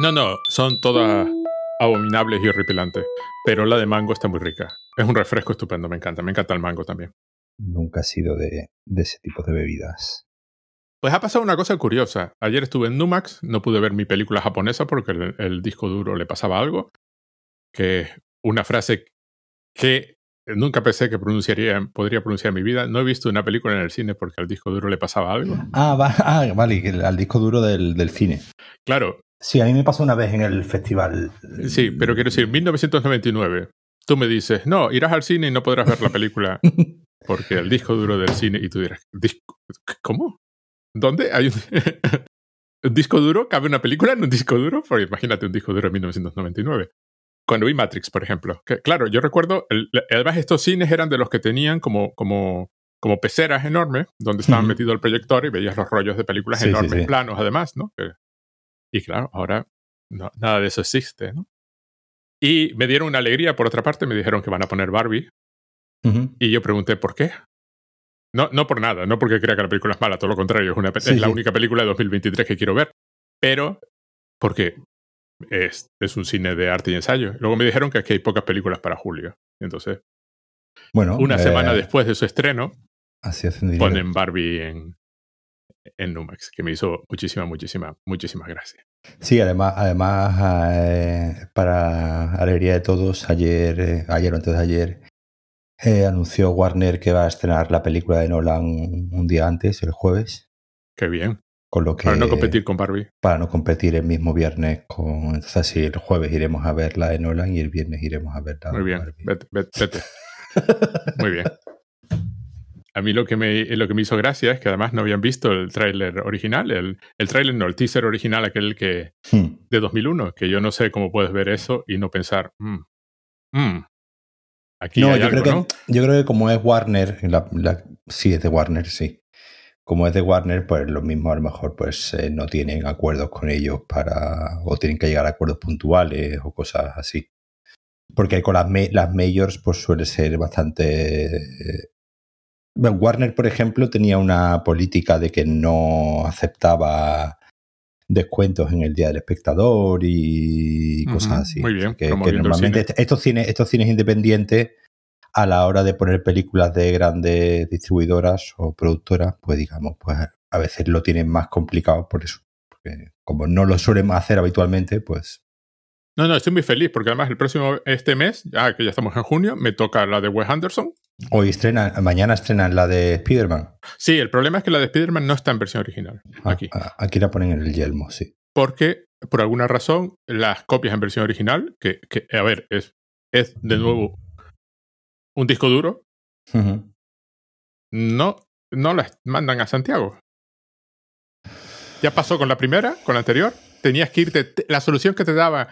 No, no, son todas abominables y horripilantes. Pero la de mango está muy rica. Es un refresco estupendo, me encanta. Me encanta el mango también. Nunca he sido de, ese tipo de bebidas. Pues ha pasado una cosa curiosa. Ayer estuve en Numax, no pude ver mi película japonesa porque el, disco duro le pasaba algo. Que una frase que nunca pensé que pronunciaría, podría pronunciar en mi vida. No he visto una película en el cine porque al disco duro le pasaba algo. Ah, ah vale, al disco duro del, del, cine. Claro. Sí, a mí me pasó una vez en el festival. Sí, pero quiero decir, 1999. Tú me dices, no, irás al cine y no podrás ver la película porque el disco duro del cine y tú dirás, ¿cómo? ¿Dónde hay un, un disco duro? ¿Cabe una película en un disco duro? Porque imagínate un disco duro en 1999 cuando vi Matrix, por ejemplo. Que, claro, yo recuerdo, además estos cines eran de los que tenían como, como, como peceras enormes, donde estaban metido el proyector y veías los rollos de películas enormes, planos además, ¿no? Y claro, ahora nada de eso existe, ¿no? Y me dieron una alegría, por otra parte, me dijeron que van a poner Barbie. Y yo pregunté, ¿por qué? No, no por nada, no porque crea que la película es mala, todo lo contrario, es, una, es la única película de 2023 que quiero ver. Pero porque es, es, un cine de arte y ensayo. Luego me dijeron que aquí hay pocas películas para julio. Entonces, bueno, una semana eh, después de su estreno, así ponen Barbie en, en Numax, que me hizo muchísima, muchísima, muchísimas gracias. Sí, además, además eh, para alegría de todos, ayer, eh, ayer o antes de ayer, anunció Warner que va a estrenar la película de Nolan un día antes, el jueves. Qué bien lo que, para no competir con Barbie. Para no competir el mismo viernes con. Entonces, el jueves iremos a ver la de Nolan y el viernes iremos a ver la Muy bien, vete, vete. Muy bien. A mí lo que, me, lo que me hizo gracia es que además no habían visto el tráiler original, el, el tráiler no, el teaser original, aquel que hmm. de 2001, que yo no sé cómo puedes ver eso y no pensar, mmm, mmm, aquí no, hay yo algo, creo ¿no? Que, yo creo que como es Warner, la, sí, es de Warner, sí como es de Warner, pues lo mismo a lo mejor pues eh, no tienen acuerdos con ellos para o tienen que llegar a acuerdos puntuales o cosas así. Porque con las, las majors pues suele ser bastante... Warner, por ejemplo, tenía una política de que no aceptaba descuentos en el Día del Espectador y cosas así. Muy bien. Que, normalmente estos cines, estos cines independientes a la hora de poner películas de grandes distribuidoras o productoras, pues digamos, pues a veces lo tienen más complicado por eso. Porque como no lo suelen hacer habitualmente, pues... No, no, estoy muy feliz porque además el próximo, este mes, ya que ya estamos en junio, me toca la de Wes Anderson. Hoy estrena, mañana estrenan la de Spider-Man. Sí, el problema es que la de Spider-Man no está en versión original. Ah, aquí. Ah, aquí la ponen en el yelmo, sí. Porque, por alguna razón, las copias en versión original, que, que a ver, es, es de nuevo un disco duro, no, no las mandan a Santiago. Ya pasó con la primera, con la anterior. Tenías que irte. La solución que te daba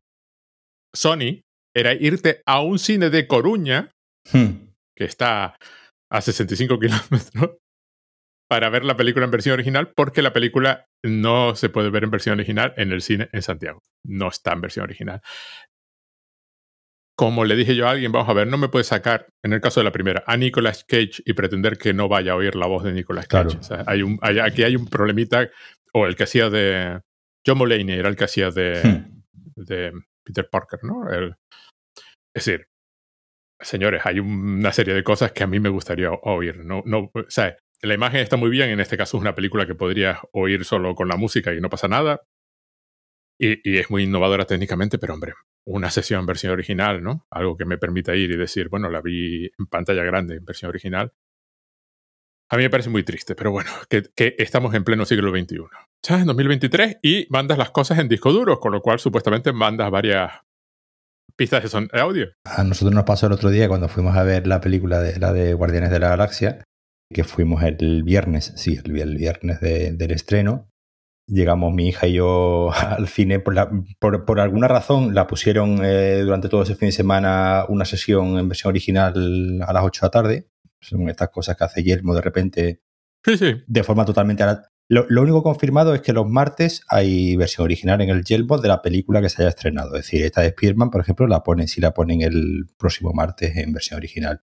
Sony era irte a un cine de Coruña, hmm. Que está a 65 kilómetros, para ver la película en versión original, porque la película no se puede ver en versión original en el cine en Santiago. No está en versión original como le dije yo a alguien, vamos a ver, no me puede sacar, en el caso de la primera, a Nicolas Cage y pretender que no vaya a oír la voz de Nicolas Cage. hay un, aquí hay un problemita, o el que hacía de... John Mulaney era el que hacía de, hmm. de Peter Parker, ¿no? es decir, señores, hay una serie de cosas que a mí me gustaría oír. No, no, la imagen está muy bien, en este caso es una película que podrías oír solo con la música y no pasa nada. Y, es muy innovadora técnicamente, pero hombre, una sesión en versión original, ¿no? Algo que me permita ir y decir, bueno, la vi en pantalla grande, en versión original. A mí me parece muy triste, pero bueno, que, estamos en pleno siglo XXI. Ya en 2023 y mandas las cosas en disco duro, con lo cual supuestamente mandas varias pistas de, son, audio. A nosotros nos pasó el otro día cuando fuimos a ver la película de la de Guardianes de la Galaxia, que fuimos el viernes, sí, el, viernes del estreno, llegamos mi hija y yo al cine. Por, por, alguna razón la pusieron eh, durante todo ese fin de semana una sesión en versión original a las 8 de la tarde. Son estas cosas que hace Yelmo de repente sí, sí. de forma totalmente... Lo, lo, único confirmado es que los martes hay versión original en el Yelmo de la película que se haya estrenado. Es decir, esta de Spearman, por ejemplo, la ponen, si la ponen el próximo martes en versión original.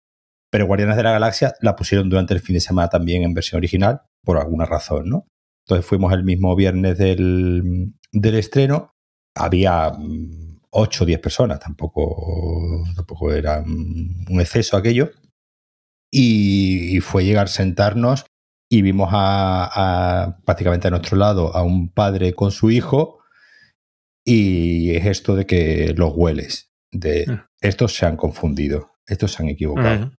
Pero Guardianes de la Galaxia la pusieron durante el fin de semana también en versión original, por alguna razón, ¿no? Entonces fuimos el mismo viernes del, estreno había 8 o 10 personas, tampoco, tampoco era un exceso aquello. Y, fue llegar a sentarnos y vimos a, prácticamente a nuestro lado a un padre con su hijo y es esto de que los hueles, de ah. estos se han confundido, estos se han equivocado.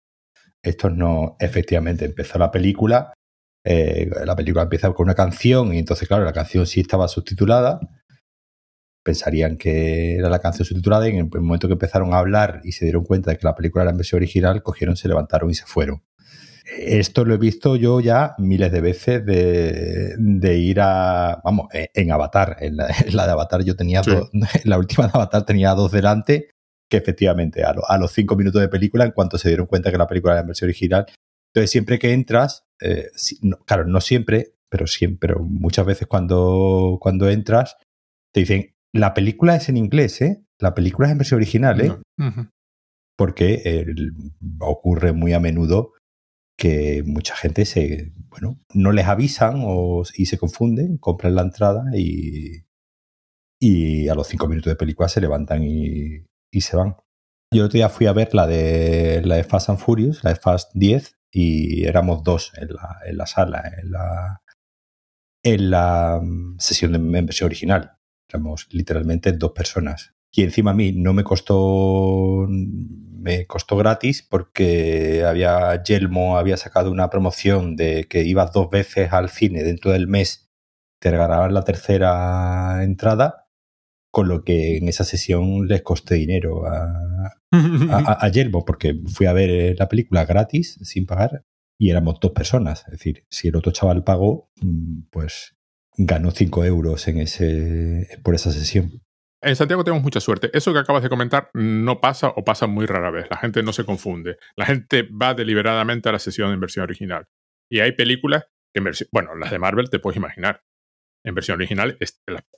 Estos no, efectivamente, empezó la película, eh, la película empieza con una canción y entonces, claro, la canción sí estaba subtitulada, pensarían que era la canción subtitulada y en el momento que empezaron a hablar y se dieron cuenta de que la película era en versión original, cogieron, se levantaron y se fueron. Esto lo he visto yo ya miles de veces de, ir a, vamos, e, en Avatar. En la, de Avatar yo tenía dos, en la última de Avatar tenía dos delante que efectivamente a, los cinco minutos de película, en cuanto se dieron cuenta que la película era en versión original, entonces siempre que entras, eh, claro, no siempre, pero siempre, muchas veces cuando, cuando entras, te dicen, la película es en inglés, ¿eh? La película es en versión original, ¿eh? Porque ocurre muy a menudo que mucha gente se, bueno, no les avisan o, y se confunden, compran la entrada y, y a los cinco minutos de película se levantan y, y se van. Yo el otro día fui a ver la de, la de Fast and Furious, la de Fast 10, y éramos dos en la, en la sala, en la, en la mm, sesión de versión original literalmente dos personas. Y encima a mí no me costó me costó gratis porque había Yelmo había sacado una promoción de que ibas dos veces al cine dentro del mes, te regalaban la tercera entrada, con lo que en esa sesión les costé dinero a, a, a Yelmo porque fui a ver la película gratis, sin pagar, y éramos dos personas. Es decir, si el otro chaval pagó, mm, pues ganó 5 euros en ese, por esa sesión. En Santiago tenemos mucha suerte. Eso que acabas de comentar no pasa o pasa muy rara vez. La gente no se confunde. La gente va deliberadamente a la sesión en versión original. Y hay películas que en versión, bueno, las de Marvel te puedes imaginar en versión original,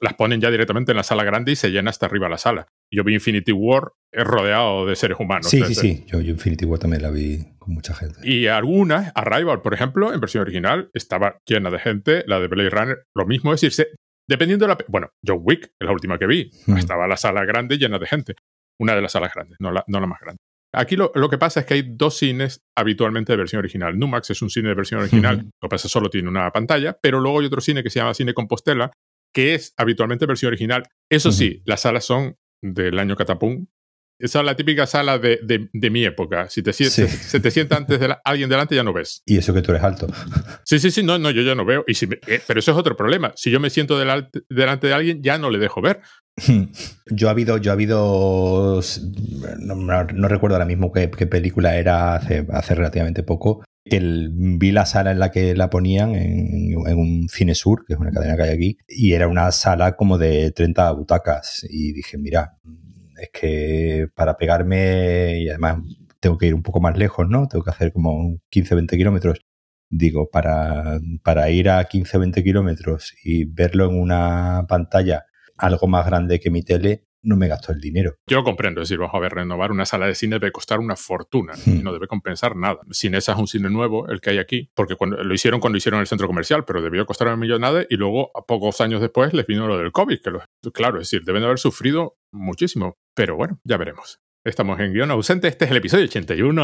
las ponen ya directamente en la sala grande y se llena hasta arriba la sala. Yo vi Infinity War rodeado de seres humanos. Sí, sí, sí. Yo, Infinity War también la vi con mucha gente. Y algunas, Arrival, por ejemplo, en versión original, estaba llena de gente. La de Blade Runner, lo mismo. Es decir, dependiendo de la. Bueno, John Wick, es la última que vi. Estaba la sala grande llena de gente. Una de las salas grandes, no la, no la más grande. Aquí lo, que pasa es que hay dos cines habitualmente de versión original. Numax es un cine de versión original, lo que pasa solo tiene una pantalla, pero luego hay otro cine que se llama Cine Compostela, que es habitualmente versión original. Eso sí, las salas son del año Catapum. Esa es la típica sala de, mi época. Si te, se te sienta antes de alguien delante, ya no ves. Y eso que tú eres alto. Sí, sí, sí, no, no, yo ya no veo. Y si eh, pero eso es otro problema. Si yo me siento delante de alguien, ya no le dejo ver. Yo ha habido, yo ha habido, no, recuerdo ahora mismo qué, película era hace, hace relativamente poco, que vi la sala en la que la ponían en, un cine sur, que es una cadena que hay aquí, y era una sala como de 30 butacas. Y dije, mira, es que para pegarme, y además tengo que ir un poco más lejos, ¿no? Tengo que hacer como 15-20 kilómetros. Digo, para, para ir a 15-20 kilómetros y verlo en una pantalla algo más grande que mi tele, no me gasto el dinero. Yo comprendo, es decir, vamos a ver, renovar una sala de cine debe costar una fortuna y no debe compensar nada. Cinesa es un cine nuevo, el que hay aquí, porque cuando, lo hicieron cuando hicieron el centro comercial, pero debió costar una millonada y luego, a pocos años después, les vino lo del COVID, que claro, es decir, deben de haber sufrido muchísimo. Pero bueno, ya veremos. Estamos en guion ausente. Este es el episodio 81.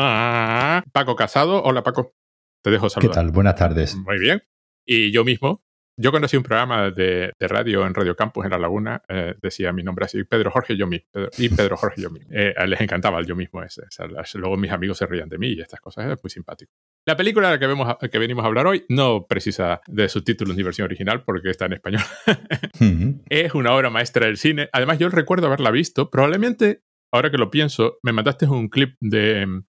Paco Casado. Hola, Paco. Te dejo saludar. ¿Qué tal? Buenas tardes. Muy bien. Y yo mismo, yo conocí un programa de, radio en Radio Campus en La Laguna, eh, decía mi nombre así, Pedro Jorge yo mismo, y Pedro Jorge yo mismo. Eh, les encantaba el yo mismo ese. luego mis amigos se reían de mí y estas cosas, es muy simpático. La película de la que, vemos, que venimos a hablar hoy no precisa de subtítulos ni versión original porque está en español. Es una obra maestra del cine. Además, yo recuerdo haberla visto. Probablemente, ahora que lo pienso, me mandaste un clip de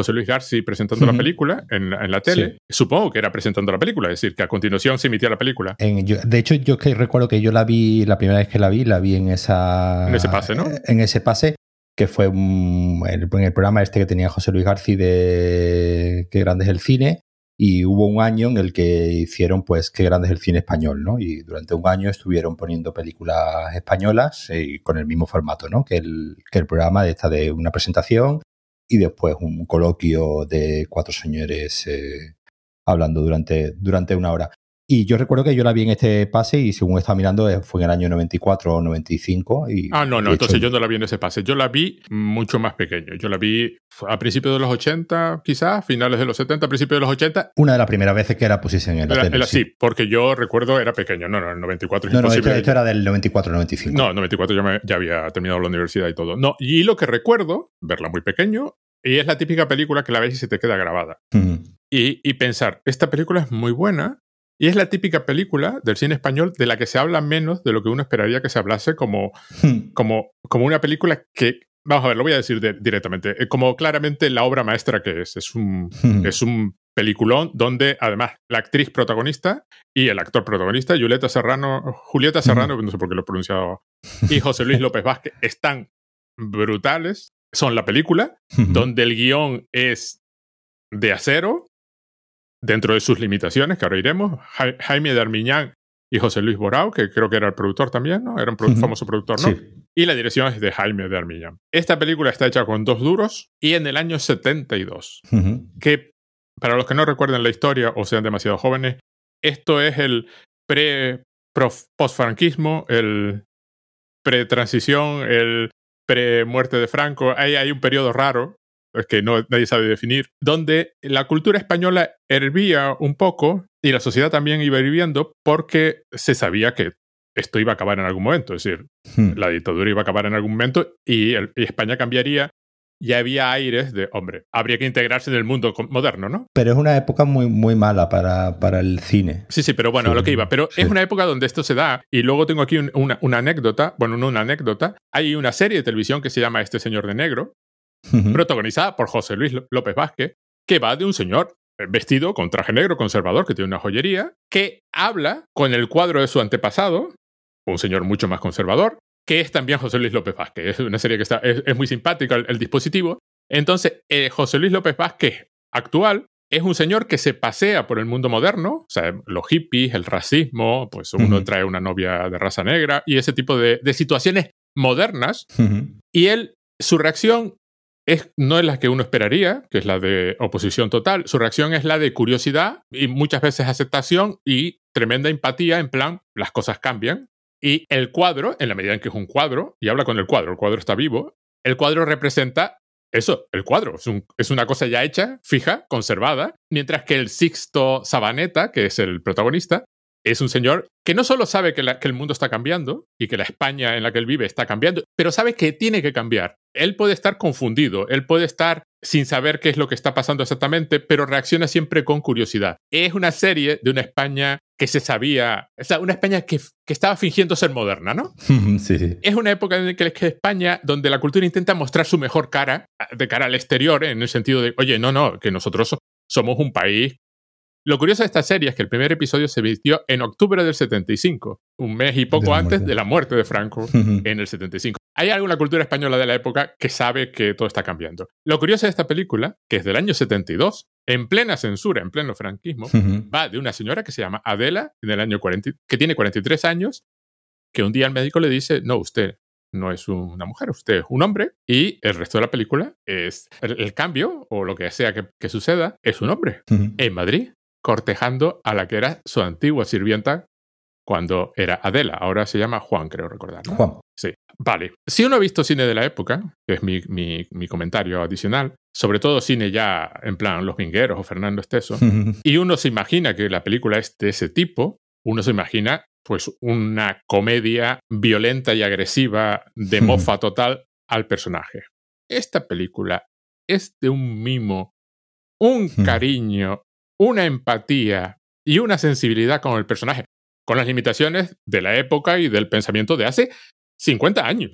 José Luis García presentando la película en, la tele. Supongo que era presentando la película, es decir, que a continuación se emitía la película. de hecho, yo que recuerdo que yo la vi, la primera vez que la vi, la vi en esa... En ese pase, ¿no? En ese pase, que fue en el, programa este que tenía José Luis García de Qué grande es el cine, y hubo un año en el que hicieron pues Qué grande es el cine español, ¿no? Y durante un año estuvieron poniendo películas españolas eh, con el mismo formato, ¿no? Que el, que el programa de esta de una presentación y después un coloquio de cuatro señores eh, hablando durante, durante una hora. Y yo recuerdo que yo la vi en este pase y según estaba mirando eh, fue en el año 94 o 95. Y, ah, no, no, entonces yo no la vi en ese pase. Yo la vi mucho más pequeño. Yo la vi a principios de los 80, quizás, finales de los 70, principios de los 80. Una de las primeras veces que era posición en la, tele. sí. porque yo recuerdo era pequeño. No, no, el 94 es no, No, esto, era del 94-95. No, 94 ya, ya había terminado la universidad y todo. No, y lo que recuerdo, verla muy pequeño, y es la típica película que la ves y se te queda grabada. y, y, pensar, esta película es muy buena, y es la típica película del cine español de la que se habla menos de lo que uno esperaría que se hablase como, hmm. como, como una película que, vamos a ver, lo voy a decir directamente, eh, como claramente la obra maestra que es. Es un, hmm. es un peliculón donde además la actriz protagonista y el actor protagonista, Julieta Serrano, Julieta Serrano, hmm. no sé por qué lo he pronunciado, y José Luis López Vázquez están brutales. Son la película, donde el guion es de acero, dentro de sus limitaciones, que ahora iremos, Jaime de Armiñán y José Luis Borao, que creo que era el productor también, ¿no? Era un famoso productor, ¿no? Y la dirección es de Jaime de Armiñán. Esta película está hecha con dos duros y en el año 72, que para los que no recuerden la historia o sean demasiado jóvenes, esto es el pre-postfranquismo, el pre-transición, el pre-muerte de Franco. Ahí hay un periodo raro que no, nadie sabe definir, donde la cultura española hervía un poco y la sociedad también iba hirviendo porque se sabía que esto iba a acabar en algún momento, es decir, hmm. la dictadura iba a acabar en algún momento y, España cambiaría y había aires de, hombre, habría que integrarse en el mundo moderno, ¿no? Pero es una época muy, muy mala para, para el cine. Sí, sí, pero bueno, a lo que iba. Pero es una época donde esto se da. Y luego tengo aquí una, una, anécdota, bueno, no una anécdota. Hay una serie de televisión que se llama Este Señor de Negro, protagonizada por José Luis López Vázquez, que va de un señor vestido con traje negro conservador que tiene una joyería, que habla con el cuadro de su antepasado, un señor mucho más conservador, que es también José Luis López Vázquez. Es una serie que está, es, muy simpática el, dispositivo. Entonces, eh, José Luis López Vázquez actual es un señor que se pasea por el mundo moderno, o sea, los hippies, el racismo, pues uno trae una novia de raza negra y ese tipo de, situaciones modernas. Y él, su reacción no es la que uno esperaría, que es la de oposición total. Su reacción es la de curiosidad y muchas veces aceptación y tremenda empatía, en plan, las cosas cambian. Y el cuadro, en la medida en que es un cuadro, y habla con el cuadro, el cuadro está vivo, el cuadro representa eso, el cuadro. Es, una cosa ya hecha, fija, conservada, mientras que el Sixto Sabaneta, que es el protagonista, es un señor que no solo sabe que, el mundo está cambiando y que la España en la que él vive está cambiando, pero sabe que tiene que cambiar. Él puede estar confundido, él puede estar sin saber qué es lo que está pasando exactamente, pero reacciona siempre con curiosidad. Es una serie de una España que se sabía, o sea, una España que, estaba fingiendo ser moderna, ¿no? Sí, sí. Es una época en que, que España, donde la cultura intenta mostrar su mejor cara, de cara al exterior, en el sentido de, oye, no, no, que nosotros somos un país lo curioso de esta serie es que el primer episodio se vistió en octubre del 75, un mes y poco antes de la muerte de Franco en el 75. Hay alguna cultura española de la época que sabe que todo está cambiando. Lo curioso de esta película, que es del año 72, en plena censura, en pleno franquismo, va de una señora que se llama Adela, en el año 40, que tiene 43 años, que un día el médico le dice, no, usted no es una mujer, usted es un hombre y el resto de la película es el, cambio o lo que sea que, suceda es un hombre en Madrid cortejando a la que era su antigua sirvienta cuando era Adela. Ahora se llama Juan, creo recordar. Juan. Sí. Vale. Si uno ha visto cine de la época, que es mi, mi, comentario adicional, sobre todo cine ya en plan Los Vingueros o Fernando Esteso, y uno se imagina que la película es de ese tipo, uno se imagina pues una comedia violenta y agresiva de mofa total al personaje. Esta película es de un mimo, un cariño una empatía y una sensibilidad con el personaje, con las limitaciones de la época y del pensamiento de hace 50 años.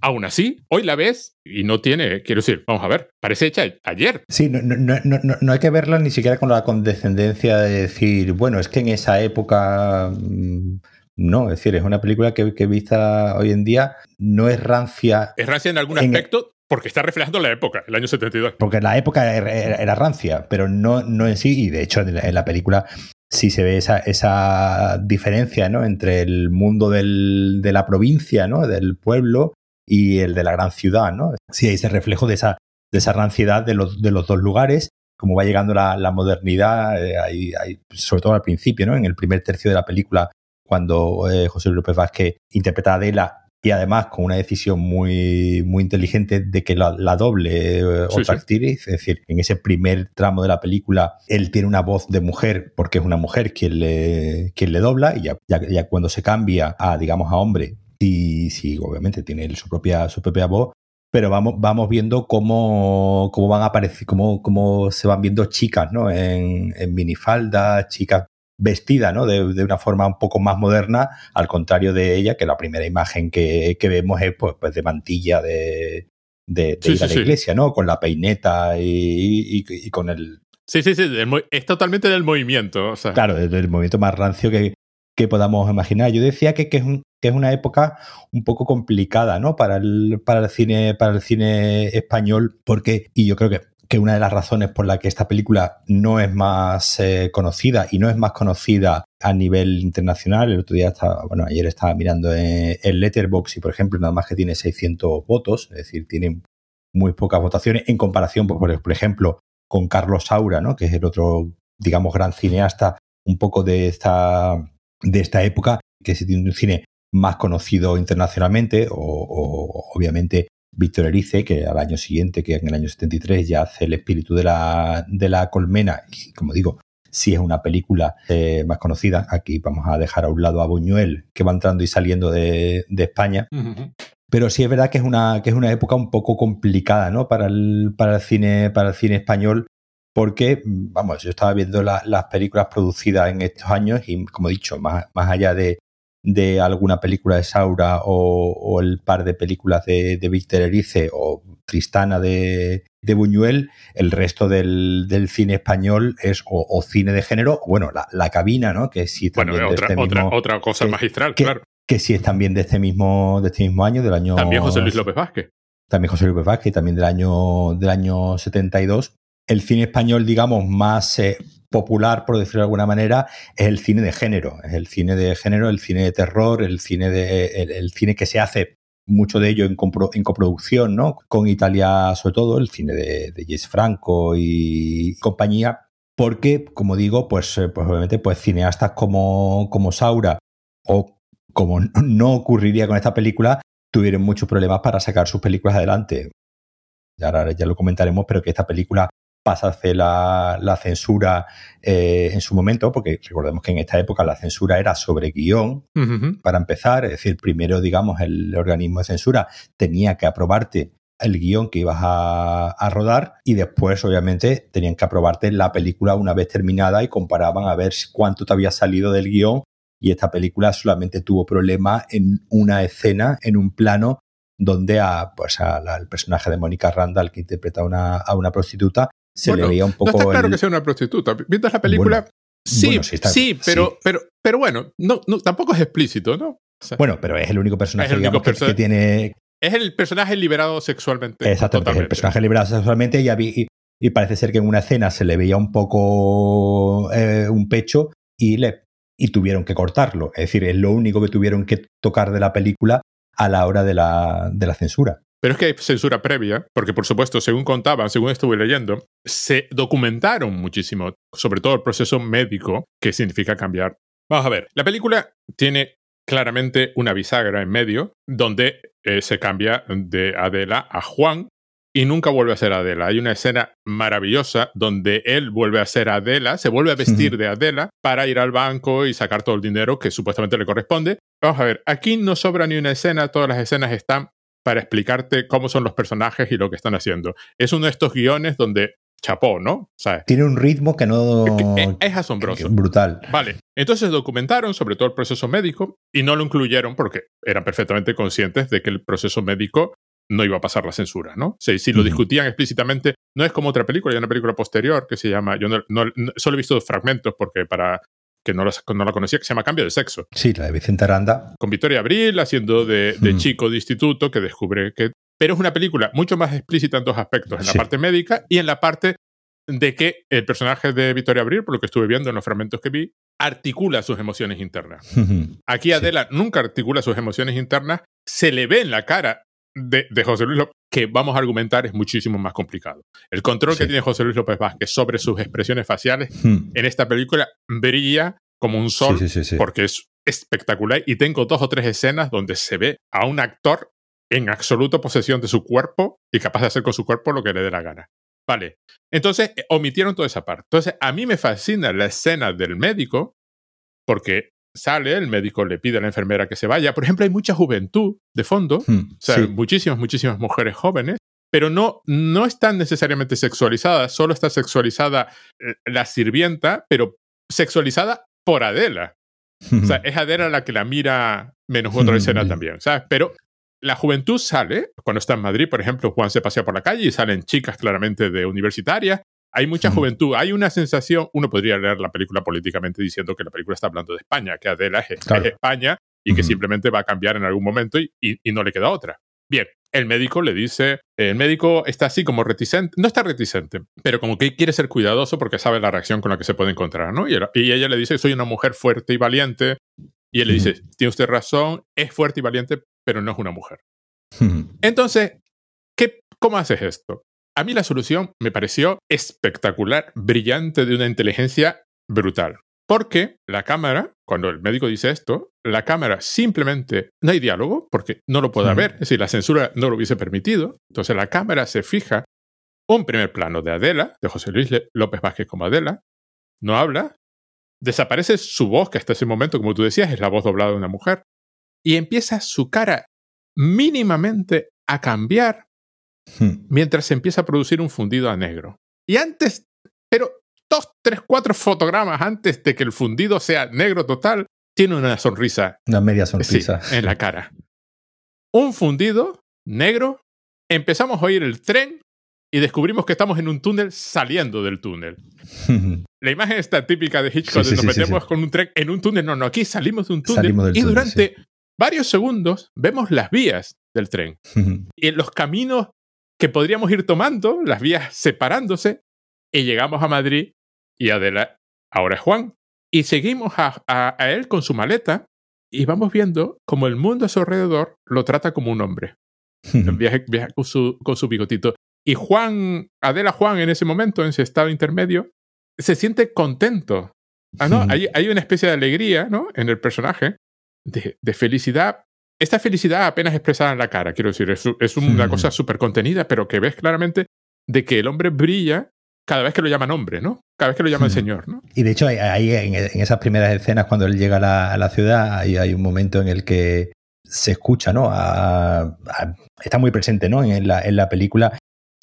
Aún así, hoy la ves y no tiene, quiero decir, vamos a ver, parece hecha ayer. Sí, no, no, no, no hay que verla ni siquiera con la condescendencia de decir, bueno, es que en esa época... Mm, no, es decir, es una película que, que vista hoy en día no es rancia. Es rancia en algún aspecto, porque está reflejando la época, el año 72. Porque la época era, rancia, pero no, no en sí, y de hecho en la, película sí se ve esa, esa diferencia ¿no? entre el mundo del, de la provincia, ¿no? del pueblo, y el de la gran ciudad. ¿no? Sí, hay ese reflejo de esa, de esa ranciedad de los, de los dos lugares, como va llegando la, modernidad, eh, sobre todo al principio, ¿no? En el primer tercio de la película, cuando eh, José López Vázquez interpreta a Adela y además con una decisión muy, muy inteligente de que la, la doble eh, otra sí. actriz, es decir, en ese primer tramo de la película él tiene una voz de mujer porque es una mujer quien le, quien le dobla y ya, ya, ya cuando se cambia a, digamos, a hombre, sí, sí, obviamente tiene su propia, su propia voz, pero vamos, vamos viendo cómo, cómo van a aparecer, cómo, cómo se van viendo chicas, ¿no? En, en minifalda, chicas vestidas, ¿no? De, de, una forma un poco más moderna, al contrario de ella, que la primera imagen que, que vemos es pues, pues de mantilla de, de, de Sí, ir sí, a la sí. iglesia, ¿no? Con la peineta y, y- y con el, Sí, sí, sí. del es totalmente del movimiento. O sea, Claro, desde el momento más rancio que, que podamos imaginar. Yo decía que, que, es un- que es una época un poco complicada, ¿no? Para el, para el cine, para el cine español, porque, y yo creo que, que una de las razones por la que esta película no es más eh, conocida y no es más conocida a nivel internacional. El otro día estaba, bueno, ayer estaba mirando en, en Letterboxd y, por ejemplo, nada más que tiene 600 votos, es decir, tiene muy pocas votaciones en comparación, pues, por, por ejemplo, con Carlos Saura, ¿no? Que es el otro, digamos, gran cineasta un poco de esta, de esta época, que tiene un cine más conocido internacionalmente, o, obviamente Víctor Erice, que al año siguiente, que en el año 73 ya hace El espíritu de la, de la colmena, y como digo, sí es una película eh, más conocida. Aquí vamos a dejar a un lado a Buñuel, que va entrando y saliendo de, de España. Pero sí es verdad que es una, que es una época un poco complicada, ¿no? Para el, para el cine, para el cine español, porque, vamos, yo estaba viendo la- las películas producidas en estos años y, como he dicho, más, más allá de, de alguna película de Saura o, o el par de películas de, de Víctor Erice o Tristana de, de Buñuel, el resto del, del cine español es o, o cine de género, o bueno, la, la cabina, ¿no? Que sí Bueno, de otra, este otra, mismo, otra cosa que- magistral, que- claro. que sí es también de este mismo, de este mismo año, del año También José Luis López Vázquez. también José Luis Vázquez, también del año, del año 72. El cine español, digamos, más eh, popular, por decirlo de alguna manera, es el cine de género. Es el cine de género, el cine de terror, el cine, de, el, cine que se hace mucho de ello en, compro- en coproducción, ¿no? Con Italia, sobre todo, el cine de, de Jess Franco y compañía. Porque, como digo, pues, eh, pues obviamente, pues cineastas como, como Saura o como no ocurriría con esta película, tuvieron muchos problemas para sacar sus películas adelante. Ya, ya lo comentaremos, pero que esta película pasa a hacer la, la censura eh, en su momento, porque recordemos que en esta época la censura era sobre guion, para empezar, es decir, primero, digamos, el organismo de censura tenía que aprobarte el guion que ibas a, a rodar y después, obviamente, tenían que aprobarte la película una vez terminada y comparaban a ver cuánto te había salido del guion. Y esta película solamente tuvo problema en una escena, en un plano donde a, pues a la- al personaje de Mónica Randall que interpreta a una, a una prostituta se Bueno, le veía un No poco está claro el- que sea una prostituta. Viendo la película, Bueno, sí, bueno, sí está- sí, pero, sí. pero, pero bueno, no, no, tampoco es explícito, ¿no? O sea, bueno, pero es el único personaje Es el único digamos, que- perso- que tiene es el personaje liberado sexualmente. Exactamente, es el totalmente. personaje liberado sexualmente y, y, y parece ser que en una escena se le veía un poco eh, un pecho y, le, y tuvieron que cortarlo. Es decir, es lo único que tuvieron que tocar de la película a la hora de la, de la censura. Pero es que hay censura previa, porque por supuesto, según contaban, según estuve leyendo, se documentaron muchísimo, sobre todo el proceso médico, que significa cambiar. Vamos a ver, la película tiene claramente una bisagra en medio, donde eh, se cambia de Adela a Juan y nunca vuelve a ser Adela. Hay una escena maravillosa donde él vuelve a ser Adela, se vuelve a vestir de Adela para ir al banco y sacar todo el dinero que supuestamente le corresponde. Vamos a ver, aquí no sobra ni una escena, todas las escenas están para explicarte cómo son los personajes y lo que están haciendo. Es uno de estos guiones donde chapó, ¿no? ¿Sabes? Tiene un ritmo que no... Es, es asombroso. Brutal. Vale, entonces documentaron sobre todo el proceso médico y no lo incluyeron porque eran perfectamente conscientes de que el proceso médico no iba a pasar la censura, ¿no? Si, si lo discutían explícitamente, no es como otra película, hay una película posterior que se llama, yo no, no- no- solo he visto fragmentos porque para que no, la conocía, que se llama Cambio de Sexo, Sí, la de Vicente Aranda. con Victoria Abril haciendo de, de Mm. chico de instituto que descubre que... Pero es una película mucho más explícita en dos aspectos, en la parte médica y en la parte de que el personaje de Victoria Abril, por lo que estuve viendo en los fragmentos que vi, articula sus emociones internas. Aquí Sí. Adela nunca articula sus emociones internas, se le ve en la cara de, de José Luis López, que vamos a argumentar, es muchísimo más complicado. El control que tiene José Luis López Vázquez sobre sus expresiones faciales Hmm. en esta película brilla como un sol Sí, sí, porque es espectacular y tengo dos o tres escenas donde se ve a un actor en absoluta posesión de su cuerpo y capaz de hacer con su cuerpo lo que le dé la gana. Vale, entonces eh, omitieron toda esa parte. Entonces a mí me fascina la escena del médico porque sale, el médico le pide a la enfermera que se vaya. Por ejemplo, hay mucha juventud de fondo, o Hmm. sea, Sí. muchísimas, muchísimas mujeres jóvenes, pero no, no están necesariamente sexualizadas, solo está sexualizada eh, la sirvienta, pero sexualizada por Adela. O sea, es Adela la que la mira menos otra escena también, ¿sabes? Pero la juventud sale, cuando está en Madrid, por ejemplo, Juan se pasea por la calle y salen chicas claramente de universitarias. Hay mucha juventud, hay una sensación, uno podría leer la película políticamente diciendo que la película está hablando de España, que Adela es, es Claro. España y que simplemente va a cambiar en algún momento y, y- y no le queda otra. Bien, el médico le dice, el médico está así como reticente, no está reticente, pero como que quiere ser cuidadoso porque sabe la reacción con la que se puede encontrar, ¿no? Y, él- y ella le dice, soy una mujer fuerte y valiente. Y él le dice, tiene usted razón, es fuerte y valiente, pero no es una mujer. Entonces, ¿qué, ¿cómo haces esto? A mí la solución me pareció espectacular, brillante, de una inteligencia brutal. Porque la cámara, cuando el médico dice esto, la cámara simplemente no hay diálogo, porque no lo puede haber, es decir, la censura no lo hubiese permitido. Entonces la cámara se fija un primer plano de Adela, de José Luis López Vázquez como Adela, no habla, desaparece su voz, que hasta ese momento, como tú decías, es la voz doblada de una mujer, y empieza su cara mínimamente a cambiar Hmm. mientras se empieza a producir un fundido a negro. Y antes, pero dos, tres, cuatro fotogramas antes de que el fundido sea negro total, tiene una sonrisa Una media sí, sonrisa. en la cara. Un fundido negro, empezamos a oír el tren y descubrimos que estamos en un túnel saliendo del túnel. La imagen está típica de Hitchcock, Sí, sí, de nos sí, sí, metemos sí. con un tren en un túnel. No, no, aquí salimos de un túnel y túnel, durante varios segundos vemos las vías del tren. Y en los caminos que podríamos ir tomando, las vías separándose, y llegamos a Madrid y Adela, ahora es Juan. Y seguimos a, a- a él con su maleta y vamos viendo como el mundo a su alrededor lo trata como un hombre. Viaja, viaja con, su, con su bigotito. Y Juan, Adela Juan en ese momento, en ese estado intermedio, se siente contento. Ah, no, hay, hay una especie de alegría, ¿no? En el personaje, de, de felicidad. Esta felicidad apenas expresada en la cara, quiero decir, es, es una Hmm. cosa súper contenida, pero que ves claramente de que el hombre brilla cada vez que lo llaman hombre, ¿no? Cada vez que lo llaman Hmm. señor, ¿no? Y de hecho, ahí- en, en esas primeras escenas, cuando él llega a la, a la ciudad, ahí hay un momento en el que se escucha, ¿no? A- a- está muy presente, ¿no? En la, en la película,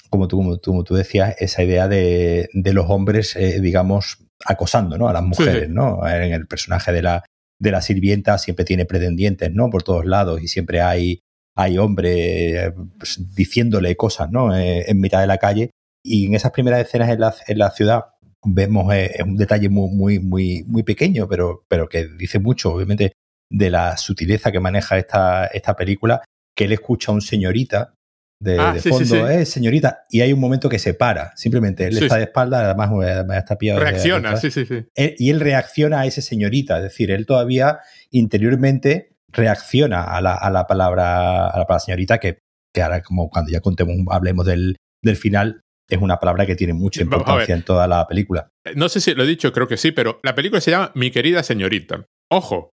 como tú, como tú, como tú decías, esa idea de, de los hombres, eh, digamos, acosando, ¿no? A las mujeres, sí. ¿no? En el personaje de la, de la sirvienta siempre tiene pretendientes, ¿no? Por todos lados y siempre hay, hay hombres eh, pues, diciéndole cosas, ¿no? Eh, en mitad de la calle. Y en esas primeras escenas en la, en la ciudad vemos eh, un detalle muy, muy, muy, muy pequeño, pero, pero que dice mucho, obviamente, de la sutileza que maneja esta, esta película, que él escucha a un señorita de, Ah, de sí, sí, fondo, sí. eh, señorita, y hay un momento que se para, simplemente él está de espalda, además, eh, además está pillado. Reacciona, sí, sí, sí. Él- y él reacciona a ese señorita, es decir, él todavía interiormente reacciona a la, a la palabra a la palabra señorita que, que ahora como cuando ya contemos hablemos del, del final es una palabra que tiene mucha importancia en toda la película. No sé si lo he dicho, creo que sí, pero la película se llama Mi querida señorita. Ojo.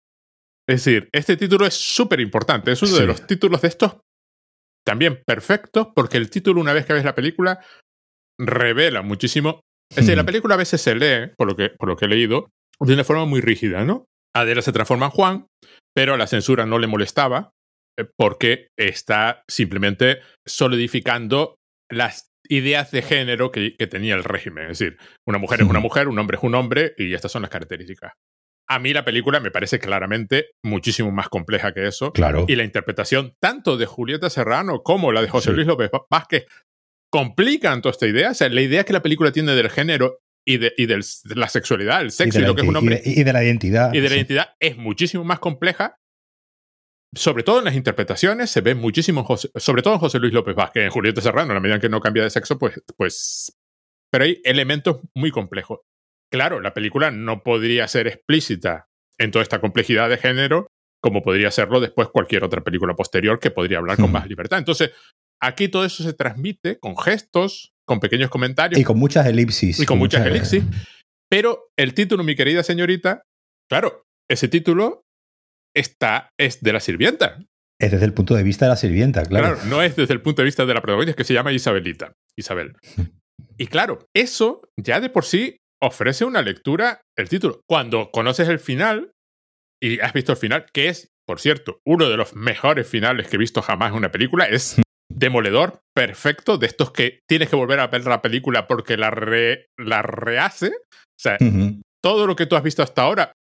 Es decir, este título es súper importante. Es uno Sí. de los títulos de estos también perfectos, porque el título, una vez que ves la película, revela muchísimo. Es decir, Hmm. la película a veces se lee, por lo, que, por lo que he leído, de una forma muy rígida, ¿no? Adela se transforma en Juan, pero a la censura no le molestaba, eh, porque está simplemente solidificando las ideas de género que, que tenía el régimen. Es decir, una mujer es una Ujú. mujer, un hombre es un hombre, y estas son las características. A mí la película me parece claramente muchísimo más compleja que eso. Claro. Y la interpretación tanto de Julieta Serrano como la de José Sí. Luis López Vázquez complican toda esta idea. O sea, la idea que la película tiene del género y de, y del- de la sexualidad, el sexo y, lo que es un hombre y de, y de la identidad. y de la identidad es muchísimo más compleja. Sobre todo en las interpretaciones, se ve muchísimo, José- sobre todo en José Luis López Vázquez, en Julieta Serrano, en la medida en que no cambia de sexo, pues, pues. Pero hay elementos muy complejos. Claro, la película no podría ser explícita en toda esta complejidad de género como podría hacerlo después cualquier otra película posterior que podría hablar con más libertad. Entonces, aquí todo eso se transmite con gestos, con pequeños comentarios Y con muchas elipsis. y con muchas elixir. Pero el título, mi querida señorita, claro, ese título está, es de la sirvienta. Es desde el punto de vista de la sirvienta, claro. Claro, no es desde el punto de vista de la protagonista, que se llama Isabelita. Isabel. Y claro, eso ya de por sí ofrece una lectura, el título. Cuando conoces el final y has visto el final, que es, por cierto, uno de los mejores finales que he visto jamás en una película, es demoledor, perfecto, de estos que tienes que volver a ver la película porque la, re- la rehace. O sea, todo lo que tú has visto hasta ahora,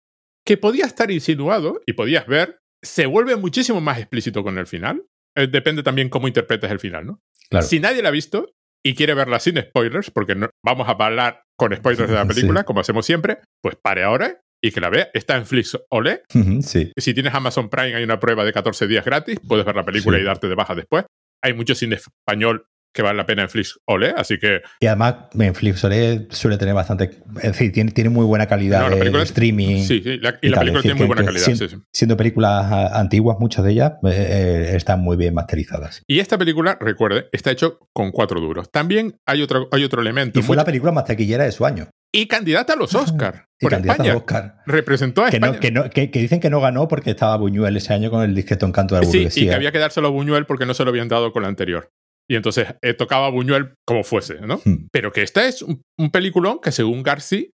que podía estar insinuado y podías ver, se vuelve muchísimo más explícito con el final. Eh, depende también cómo interpretes el final, ¿no? Claro. Si nadie la ha visto y quiere verla sin spoilers, porque no, vamos a hablar con spoilers de la Sí. película, como hacemos siempre, pues pare ahora y que la vea. Está en Flix Ole. Sí. Si tienes Amazon Prime, hay una prueba de 14 días gratis. Puedes ver la película Sí. y darte de baja después. Hay mucho cine español que vale la pena en Flix Ole, así que Y además, en Flixolé suele tener bastante. Es decir, tiene, tiene muy buena calidad No, de, streaming. sí, sí, la- y, y la tal, película tiene muy buena calidad. sien- sí, sí. Siendo películas ah, antiguas, muchas de ellas eh, eh, están muy bien masterizadas. Y esta película, recuerde, está hecho con cuatro duros. También hay otro, hay otro elemento. Y fue la película más taquillera de su año. y candidata a los Oscar Y por candidata España. Oscar. Representó a Que, España. no, que, no- que- que dicen que no ganó porque estaba Buñuel ese año con el discreto encanto de la sí, y burguesía. que había que dárselo a Buñuel porque no se lo habían dado con la anterior. Y entonces eh, tocaba a Buñuel como fuese, ¿no? Hmm. Pero que este es un, un peliculón que según Garci,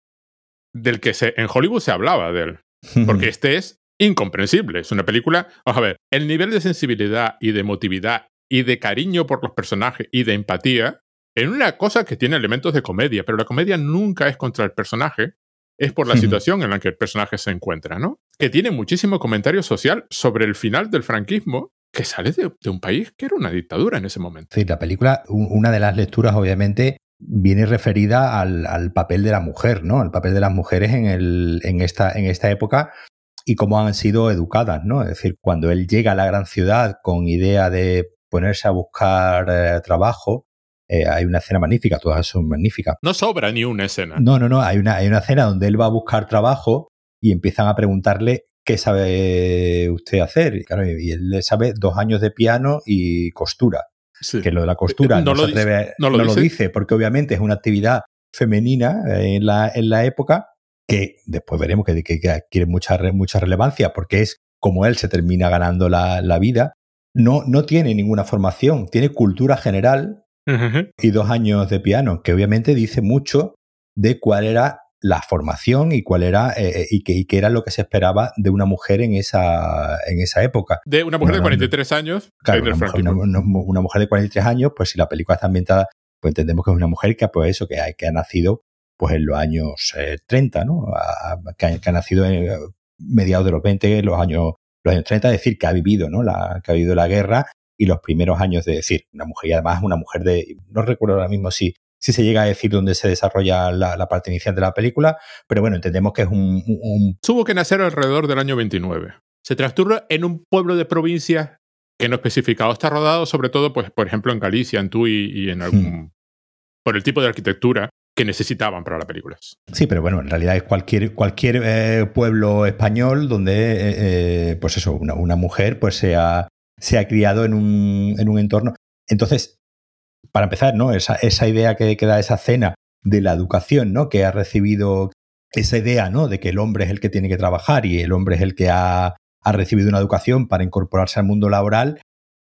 del que se, en Hollywood se hablaba de él. Porque este es incomprensible. Es una película. Vamos a ver, el nivel de sensibilidad y de emotividad y de cariño por los personajes y de empatía en una cosa que tiene elementos de comedia, pero la comedia nunca es contra el personaje, es por la Ujú. situación en la que el personaje se encuentra, ¿no? Que tiene muchísimo comentario social sobre el final del franquismo que sale de, de un país que era una dictadura en ese momento. Decir, la película, una de las lecturas, obviamente, viene referida al, al papel de la mujer, ¿no? El papel de las mujeres en, el, en, esta, en esta época y cómo han sido educadas, ¿no? Es decir, cuando él llega a la gran ciudad con idea de ponerse a buscar eh, trabajo, eh, hay una escena magnífica, todas son magníficas. No sobra ni una escena. No, no, no, hay una, hay una escena donde él va a buscar trabajo y empiezan a preguntarle qué sabe usted hacer. Y, claro, y él le sabe dos años de piano y costura. Sí. Que lo de la costura No no, lo atreve, dice, no no lo lo, dice. dice. porque obviamente es una actividad femenina eh, en la, en la época que después veremos que, que- que adquiere mucha, mucha relevancia porque es como él se termina ganando la, la vida. No, no tiene ninguna formación, tiene cultura general y dos años de piano, que obviamente dice mucho de cuál era la formación y cuál era eh, eh, y, que, y qué era lo que se esperaba de una mujer en esa, en esa época. De una mujer No, de no, 43 años Claro, una mujer, una- una- mujer de 43 años, pues si la película está ambientada, pues entendemos que es una mujer que, pues eso, que ha, que ha nacido pues en los años eh, 30, ¿no? A- que, ha, que ha nacido en eh, mediados de los 20, los años, los años 30, es decir, que ha vivido, ¿no? La, que ha vivido la guerra y los primeros años de decir, una mujer, y además una mujer de, no recuerdo ahora mismo si, si se llega a decir dónde se desarrolla la, la parte inicial de la película, pero bueno, entendemos que es un, un- Tuvo que nacer alrededor del año 29. Se transcurre en un pueblo de provincia que no especificado. Está rodado sobre todo, pues, por ejemplo, en Galicia, en Tui y en algún... por el tipo de arquitectura que necesitaban para la película. Sí, pero bueno, en realidad es cualquier, cualquier eh, pueblo español donde, eh, eh, pues eso, una, una mujer pues se ha, se ha criado en un, en un entorno. Entonces, para empezar, ¿no? Esa, esa idea que, que da esa escena de la educación, ¿no? Que ha recibido esa idea, ¿no? De que el hombre es el que tiene que trabajar y el hombre es el que ha, ha recibido una educación para incorporarse al mundo laboral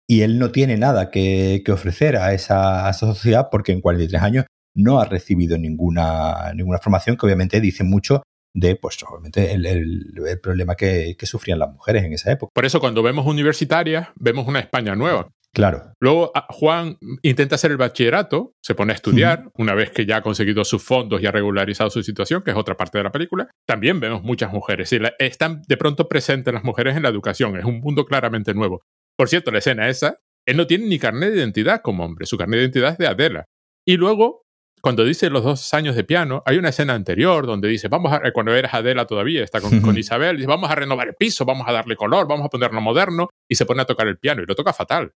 y él no tiene nada que, que ofrecer a esa, a esa sociedad porque en 43 años no ha recibido ninguna, ninguna formación que obviamente dice mucho de, pues, obviamente, el, el- el problema que, que sufrían las mujeres en esa época. Por eso, cuando vemos universitarias, vemos una España nueva. Claro. Luego, a- Juan intenta hacer el bachillerato, se pone a estudiar, una vez que ya ha conseguido sus fondos y ha regularizado su situación, que es otra parte de la película. También vemos muchas mujeres. Y la- están de pronto presentes las mujeres en la educación. Es un mundo claramente nuevo. Por cierto, la escena esa, él no tiene ni carnet de identidad como hombre. Su carnet de identidad es de Adela. Y luego, cuando dice los dos años de piano, hay una escena anterior donde dice, vamos a, cuando eras Adela todavía, está con, con Isabel, dice, vamos a renovar el piso, vamos a darle color, vamos a ponerlo moderno, y se pone a tocar el piano, y lo toca fatal.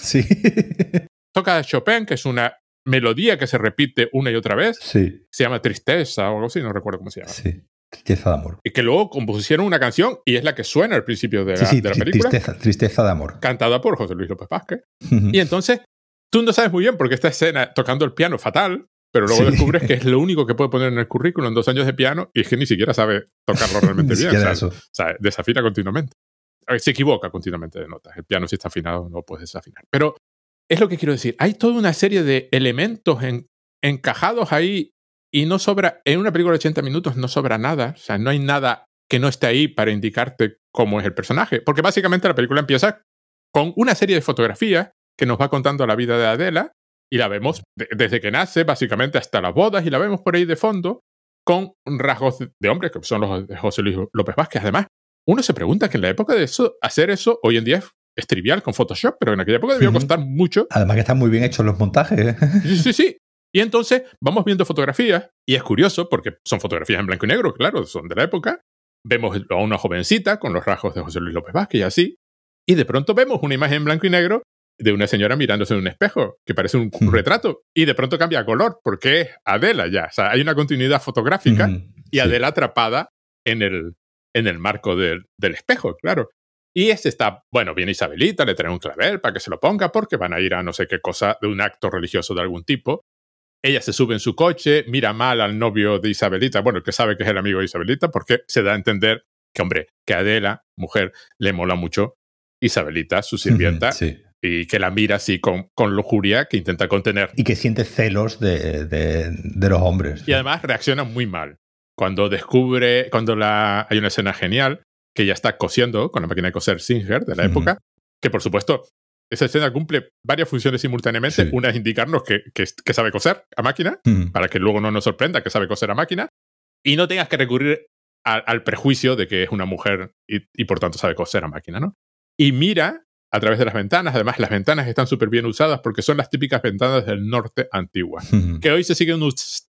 Sí. Toca Chopin, que es una melodía que se repite una y otra vez, sí. se llama Tristeza o algo así, no recuerdo cómo se llama. Sí. Tristeza de amor. Y que luego compusieron una canción y es la que suena al principio de la, de la película. Tristeza, tristeza, de amor. Cantada por José Luis López Vázquez. y entonces tú no sabes muy bien por qué esta escena tocando el piano fatal, pero luego descubres que es lo único que puede poner en el currículum en dos años de piano y es que ni siquiera sabe tocarlo realmente bien. O sea, desafina continuamente. Se equivoca continuamente de notas. El piano si está afinado no puedes desafinar. Pero es lo que quiero decir. Hay toda una serie de elementos en, encajados ahí y no sobra, en una película de 80 minutos no sobra nada. O sea, no hay nada que no esté ahí para indicarte cómo es el personaje. Porque básicamente la película empieza con una serie de fotografías que nos va contando la vida de Adela y la vemos desde que nace, básicamente hasta las bodas, y la vemos por ahí de fondo con rasgos de hombre, que son los de José Luis López Vázquez. Además, uno se pregunta que en la época de eso, hacer eso hoy en día es, trivial con Photoshop, pero en aquella época debió costar mucho. Además que están muy bien hechos los montajes. ¿eh? Sí, sí, sí. Y entonces vamos viendo fotografías, y es curioso porque son fotografías en blanco y negro, claro, son de la época. Vemos a una jovencita con los rasgos de José Luis López Vázquez y así. Y de pronto vemos una imagen en blanco y negro de una señora mirándose en un espejo, que parece un, retrato, y de pronto cambia color, porque es Adela ya. O sea, hay una continuidad fotográfica y Adela atrapada en el, en el marco del, del espejo, claro. Y este está, bueno, viene Isabelita, le trae un clavel para que se lo ponga, porque van a ir a no sé qué cosa de un acto religioso de algún tipo. Ella se sube en su coche, mira mal al novio de Isabelita, bueno, que sabe que es el amigo de Isabelita, porque se da a entender que, hombre, que a Adela, mujer, le mola mucho Isabelita, su sirvienta, sí y que la mira así con, con lujuria que intenta contener. Y que siente celos de, de, de, los hombres. Y además reacciona muy mal. Cuando descubre, cuando la, hay una escena genial, que ya está cosiendo con la máquina de coser Singer de la época, que por supuesto esa escena cumple varias funciones simultáneamente. Una es indicarnos que, que, que, sabe coser a máquina, para que luego no nos sorprenda que sabe coser a máquina, y no tengas que recurrir al prejuicio de que es una mujer y, y, por tanto sabe coser a máquina, ¿no? Y mira a través de las ventanas. Además, las ventanas están súper bien usadas porque son las típicas ventanas del norte antiguas, que hoy se siguen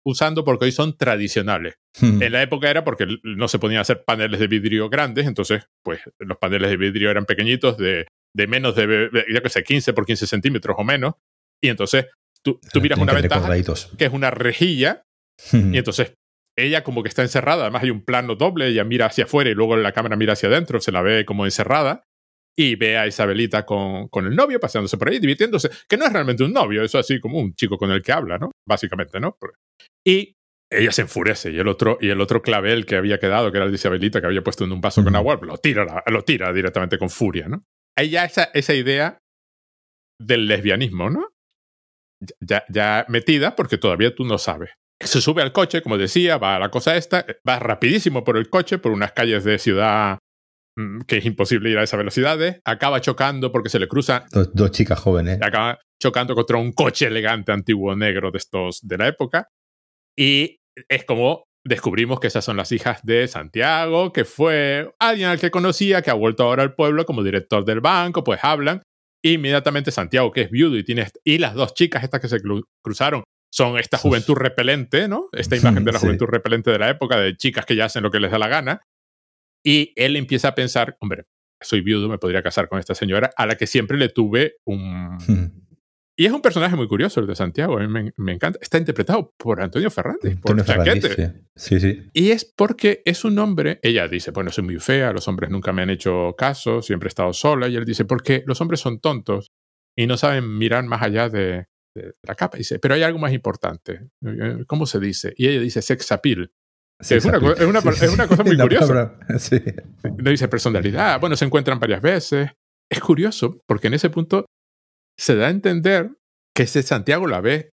usando porque hoy son tradicionales. En la época era porque no se podían hacer paneles de vidrio grandes, entonces, pues los paneles de vidrio eran pequeñitos, de, de menos de, ya que sé, 15 por 15 centímetros o menos. Y entonces tú, tú miras una ventana que es una rejilla, y entonces ella como que está encerrada, además hay un plano doble, ella mira hacia afuera y luego la cámara mira hacia adentro, se la ve como encerrada y ve a Isabelita con, con, el novio paseándose por ahí, divirtiéndose, que no es realmente un novio, es así como un chico con el que habla, ¿no? Básicamente, ¿no? Y ella se enfurece y el otro, y el otro clavel que había quedado, que era el de Isabelita, que había puesto en un vaso con agua, lo tira, lo tira directamente con furia, ¿no? Hay ya esa, esa idea del lesbianismo, ¿no? Ya, ya metida porque todavía tú no sabes. Se sube al coche, como decía, va a la cosa esta, va rapidísimo por el coche, por unas calles de ciudad que es imposible ir a esas velocidades, acaba chocando porque se le cruza. Dos, chicas jóvenes. Acaba chocando contra un coche elegante antiguo negro de estos de la época. Y es como descubrimos que esas son las hijas de Santiago, que fue alguien al que conocía, que ha vuelto ahora al pueblo como director del banco, pues hablan. inmediatamente Santiago, que es viudo y tiene. Y las dos chicas estas que se cruzaron son esta juventud repelente, ¿no? Esta imagen de la juventud repelente de la época, de chicas que ya hacen lo que les da la gana. Y él empieza a pensar, hombre, soy viudo, me podría casar con esta señora, a la que siempre le tuve un... Y es un personaje muy curioso el de Santiago, a mí me, encanta. Está interpretado por Antonio Fernández, por Chaquete. Sí. sí, Y es porque es un hombre, ella dice, bueno, soy muy fea, los hombres nunca me han hecho caso, siempre he estado sola, y él dice, porque los hombres son tontos y no saben mirar más allá de, de la capa. Y dice, pero hay algo más importante. ¿Cómo se dice? Y ella dice sex appeal es, una, cosa muy curiosa. No dice personalidad. Bueno, se encuentran varias veces. Es curioso porque en ese punto se da a entender que ese Santiago la ve.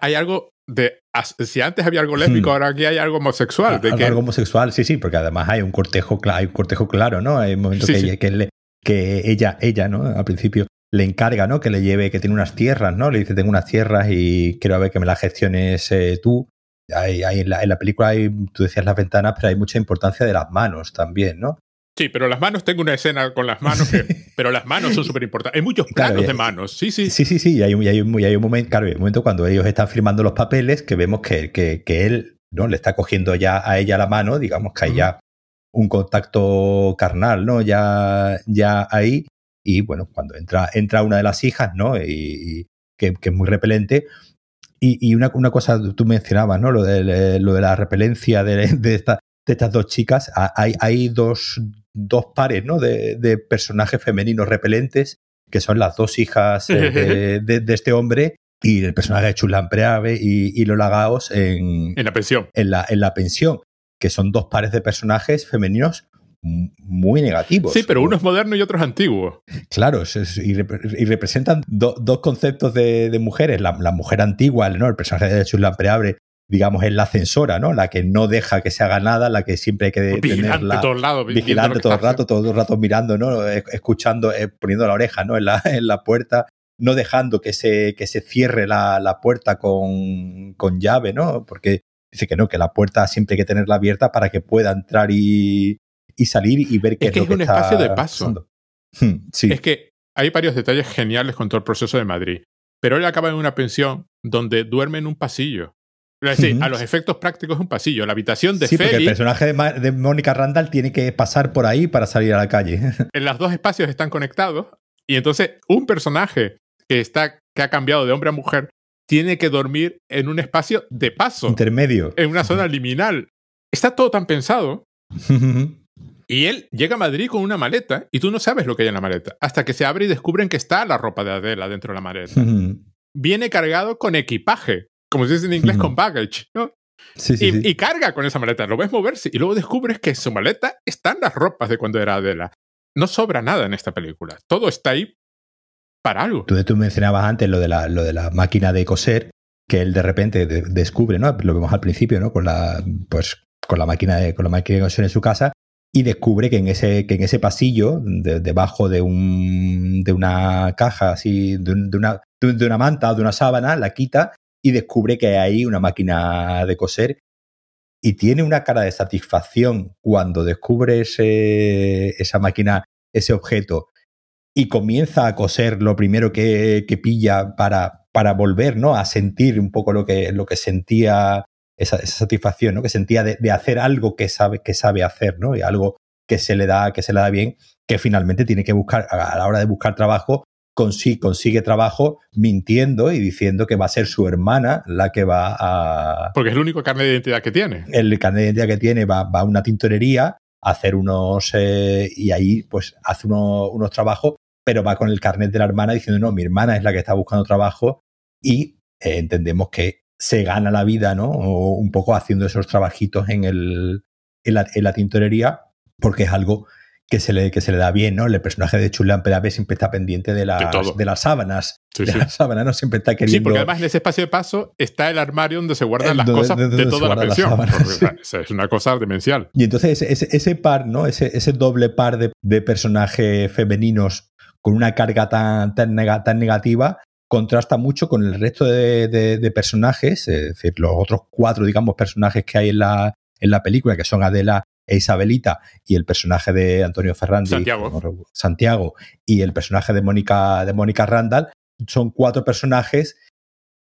Hay algo de. Si antes había algo lésbico, hmm. ahora aquí hay algo homosexual. De algo, homosexual, sí, sí, porque además hay un cortejo, hay un cortejo claro, ¿no? Hay un momento que, que, que, ella, ella, ¿no? Al principio le encarga, ¿no? Que le lleve, que tiene unas tierras, ¿no? Le dice, tengo unas tierras y quiero ver que me las gestiones eh, tú. Hay, en, la, película hay, tú decías las ventanas, pero hay mucha importancia de las manos también, ¿no? Sí, pero las manos, tengo una escena con las manos, que, pero las manos son súper importantes. Hay muchos planos de manos, sí, sí. Sí, sí, sí, y hay, hay, un momento, claro, hay un momento cuando ellos están firmando los papeles que vemos que, que, que, él ¿no? le está cogiendo ya a ella la mano, digamos que hay ya un contacto carnal, ¿no? Ya, ya ahí. Y bueno, cuando entra, entra una de las hijas, ¿no? Y, que, que, es muy repelente, y, una, una, cosa, tú mencionabas, ¿no? Lo de, lo de la repelencia de, esta, de estas dos chicas, hay, hay dos, dos pares ¿no? de, de, personajes femeninos repelentes, que son las dos hijas eh, de, este hombre y el personaje de Chulán Preave y, y Lola Gaos en, en la pensión. En la, en la pensión, que son dos pares de personajes femeninos muy negativos. Sí, pero uno es moderno y otro es antiguo. Claro, y, representan dos conceptos de, de mujeres. La, la, mujer antigua, ¿no? el personaje de Chulán Preave digamos, es la censora, ¿no? La que no deja que se haga nada, la que siempre hay que tenerla todos lados, vigilante todo el rato, todo el rato mirando, ¿no? Escuchando, eh, poniendo la oreja, ¿no? En la, en la puerta, no dejando que se, que se cierre la, la puerta con, con, llave, ¿no? Porque dice que no, que la puerta siempre hay que tenerla abierta para que pueda entrar y, y salir y ver qué es, que es, es un espacio de paso. Hmm, sí. Es que hay varios detalles geniales con todo el proceso de Madrid. Pero él acaba en una pensión donde duerme en un pasillo. Es decir, uh -huh. a los efectos prácticos es un pasillo. La habitación de sí, Feli, porque el personaje de, de Mónica Randall tiene que pasar por ahí para salir a la calle. En los dos espacios están conectados y entonces un personaje que, está, que ha cambiado de hombre a mujer tiene que dormir en un espacio de paso. Intermedio. En una zona liminal. Está todo tan pensado. y él llega a Madrid con una maleta y tú no sabes lo que hay en la maleta. Hasta que se abre y descubren que está la ropa de Adela dentro de la maleta. Viene cargado con equipaje como se dice en inglés, con baggage, ¿no? Sí, sí, y, sí. y, carga con esa maleta, lo ves moverse y luego descubres que en su maleta están las ropas de cuando era Adela. No sobra nada en esta película. Todo está ahí para algo. Tú, tú mencionabas antes lo de, la, lo de la máquina de coser, que él de repente de, descubre, ¿no? Lo vemos al principio, ¿no? Con la, pues, con la máquina de, con la máquina de coser en su casa y descubre que en ese, que en ese pasillo, de, debajo de, un, de una caja así, de, de, una, de una manta de una sábana, la quita y descubre que hay una máquina de coser y tiene una cara de satisfacción cuando descubre ese, esa máquina, ese objeto y comienza a coser lo primero que, que pilla para, para volver ¿no? a sentir un poco lo que, lo que sentía, esa, esa satisfacción, ¿no? que sentía de, de, hacer algo que sabe, que sabe hacer, ¿no? y algo que se le da, que se le da bien, que finalmente tiene que buscar, a la hora de buscar trabajo, consigue, consigue trabajo mintiendo y diciendo que va a ser su hermana la que va a... Porque es el único carnet de identidad que tiene. El carnet de identidad que tiene va, va a una tintorería a hacer unos... Eh, y ahí pues hace unos, unos trabajos, pero va con el carnet de la hermana diciendo, no, mi hermana es la que está buscando trabajo y eh, entendemos que se gana la vida, ¿no? O un poco haciendo esos trabajitos en, el, en, la, en la tintorería porque es algo que se le, que se le da bien, ¿no? El personaje de Chulan Perabe siempre está pendiente de las, de, de las sábanas. Sí, de sí. las sábanas, ¿no? Siempre está queriendo. Sí, porque además en ese espacio de paso está el armario donde se guardan las cosas de, de toda la pensión. Porque, es una cosa demencial. Y entonces ese, ese par, ¿no? Ese, ese doble par de, de, personajes femeninos con una carga tan, tan, neg tan negativa contrasta mucho con el resto de, de, de, personajes, es decir, los otros cuatro, digamos, personajes que hay en la, en la película, que son Adela, e Isabelita y el personaje de Antonio Ferrandi, Santiago. Santiago y el personaje de Mónica de Mónica Randall son cuatro personajes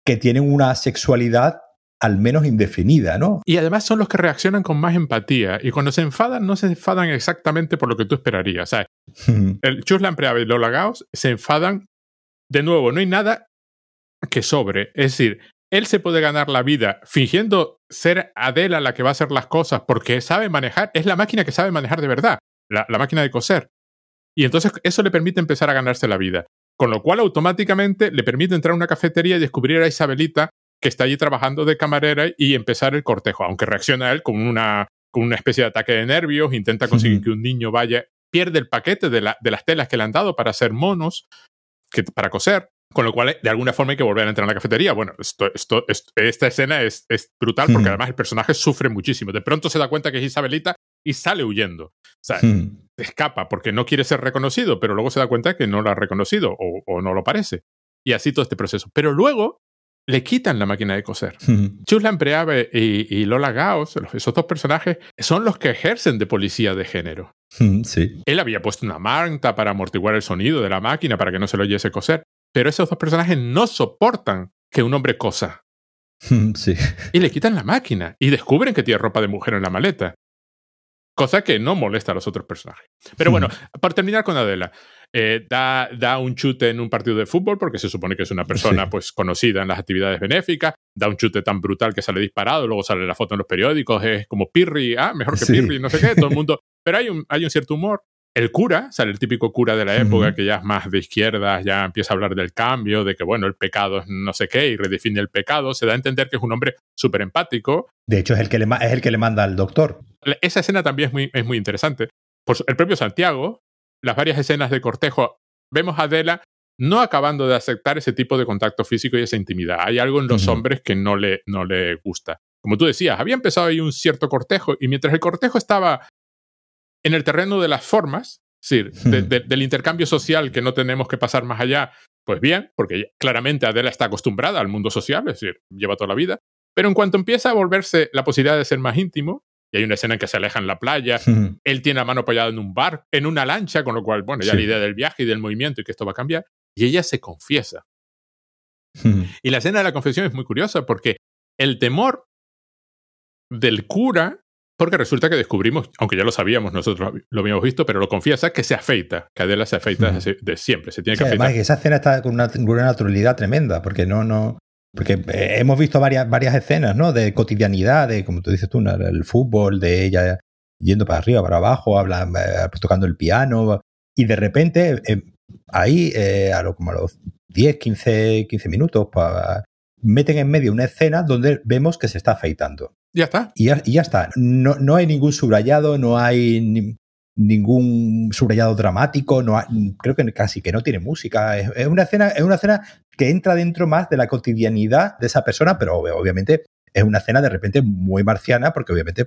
que tienen una sexualidad al menos indefinida, ¿no? Y además son los que reaccionan con más empatía y cuando se enfadan no se enfadan exactamente por lo que tú esperarías, ¿sabes? el Chuslan Preave y Lola Gaos se enfadan de nuevo, no hay nada que sobre, es decir, él se puede ganar la vida fingiendo ser Adela la que va a hacer las cosas porque sabe manejar, es la máquina que sabe manejar de verdad, la, la, máquina de coser. Y entonces eso le permite empezar a ganarse la vida. Con lo cual automáticamente le permite entrar a una cafetería y descubrir a Isabelita que está allí trabajando de camarera y empezar el cortejo, aunque reacciona él con una, con una especie de ataque de nervios, intenta conseguir que un niño vaya, pierde el paquete de, la, de las telas que le han dado para hacer monos, que, para coser, con lo cual, de alguna forma hay que volver a entrar en la cafetería. Bueno, esto, esto, esto esta escena es, es brutal porque hmm. además el personaje sufre muchísimo. De pronto se da cuenta que es Isabelita y sale huyendo. O sea, hmm. escapa porque no quiere ser reconocido, pero luego se da cuenta que no lo ha reconocido o, o, no lo parece. Y así todo este proceso. Pero luego le quitan la máquina de coser. Hmm. Chuslan Preave y, y, Lola Gaos, esos dos personajes, son los que ejercen de policía de género. Sí. Él había puesto una manta para amortiguar el sonido de la máquina para que no se lo oyese coser. Pero esos dos personajes no soportan que un hombre cosa. Sí. Y le quitan la máquina y descubren que tiene ropa de mujer en la maleta. Cosa que no molesta a los otros personajes. Pero bueno, para terminar con Adela. Eh, da, da, un chute en un partido de fútbol porque se supone que es una persona pues conocida en las actividades benéficas, da un chute tan brutal que sale disparado, luego sale la foto en los periódicos, es como Pirri, ah, mejor que Pirri, no sé qué, todo el mundo. Pero hay un, hay un cierto humor. El cura, sale el típico cura de la época que ya es más de izquierda, ya empieza a hablar del cambio, de que bueno, el pecado es no sé qué y redefine el pecado, se da a entender que es un hombre súper empático. De hecho, es el, que le, es el que le manda al doctor. Esa escena también es muy, es muy interesante. Por el propio Santiago, las varias escenas de cortejo, vemos a Adela no acabando de aceptar ese tipo de contacto físico y esa intimidad. Hay algo en los hombres que no le, no le gusta. Como tú decías, había empezado ahí un cierto cortejo y mientras el cortejo estaba en el terreno de las formas, es decir, del intercambio social que no tenemos que pasar más allá, pues bien, porque claramente Adela está acostumbrada al mundo social, es decir, lleva toda la vida, pero en cuanto empieza a volverse la posibilidad de ser más íntimo, y hay una escena en que se aleja en la playa, él tiene la mano apoyada en un bar, en una lancha, con lo cual, bueno, ya la idea del viaje y del movimiento y que esto va a cambiar, y ella se confiesa. Y la escena de la confesión es muy curiosa porque el temor del cura, porque resulta que descubrimos, aunque ya lo sabíamos, nosotros lo habíamos visto, pero lo confiesa que se afeita, que Adela se afeita de siempre, se tiene que afeitar. esa escena está con una, una, naturalidad tremenda, porque no, no, porque eh, hemos visto varias, varias escenas, ¿no? De cotidianidad, de, como tú dices tú, el fútbol, de ella yendo para arriba, para abajo, habla, eh, tocando el piano, y de repente, eh, ahí, a lo, como a los 10, 15, 15 minutos, meten en medio una escena donde vemos que se está afeitando. Ya está. Y ya, y ya está. No, no, hay ningún subrayado, no hay ningún subrayado dramático, no creo que casi que no tiene música. Es, una escena, es una escena que entra dentro más de la cotidianidad de esa persona, pero obviamente es una escena de repente muy marciana, porque obviamente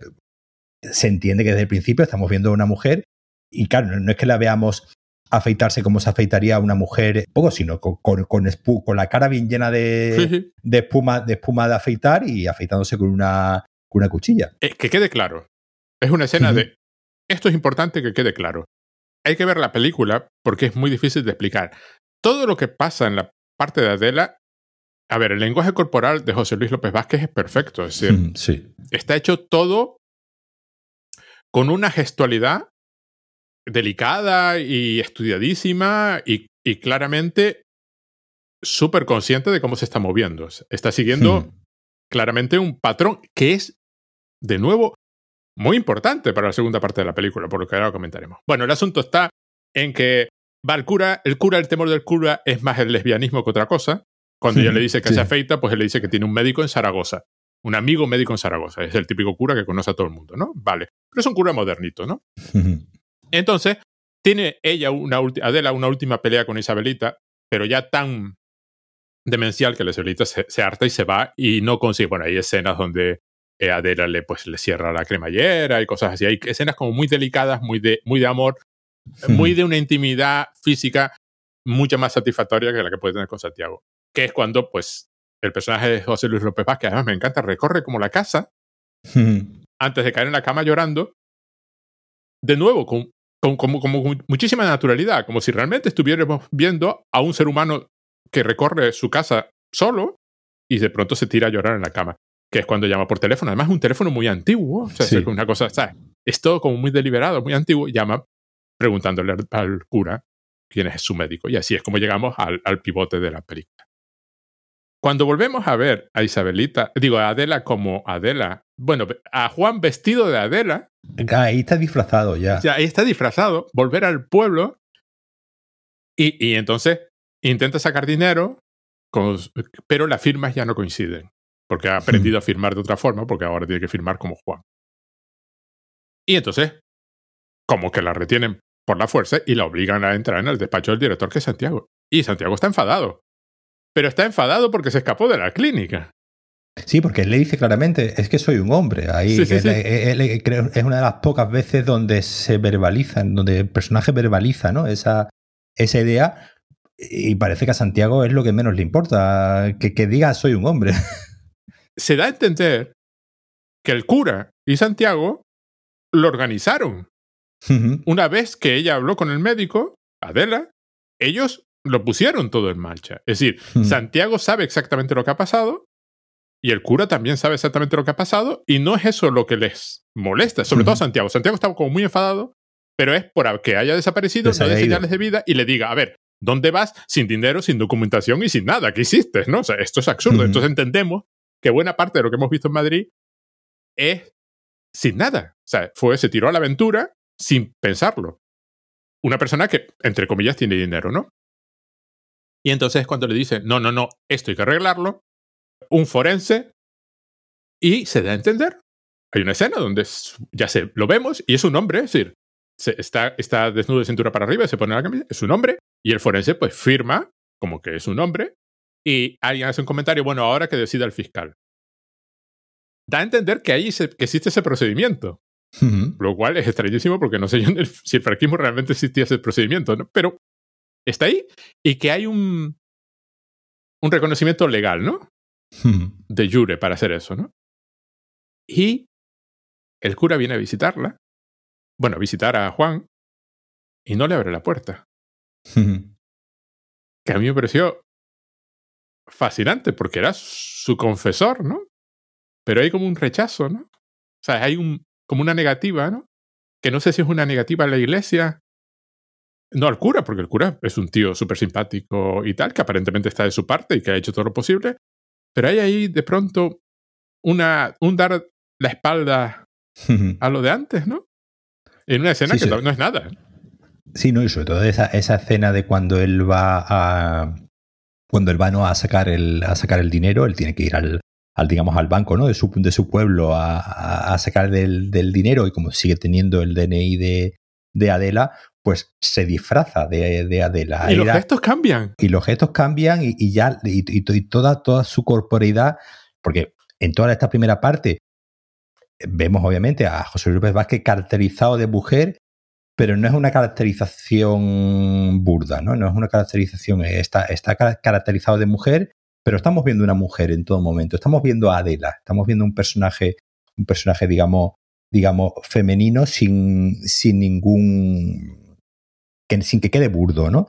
se entiende que desde el principio estamos viendo a una mujer y claro, no es que la veamos afeitarse como se afeitaría una mujer, poco, sino con, con, con, la cara bien llena de, de, espuma, de espuma de afeitar y afeitándose con una, con una cuchilla. Eh, que quede claro. Es una escena de esto es importante que quede claro. Hay que ver la película porque es muy difícil de explicar. Todo lo que pasa en la parte de Adela, a ver, el lenguaje corporal de José Luis López Vázquez es perfecto. Es decir, sí. está hecho todo con una gestualidad delicada y estudiadísima y, claramente súper consciente de cómo se está moviendo. Está siguiendo claramente un patrón que es, de nuevo, muy importante para la segunda parte de la película, por lo que ahora comentaremos. Bueno, el asunto está en que va el cura, el cura, el temor del cura es más el lesbianismo que otra cosa. Cuando ella le dice que se afeita, pues él le dice que tiene un médico en Zaragoza. Un amigo médico en Zaragoza. Es el típico cura que conoce a todo el mundo, ¿no? Vale. Pero es un cura modernito, ¿no? Entonces, tiene ella, una Adela, una última pelea con Isabelita, pero ya tan demencial que la Isabelita se, se harta y se va y no consigue. Bueno, hay escenas donde eh, Adela le, pues, le cierra la cremallera y cosas así. Hay escenas como muy delicadas, muy de, muy de amor, muy de una intimidad física mucho más satisfactoria que la que puede tener con Santiago. Que es cuando, pues, el personaje de José Luis López Vázquez, además me encanta, recorre como la casa antes de caer en la cama llorando, de nuevo, con, con, como, como muchísima naturalidad, como si realmente estuviéramos viendo a un ser humano que recorre su casa solo y de pronto se tira a llorar en la cama que es cuando llama por teléfono. Además, es un teléfono muy antiguo. O sea, es una cosa, ¿sabes? Es todo como muy deliberado, muy antiguo. Llama preguntándole al, cura quién es su médico. Y así es como llegamos al, pivote de la película. Cuando volvemos a ver a Isabelita, digo, a Adela como Adela, bueno, a Juan vestido de Adela. Ahí está disfrazado ya. Ya, ahí está disfrazado, volver al pueblo y, y entonces intenta sacar dinero, con, pero las firmas ya no coinciden porque ha aprendido a firmar de otra forma, porque ahora tiene que firmar como Juan. Y entonces, como que la retienen por la fuerza y la obligan a entrar en el despacho del director, que es Santiago. Y Santiago está enfadado. Pero está enfadado porque se escapó de la clínica. Sí, porque él le dice claramente, es que soy un hombre. Ahí es una de las pocas veces donde se verbaliza, donde el personaje verbaliza ¿no? esa, esa idea. Y parece que a Santiago es lo que menos le importa, que, que diga soy un hombre. se da a entender que el cura y Santiago lo organizaron. Una vez que ella habló con el médico, Adela, ellos lo pusieron todo en marcha. Es decir, Santiago sabe exactamente lo que ha pasado y el cura también sabe exactamente lo que ha pasado y no es eso lo que les molesta, sobre todo Santiago. Santiago estaba como muy enfadado pero es por que haya desaparecido, no haya señales de vida y le diga, a ver, ¿dónde vas sin dinero, sin documentación y sin nada? ¿Qué hiciste? ¿No? O sea, esto es absurdo. Entonces entendemos que buena parte de lo que hemos visto en Madrid es sin nada. O sea, fue, se tiró a la aventura sin pensarlo. Una persona que, entre comillas, tiene dinero, ¿no? Y entonces cuando le dice, no, no, no, esto hay que arreglarlo, un forense, y se da a entender. Hay una escena donde ya se lo vemos y es un hombre, es decir, está, está desnudo de cintura para arriba, se pone la camisa, es un hombre, y el forense pues firma como que es un hombre, y alguien hace un comentario, bueno, ahora que decida el fiscal. Da a entender que ahí que existe ese procedimiento. Lo cual es extrañísimo porque no sé yo si el franquismo realmente existía ese procedimiento, ¿no? Pero está ahí y que hay un, un reconocimiento legal, ¿no? De jure para hacer eso, ¿no? Y el cura viene a visitarla, bueno, a visitar a Juan, y no le abre la puerta. que a mí me pareció fascinante porque era su confesor, ¿no? Pero hay como un rechazo, ¿no? O sea, hay un, como una negativa, ¿no? Que no sé si es una negativa a la iglesia. No al cura, porque el cura es un tío súper simpático y tal, que aparentemente está de su parte y que ha hecho todo lo posible. Pero hay ahí de pronto una, un dar la espalda a lo de antes, ¿no? En una escena que no es nada. Sí, no, y sobre todo esa, esa escena de cuando él va a. Cuando él va ¿no? a sacar el, a sacar el dinero, él tiene que ir al, al, digamos, al banco ¿no? de, su, de su pueblo a, a, sacar del, del, dinero y como sigue teniendo el DNI de, de Adela, pues se disfraza de, de Adela. Y los gestos cambian. Y los gestos cambian y, y ya, y, y, toda, toda su corporeidad, porque en toda esta primera parte vemos obviamente a José Luis Vázquez caracterizado de mujer, pero no es una caracterización burda, ¿no? No es una caracterización, está, está caracterizado de mujer, pero estamos viendo una mujer en todo momento. Estamos viendo a Adela, estamos viendo un personaje, un personaje, digamos, digamos, femenino sin, sin ningún. Que, sin que quede burdo, ¿no?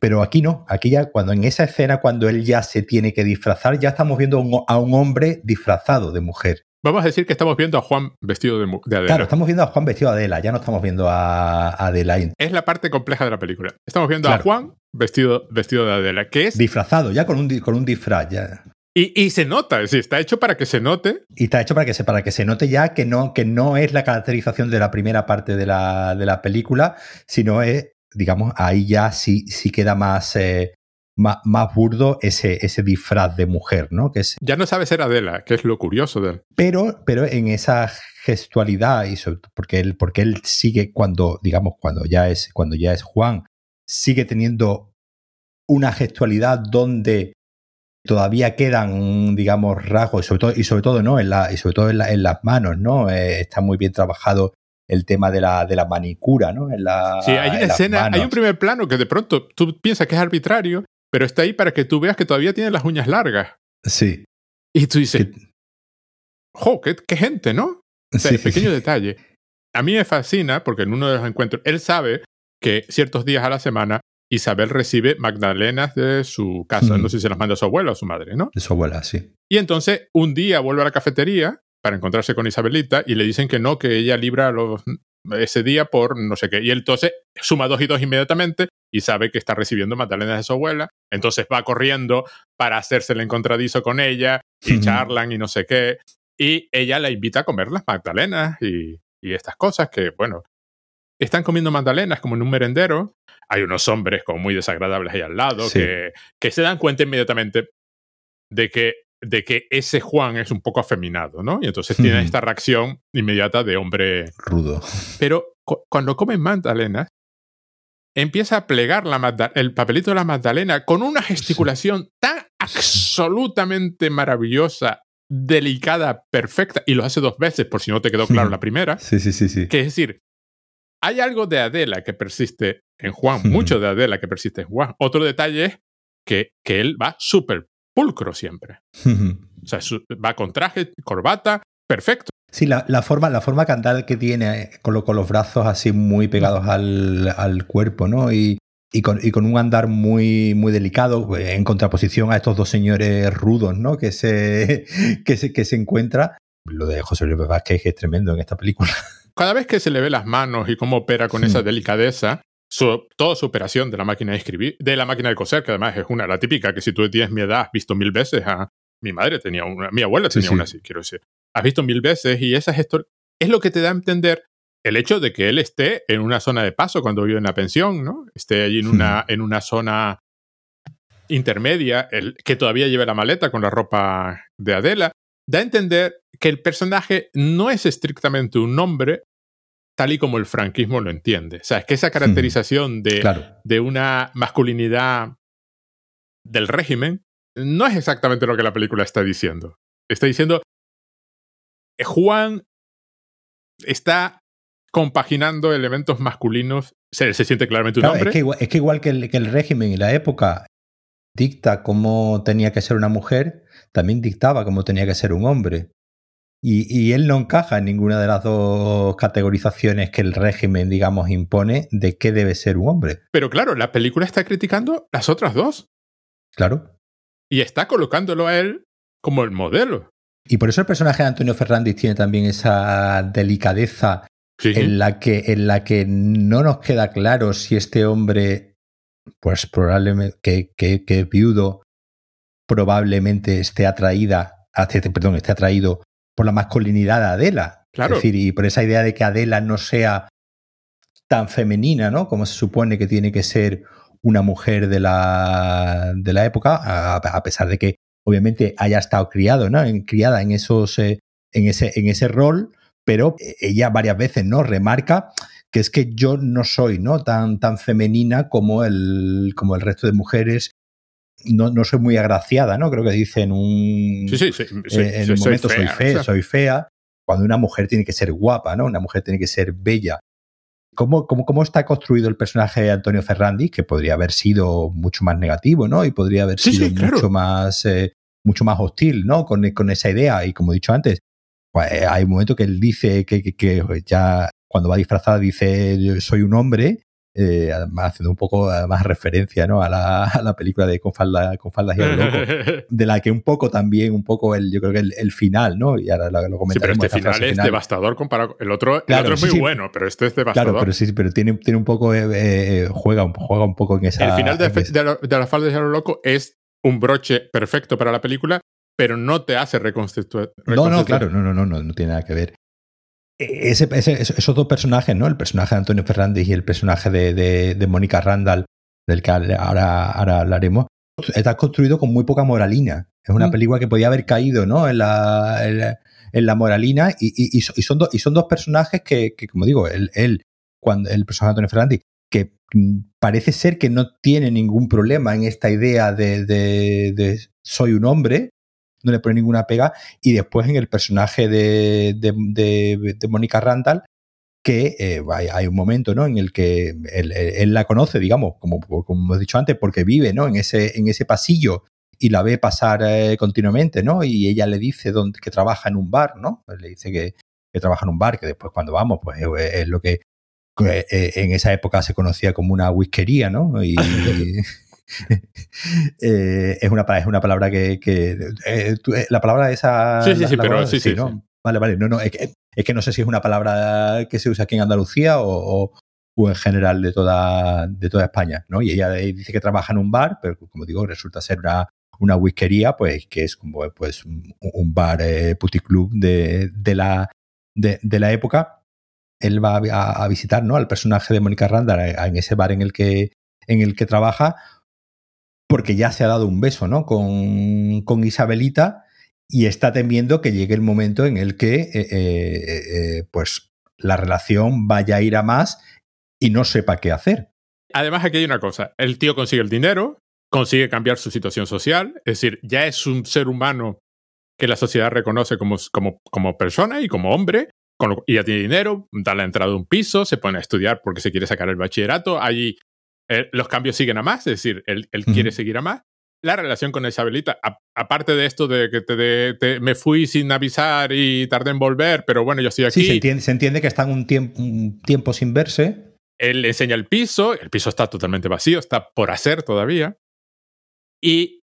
Pero aquí no, aquí ya cuando en esa escena, cuando él ya se tiene que disfrazar, ya estamos viendo a un hombre disfrazado de mujer. Vamos a decir que estamos viendo a Juan vestido de, Adela. Claro, estamos viendo a Juan vestido de Adela, ya no estamos viendo a, Adela. Es la parte compleja de la película. Estamos viendo a Juan vestido, vestido de Adela, que es... Disfrazado, ya con un, con un disfraz, ya. Y, y, se nota, es decir, está hecho para que se note. Y está hecho para que se, para que se note ya que no, que no es la caracterización de la primera parte de la, de la película, sino es, digamos, ahí ya sí, sí queda más, eh, más, burdo ese, ese disfraz de mujer, ¿no? Que es, ya no sabe ser Adela, que es lo curioso de él. Pero, pero en esa gestualidad, y porque él, porque él sigue cuando, digamos, cuando ya es, cuando ya es Juan, sigue teniendo una gestualidad donde todavía quedan, digamos, rasgos, y sobre todo, y sobre todo, ¿no? En la, y sobre todo en, las manos, ¿no? Eh, está muy bien trabajado el tema de la, de la manicura, ¿no? En la, sí, hay una escena, hay un primer plano que de pronto tú piensas que es arbitrario pero está ahí para que tú veas que todavía tiene las uñas largas. Sí. Y tú dices, ¡jo! Qué, gente, ¿no? O sea, pequeño detalle. A mí me fascina porque en uno de los encuentros, él sabe que ciertos días a la semana Isabel recibe magdalenas de su casa. No sé si se las manda a su abuela o a su madre, ¿no? De su abuela, sí. Y entonces un día vuelve a la cafetería para encontrarse con Isabelita y le dicen que no, que ella libra los, ese día por no sé qué. Y entonces suma dos y dos inmediatamente y sabe que está recibiendo magdalenas de su abuela. Entonces va corriendo para hacerse el encontradizo con ella y charlan y no sé qué. Y ella la invita a comer las magdalenas y, y estas cosas que, bueno, están comiendo magdalenas como en un merendero. Hay unos hombres como muy desagradables ahí al lado que, que se dan cuenta inmediatamente de que de que ese Juan es un poco afeminado, ¿no? Y entonces tiene esta reacción inmediata de hombre rudo. Pero cuando comen magdalenas, empieza a plegar la el papelito de la magdalena con una gesticulación tan absolutamente maravillosa, delicada, perfecta, y lo hace dos veces por si no te quedó claro la primera. Sí, sí, sí, sí. Que es decir, hay algo de Adela que persiste en Juan, mucho de Adela que persiste en Juan. Otro detalle es que, que él va súper pulcro siempre. o sea, va con traje, corbata, perfecto. Sí, la, la, forma, la forma cantar que tiene eh, con, con, los brazos así muy pegados al, al cuerpo, ¿no? Y, y, con, y, con, un andar muy, muy delicado, eh, en contraposición a estos dos señores rudos, ¿no? Que se, que se, que se encuentra. Lo de José Luis Vázquez es tremendo en esta película. Cada vez que se le ve las manos y cómo opera con esa delicadeza, su, toda su operación de la máquina de escribir, de la máquina de coser, que además es una, la típica que si tú tienes mi edad has visto mil veces a mi madre tenía una, mi abuela tenía una así, quiero decir. Has visto mil veces y esa gestor es lo que te da a entender el hecho de que él esté en una zona de paso cuando vive en la pensión, ¿no? Esté allí en una, en una zona intermedia, el, que todavía lleve la maleta con la ropa de Adela, da a entender que el personaje no es estrictamente un hombre tal y como el franquismo lo entiende. O sea, es que esa caracterización de, de una masculinidad del régimen no es exactamente lo que la película está diciendo. Está diciendo, eh, Juan está compaginando elementos masculinos, se, siente claramente un hombre. Es que, igual, es que, igual que el, régimen y la época dicta cómo tenía que ser una mujer, también dictaba cómo tenía que ser un hombre. Y, y, él no encaja en ninguna de las dos categorizaciones que el régimen, digamos, impone de qué debe ser un hombre. Pero claro, la película está criticando las otras dos. Claro. Y está colocándolo a él como el modelo. Y por eso el personaje de Antonio Fernández tiene también esa delicadeza en, la que, en la que no nos queda claro si este hombre, pues probablemente, que, que, que viudo, probablemente esté atraída, perdón, esté atraído por la masculinidad de Adela. Claro. Es decir, y por esa idea de que Adela no sea tan femenina, ¿no? Como se supone que tiene que ser una mujer de la, de la época, a, pesar de que obviamente haya estado criado, ¿no? En, criada en esos, eh, en ese, en ese rol, pero ella varias veces, ¿no? Remarca que es que yo no soy, ¿no? Tan, tan femenina como el, como el resto de mujeres. No, no soy muy agraciada, ¿no? Creo que dice en un, sí, sí, sí, eh, en un momento soy fea, soy fea, cuando una mujer tiene que ser guapa, ¿no? Una mujer tiene que ser bella. ¿Cómo, cómo, cómo está construido el personaje de Antonio Ferrandi, que podría haber sido mucho más negativo, ¿no? Y podría haber sido mucho, más, eh, mucho más hostil, ¿no? Con, con, esa idea. Y como he dicho antes, pues, hay un momento que él dice que, que, que ya cuando va disfrazada dice soy un hombre eh, haciendo un poco más referencia ¿no? a, la, a la película de Con, falda, con faldas y loco, de la que un poco también, un poco el, yo creo que el, el final, ¿no? Y ahora lo, lo Sí, pero este final es devastador comparado. El otro, el otro es muy bueno, pero este es devastador. Claro, pero sí, pero tiene, tiene un poco, eh, eh, juega, juega un poco en esa. El final de, de, de, las faldas y loco es un broche perfecto para la película, pero no te hace reconstituir. No, no, claro, no, no, no, no, no tiene nada que ver. Ese, ese, esos dos personajes, ¿no? El personaje de Antonio Fernández y el personaje de, de, de Mónica Randall, del que ahora, ahora hablaremos, está construido con muy poca moralina. Es una mm. película que podía haber caído, ¿no? En la, en, en la moralina y, y, y, son do, y, son dos personajes que, que como digo, él, él cuando, el personaje de Antonio Fernández, que parece ser que no tiene ningún problema en esta idea de, de, de soy un hombre, no le pone ninguna pega. Y después en el personaje de, de, de, Mónica Randall, que eh, hay, un momento ¿no? en el que él, él, la conoce, digamos, como, como hemos dicho antes, porque vive ¿no? en, ese, en ese pasillo y la ve pasar eh, continuamente, ¿no? Y ella le dice que trabaja en un bar, ¿no? Le dice que, que trabaja en un bar, que después cuando vamos, pues es, es lo que en esa época se conocía como una whiskería, ¿no? Y, eh, es, una, es una palabra que. que eh, tú, eh, la palabra esa. Sí, sí, la, sí, la pero sí, sí, ¿no? sí. Vale, vale. No, no, es que, es que, no sé si es una palabra que se usa aquí en Andalucía o, o, o, en general de toda, de toda España, ¿no? Y ella dice que trabaja en un bar, pero como digo, resulta ser una, una whiskería, pues que es como pues, un, un bar eh, puticlub de, de, la, de, de la época él va a, a, visitar ¿no? al personaje de Mónica Randall en ese bar en el que, en el que trabaja, porque ya se ha dado un beso ¿no? con, con Isabelita y está temiendo que llegue el momento en el que eh, eh, eh, pues la relación vaya a ir a más y no sepa qué hacer. Además, aquí hay una cosa: el tío consigue el dinero, consigue cambiar su situación social, es decir, ya es un ser humano que la sociedad reconoce como, como, como persona y como hombre, y ya tiene dinero, da la entrada a un piso, se pone a estudiar porque se quiere sacar el bachillerato, allí eh, los cambios siguen a más, es decir, él, él uh -huh. quiere seguir a más. La relación con Isabelita, a, aparte de esto de que te, de, te, me fui sin avisar y tardé en volver, pero bueno, yo estoy aquí. Sí, se entiende, se entiende que están un, tiemp un tiempo sin verse. Él le enseña el piso, el piso está totalmente vacío, está por hacer todavía. Y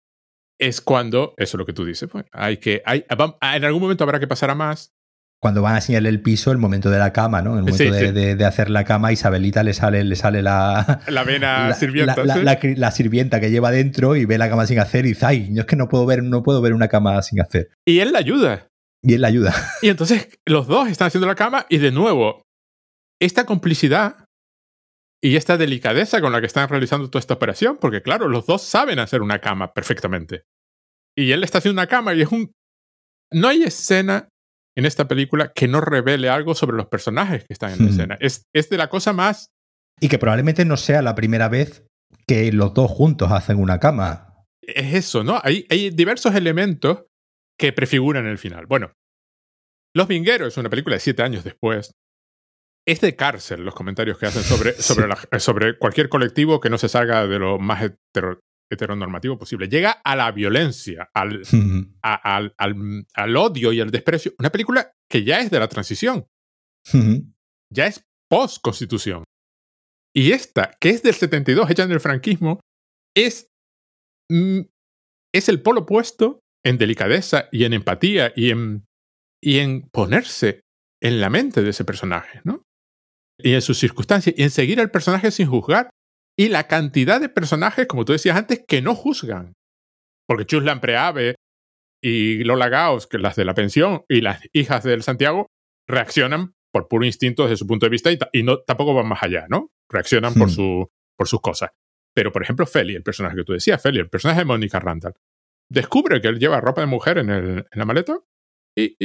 es cuando, eso es lo que tú dices, pues, hay que, hay, en algún momento habrá que pasar a más, cuando van a enseñarle el piso, el momento de la cama, ¿no? El momento Sí, de, sí. de- de hacer la cama, Isabelita le sale, le sale la, La vena la, sirvienta. la- ¿sí? la- la- la sirvienta que lleva dentro y ve la cama sin hacer y dice, ay, yo es que no puedo ver, no puedo ver una cama sin hacer. Y él la ayuda. Y él la ayuda. Y entonces los dos están haciendo la cama y de nuevo, esta complicidad y esta delicadeza con la que están realizando toda esta operación, porque claro, los dos saben hacer una cama perfectamente. Y él está haciendo una cama y es un... No hay escena en esta película que no revele algo sobre los personajes que están en la Hmm. escena. Es, es de la cosa más... Y que probablemente no sea la primera vez que los dos juntos hacen una cama. Es eso, ¿no? Hay, hay diversos elementos que prefiguran el final. Bueno, Los Vingueros es una película de siete años después. Es de cárcel los comentarios que hacen sobre, Sí. sobre, la- sobre cualquier colectivo que no se salga de lo más hetero- heteronormativo posible. Llega a la violencia, al, a- al, al- al odio y al desprecio. Una película que ya es de la transición, ya es post-constitución. Y esta, que es del 72, hecha en el franquismo, es, mm, es el polo opuesto en delicadeza y en empatía y en, y en ponerse en la mente de ese personaje, ¿no? Y en sus circunstancias, y en seguir al personaje sin juzgar. Y la cantidad de personajes, como tú decías antes, que no juzgan. Porque Chuslan Preave y Lola Gauss, que las de la pensión, y las hijas del Santiago, reaccionan por puro instinto desde su punto de vista y, no, tampoco van más allá, ¿no? Reaccionan por, Hmm. su, por sus cosas. Pero, por ejemplo, Feli, el personaje que tú decías, Feli, el personaje de Mónica Randall, descubre que él lleva ropa de mujer en, el- en la maleta y,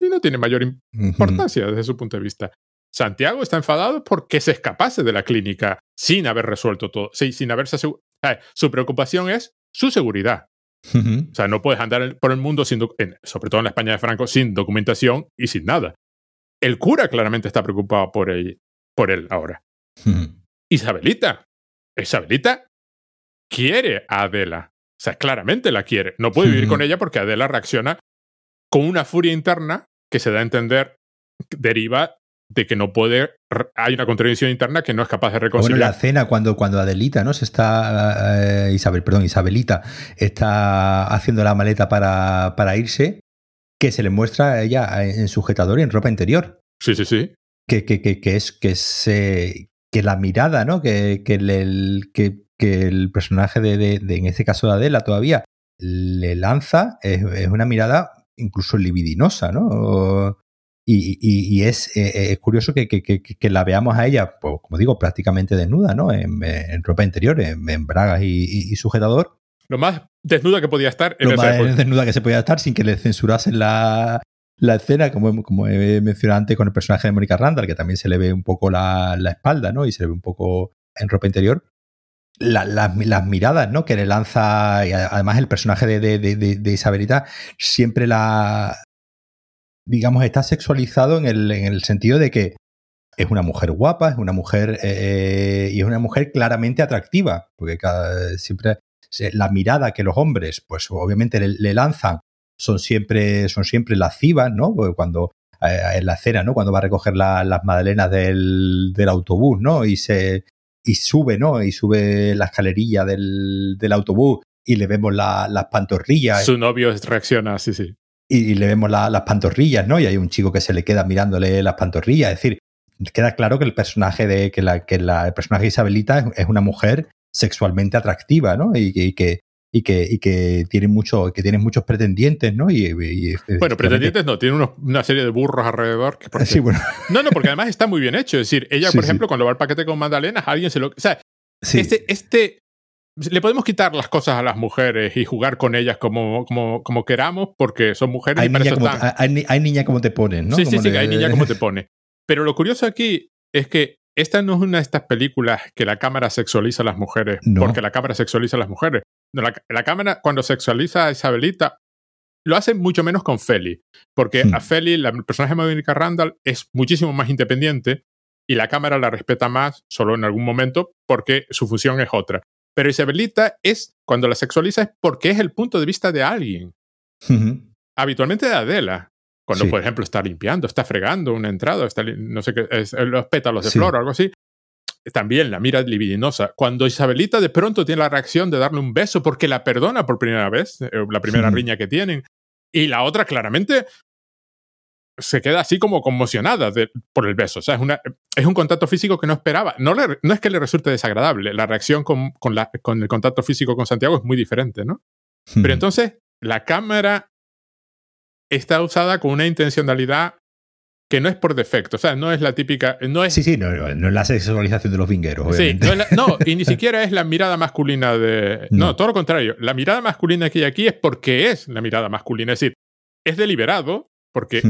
no tiene mayor im- importancia desde su punto de vista. Santiago está enfadado porque se escapase de la clínica sin haber resuelto todo, sí, sin haberse asegu- eh, Su preocupación es su seguridad. O sea, no puedes andar por el mundo, sin en- sobre todo en la España de Franco, sin documentación y sin nada. El cura claramente está preocupado por él, por él ahora. Isabelita. Isabelita quiere a Adela. O sea, claramente la quiere. No puede vivir Ujú. con ella porque Adela reacciona con una furia interna que se da a entender deriva de que no puede. Hay una contradicción interna que no es capaz de Bueno, reconciliar. la cena cuando, cuando Adelita, ¿no? Se está. eh, Isabel, perdón, Isabelita está haciendo la maleta para, para irse, que se le muestra a ella en sujetador y en ropa interior. Sí, sí, sí. Que, que, que, que es que es, eh, que la mirada, ¿no? Que, que, el, que, que el personaje de, de- de, en este caso de Adela todavía, le lanza, es, es una mirada incluso libidinosa, ¿no? Y, y- y es, eh, es curioso que, que- que- que la veamos a ella, pues, como digo, prácticamente desnuda, ¿no? En, en ropa interior, en, en bragas y, sujetador. Lo más desnuda que podía estar en Lo más desnuda que se podía estar sin que le censurasen la, la escena, como, como he mencionado antes con el personaje de Mónica Randall, que también se le ve un poco la, la espalda, ¿no? Y se le ve un poco en ropa interior. La- las, las miradas, ¿no? Que le lanza, y además el personaje de- de- de Isabelita siempre la, digamos, está sexualizado en el, en el sentido de que es una mujer guapa, es una mujer eh, y es una mujer claramente atractiva, porque cada, siempre la mirada que los hombres, pues obviamente le, lanzan, son siempre, son siempre lascivas, ¿no? Cuando eh, en la cena, ¿no? Cuando va a recoger la- las magdalenas del, del autobús, ¿no? Y se y sube, ¿no? Y sube la escalerilla del, del autobús y le vemos la- las pantorrillas Su novio reacciona, sí, sí. Y, le vemos la- las pantorrillas, ¿no? Y hay un chico que se le queda mirándole las pantorrillas. Es decir, queda claro que el personaje de que la, que la, el personaje de Isabelita es, es una mujer sexualmente atractiva, ¿no? Y, que- y que y que, y que tiene mucho, que tiene muchos pretendientes, ¿no? Y, y- y Bueno, pretendientes no, tiene unos- una serie de burros alrededor. Que porque- Sí, bueno, No, no, porque además está muy bien hecho. Es decir, ella, Sí, por sí. ejemplo, cuando va al paquete con magdalenas, alguien se lo. O sea, este, este. Le podemos quitar las cosas a las mujeres y jugar con ellas como, como, como queramos, porque son mujeres hay, y para niña eso como, están. hay, hay niña como te ponen, ¿no? sí, sí, Como sí, le- hay niña como te pone. Pero lo curioso aquí es que esta no es una de estas películas que la cámara sexualiza a las mujeres, No. porque la cámara sexualiza a las mujeres. No, la, la cámara, cuando sexualiza a Isabelita, lo hace mucho menos con Feli, porque Hmm. a Feli, la, el personaje de Mónica Randall, es muchísimo más independiente y la cámara la respeta más solo en algún momento porque su función es otra. Pero Isabelita es, cuando la sexualiza, es porque es el punto de vista de alguien habitualmente de Adela. Cuando, Sí. por ejemplo, está limpiando, está fregando una entrada, está, no sé qué, es- eh, los pétalos de Sí. flor o algo así. También la mira libidinosa. Cuando Isabelita de pronto tiene la reacción de darle un beso porque la perdona por primera vez, eh, la primera riña que tienen, y la otra claramente se queda así como conmocionada por el beso. O sea, es, una, es un contacto físico que no esperaba. No, no es que le resulte desagradable, la reacción con, con, la, con el contacto físico con Santiago es muy diferente, ¿no? Pero entonces la cámara está usada con una intencionalidad que no es por defecto, o sea, no es la típica, no es... Sí, sí, no, es la sexualización de los vingueros, obviamente. Sí, no, y ni siquiera es la mirada masculina de... No. todo lo contrario, la mirada masculina que hay aquí es porque es la mirada masculina, es decir, es deliberado porque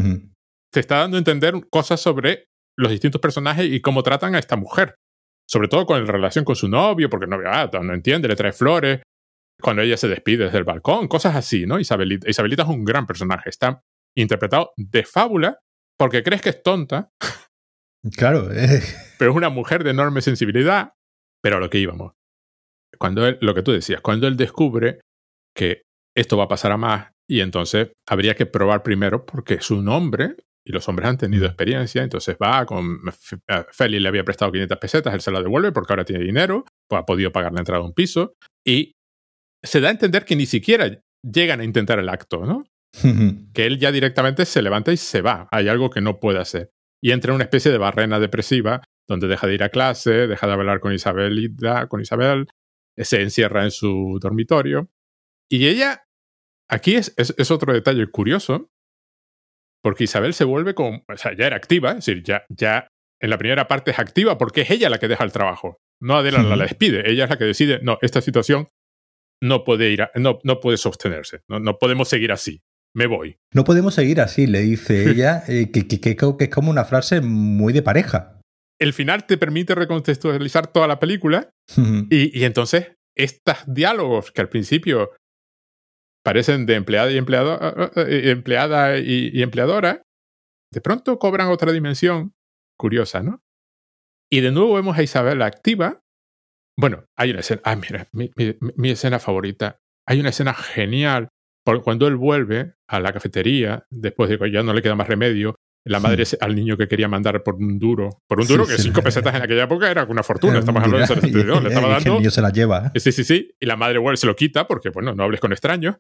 se está dando a entender cosas sobre los distintos personajes y cómo tratan a esta mujer, sobre todo con la relación con su novio, porque el novio ah, no entiende, le trae flores, cuando ella se despide desde el balcón, cosas así, ¿no? Isabelita, Isabelita es un gran personaje, está interpretado de fábula porque crees que es tonta. Claro. Eh. Pero es una mujer de enorme sensibilidad. Pero a lo que íbamos. Cuando él, lo que tú decías, cuando él descubre que esto va a pasar a más y entonces habría que probar primero porque es un hombre y los hombres han tenido experiencia, entonces va con Feli le había prestado 500 pesetas, él se la devuelve porque ahora tiene dinero, pues ha podido pagar la entrada a un piso y se da a entender que ni siquiera llegan a intentar el acto, ¿no? que él ya directamente se levanta y se va. Hay algo que no puede hacer. Y entra en una especie de barrena depresiva donde deja de ir a clase, deja de hablar con Isabel, con Isabel se encierra en su dormitorio. Y ella, aquí es, es, otro detalle curioso, porque Isabel se vuelve como, o sea, ya era activa, es decir, ya, ya en la primera parte es activa porque es ella la que deja el trabajo. No Adela la despide, ella es la que decide, no, esta situación no puede ir, no, no puede sostenerse, no, no podemos seguir así me voy. No podemos seguir así, le dice ella, eh, que, que, es como una frase muy de pareja. El final te permite recontextualizar toda la película y, entonces estos diálogos que al principio parecen de empleada y empleado, eh, empleada y, empleadora, de pronto cobran otra dimensión curiosa, ¿no? Y de nuevo vemos a Isabel activa. Bueno, hay una escena, ah, mira, mi escena favorita. Hay una escena genial cuando él vuelve a la cafetería, después de que ya no le queda más remedio, la madre al niño que quería mandar por un duro, por un duro que cinco pesetas en aquella época era una fortuna, estamos hablando de 72, le estaba dando. El niño se la lleva. Sí, sí, sí, y la madre vuelve, se lo quita porque, bueno, no hables con extraños.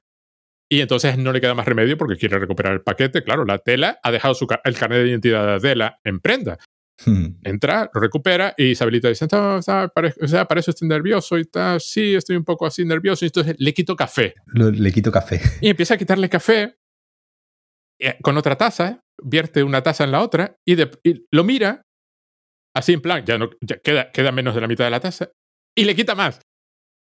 Y entonces no le queda más remedio porque quiere recuperar el paquete. Claro, la tela ha dejado su, el carnet de identidad de Adela en prenda. Hmm. Entra, lo recupera y Isabelita dice, o sea, parece estoy nervioso y tal, sí, estoy un poco así nervioso, y entonces le quito café. le quito café. Y empieza a quitarle café eh, con otra taza, vierte una taza en la otra y, lo mira, así en plan, ya no queda, queda menos de la mitad de la taza, y le quita más.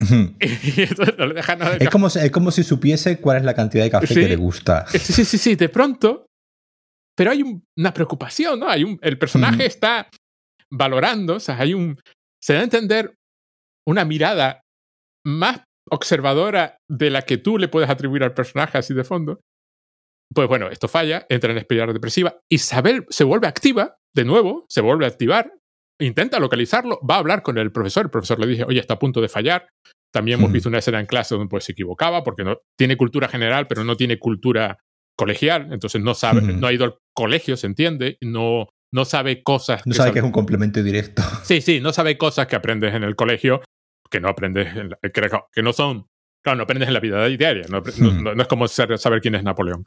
y entonces no le deja nada es, como, es como si supiese cuál es la cantidad de café que le gusta. Sí, sí, sí, sí, de pronto pero hay una preocupación, ¿no? Hay un, el personaje está valorando, o sea, hay un, se da a entender una mirada más observadora de la que tú le puedes atribuir al personaje así de fondo. Pues bueno, esto falla, entra en espiral depresiva. Isabel se vuelve activa, de nuevo, se vuelve a activar, intenta localizarlo, va a hablar con el profesor. El profesor le dice, oye, está a punto de fallar. También hemos visto una escena en clase donde pues, se equivocaba porque no, tiene cultura general, pero no tiene cultura colegial, entonces no sabe, no ha ido al colegio, se entiende, no, no sabe cosas. No sabe que es un complemento directo. Sí, sí, no sabe cosas que aprendes en el colegio, que no aprendes, en que no son, claro, no aprendes en la vida diaria, no, no, es como saber quién es Napoleón.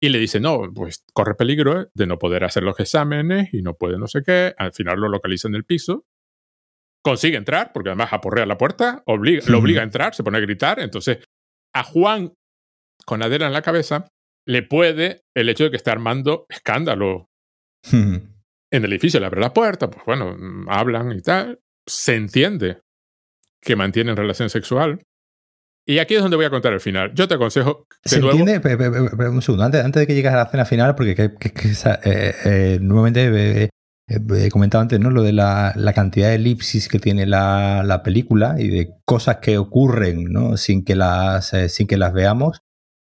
Y le dice, no, pues corre peligro de no poder hacer los exámenes y no puede no sé qué. Al final lo localiza en el piso. Consigue entrar, porque además aporrea la puerta, obliga, lo obliga a entrar, se pone a gritar. Entonces, a Juan, con Adela en la cabeza, le puede el hecho de que esté armando escándalo en el edificio. Le abre la puerta, pues bueno, hablan y tal. Se entiende que mantienen relación sexual. Y aquí es donde voy a contar el final. Yo te aconsejo. De ¿Se nuevo, entiende? un segundo, antes, antes, de que llegues a la escena final, porque que, eh, eh, nuevamente eh, he comentado antes, ¿no? Lo de la, la cantidad de elipsis que tiene la, la, película y de cosas que ocurren, ¿no? Sin que las, sin que las veamos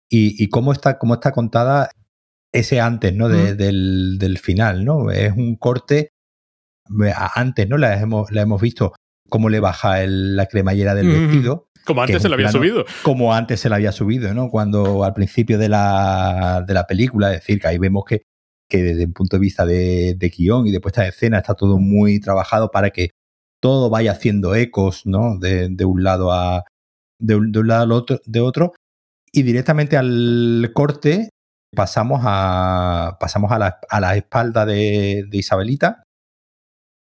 y, cómo, está, cómo está contada ese antes, ¿no? del, del, final, ¿no? Es un corte antes, ¿no? La hemos, la hemos visto cómo le baja la cremallera del vestido. Como antes se la había subido. Como antes se la había subido, ¿no? Cuando al principio de la, de la película, es decir, que ahí vemos que, que desde un punto de vista de, de guion y de puesta de escena está todo muy trabajado para que todo vaya haciendo ecos, ¿no? De, de un lado a. De un, de un lado al otro, de otro y directamente al corte pasamos a, pasamos a la, a la espalda de, de Isabelita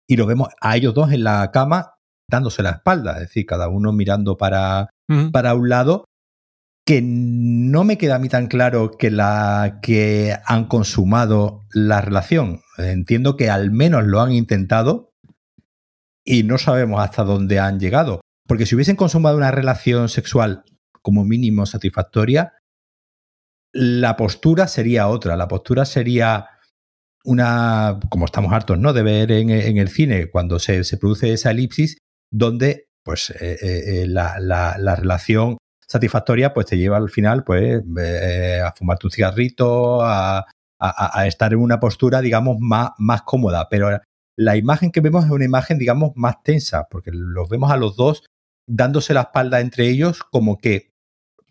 y lo vemos a ellos dos en la cama dándose la espalda, es decir, cada uno mirando para, para un lado, que no me queda a mí tan claro que, la, que han consumado la relación. Entiendo que al menos lo han intentado y no sabemos hasta dónde han llegado. Porque si hubiesen consumado una relación sexual como mínimo satisfactoria, la postura sería otra. La postura sería una, como estamos hartos ¿no? de ver en, en el cine, cuando se, se produce esa elipsis, donde pues eh, eh, la, la, la, relación satisfactoria pues te lleva al final pues eh, a fumarte un cigarrito, a, estar en una postura digamos más, cómoda, pero la imagen que vemos es una imagen digamos más tensa, porque los vemos a los dos dándose la espalda entre ellos como que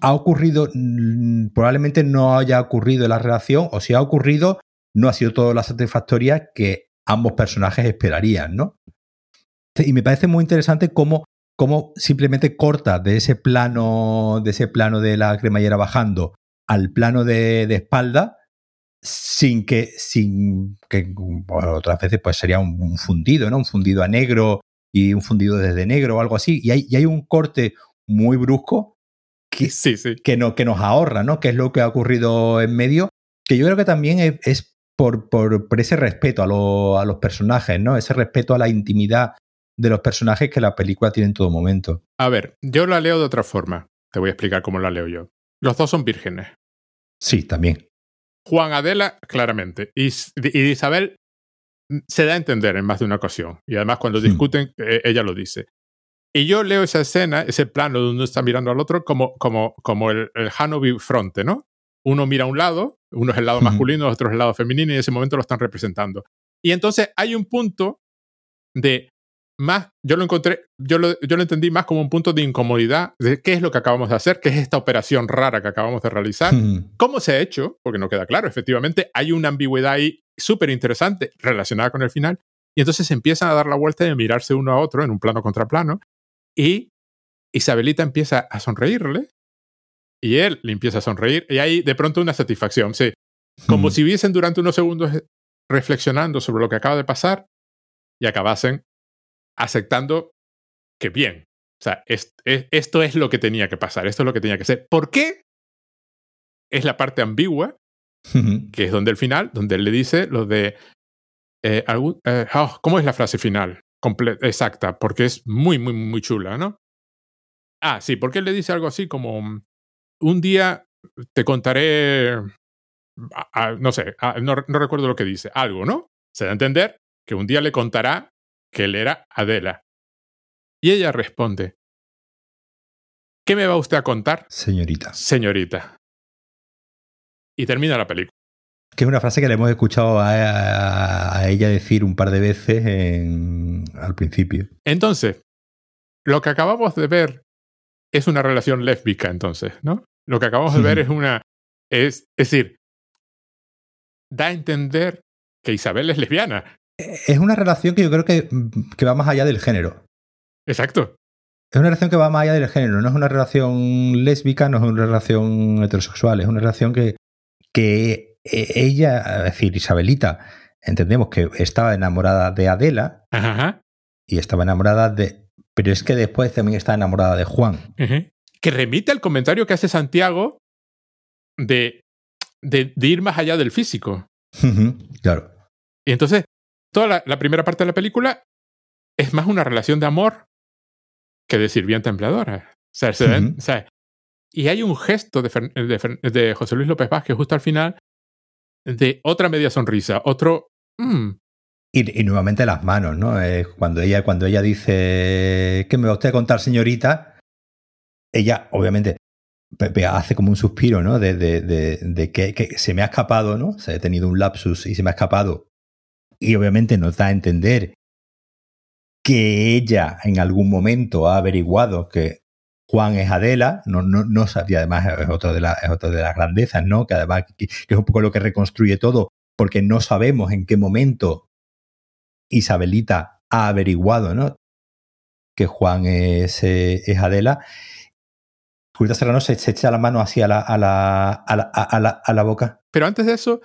ha ocurrido, mm, probablemente no haya ocurrido la relación, o si ha ocurrido, no ha sido todo la satisfactoria que ambos personajes esperarían, ¿no? Y me parece muy interesante cómo, cómo simplemente corta de ese plano, de ese plano de la cremallera bajando al plano de, de espalda, sin que, sin que bueno, otras veces pues sería un, un, fundido, ¿no? Un fundido a negro y un fundido desde negro o algo así. Y hay, y hay un corte muy brusco que, sí, sí. que, no, que nos ahorra, ¿no? Que es lo que ha ocurrido en medio, que yo creo que también es, es por, por, por, ese respeto a, lo, a, los personajes, ¿no? Ese respeto a la intimidad de los personajes que la película tiene en todo momento. A ver, yo la leo de otra forma. Te voy a explicar cómo la leo yo. Los dos son vírgenes. Sí, también. Juan Adela, claramente. Y, y Isabel se da a entender en más de una ocasión. Y además, cuando discuten, hmm. eh, ella lo dice. Y yo leo esa escena, ese plano donde uno está mirando al otro, como, como, como el, el Hanover fronte, ¿no? Uno mira a un lado, uno es el lado masculino, otro es el lado femenino, y en ese momento lo están representando. Y entonces hay un punto de más, yo lo encontré, yo lo, yo lo entendí más como un punto de incomodidad de qué es lo que acabamos de hacer, qué es esta operación rara que acabamos de realizar, cómo se ha hecho, porque no queda claro, efectivamente hay una ambigüedad ahí súper interesante relacionada con el final, y entonces empiezan a dar la vuelta de mirarse uno a otro en un plano contra plano, y Isabelita empieza a sonreírle, y él le empieza a sonreír, y hay de pronto una satisfacción, sí, como si viesen durante unos segundos reflexionando sobre lo que acaba de pasar y acabasen aceptando que bien, o sea, es, es, esto es lo que tenía que pasar, esto es lo que tenía que ser. ¿Por qué? Es la parte ambigua, que es donde el final, donde él le dice lo de... Eh, algún, eh, oh, ¿Cómo es la frase final? Comple exacta, porque es muy, muy, muy chula, ¿no? Ah, sí, porque él le dice algo así como, un día te contaré, a, a, no sé, a, no, no recuerdo lo que dice, algo, ¿no? Se da a entender que un día le contará que él era Adela. Y ella responde, ¿qué me va usted a contar? Señorita. Señorita. Y termina la película. Que es una frase que le hemos escuchado a, a, a ella decir un par de veces en, al principio. Entonces, lo que acabamos de ver es una relación lésbica, entonces, ¿no? Lo que acabamos de ver es una... Es, es decir, da a entender que Isabel es lesbiana. Es una relación que yo creo que, que, va más allá del género. Exacto. Es una relación que va más allá del género. No es una relación lésbica, no es una relación heterosexual. Es una relación que, que ella, es decir, Isabelita, entendemos que estaba enamorada de Adela Ajá. y estaba enamorada de. Pero es que después también está enamorada de Juan. Que remite al comentario que hace Santiago de, de, de ir más allá del físico. claro. Y entonces, toda la, la, primera parte de la película es más una relación de amor que de sirvienta empleadora. O sea, se ven, uh -huh. o sea, y hay un gesto de, de, de, José Luis López Vázquez justo al final de otra media sonrisa, otro... Mm. Y, y, nuevamente las manos, ¿no? Eh, cuando, ella, cuando ella dice, ¿qué me va usted a contar, señorita? Ella, obviamente, hace como un suspiro, ¿no? De, de, de, de que, que, se me ha escapado, ¿no? Se ha tenido un lapsus y se me ha escapado y obviamente nos da a entender que ella en algún momento ha averiguado que Juan es Adela, no, no, no sabía, además es otra de, la, de las grandezas, ¿no? Que además es un poco lo que reconstruye todo, porque no sabemos en qué momento Isabelita ha averiguado, ¿no? Que Juan es, eh, es Adela. Julieta Serrano se, echa la mano así a la, a la, a la, a la boca. pero antes de eso,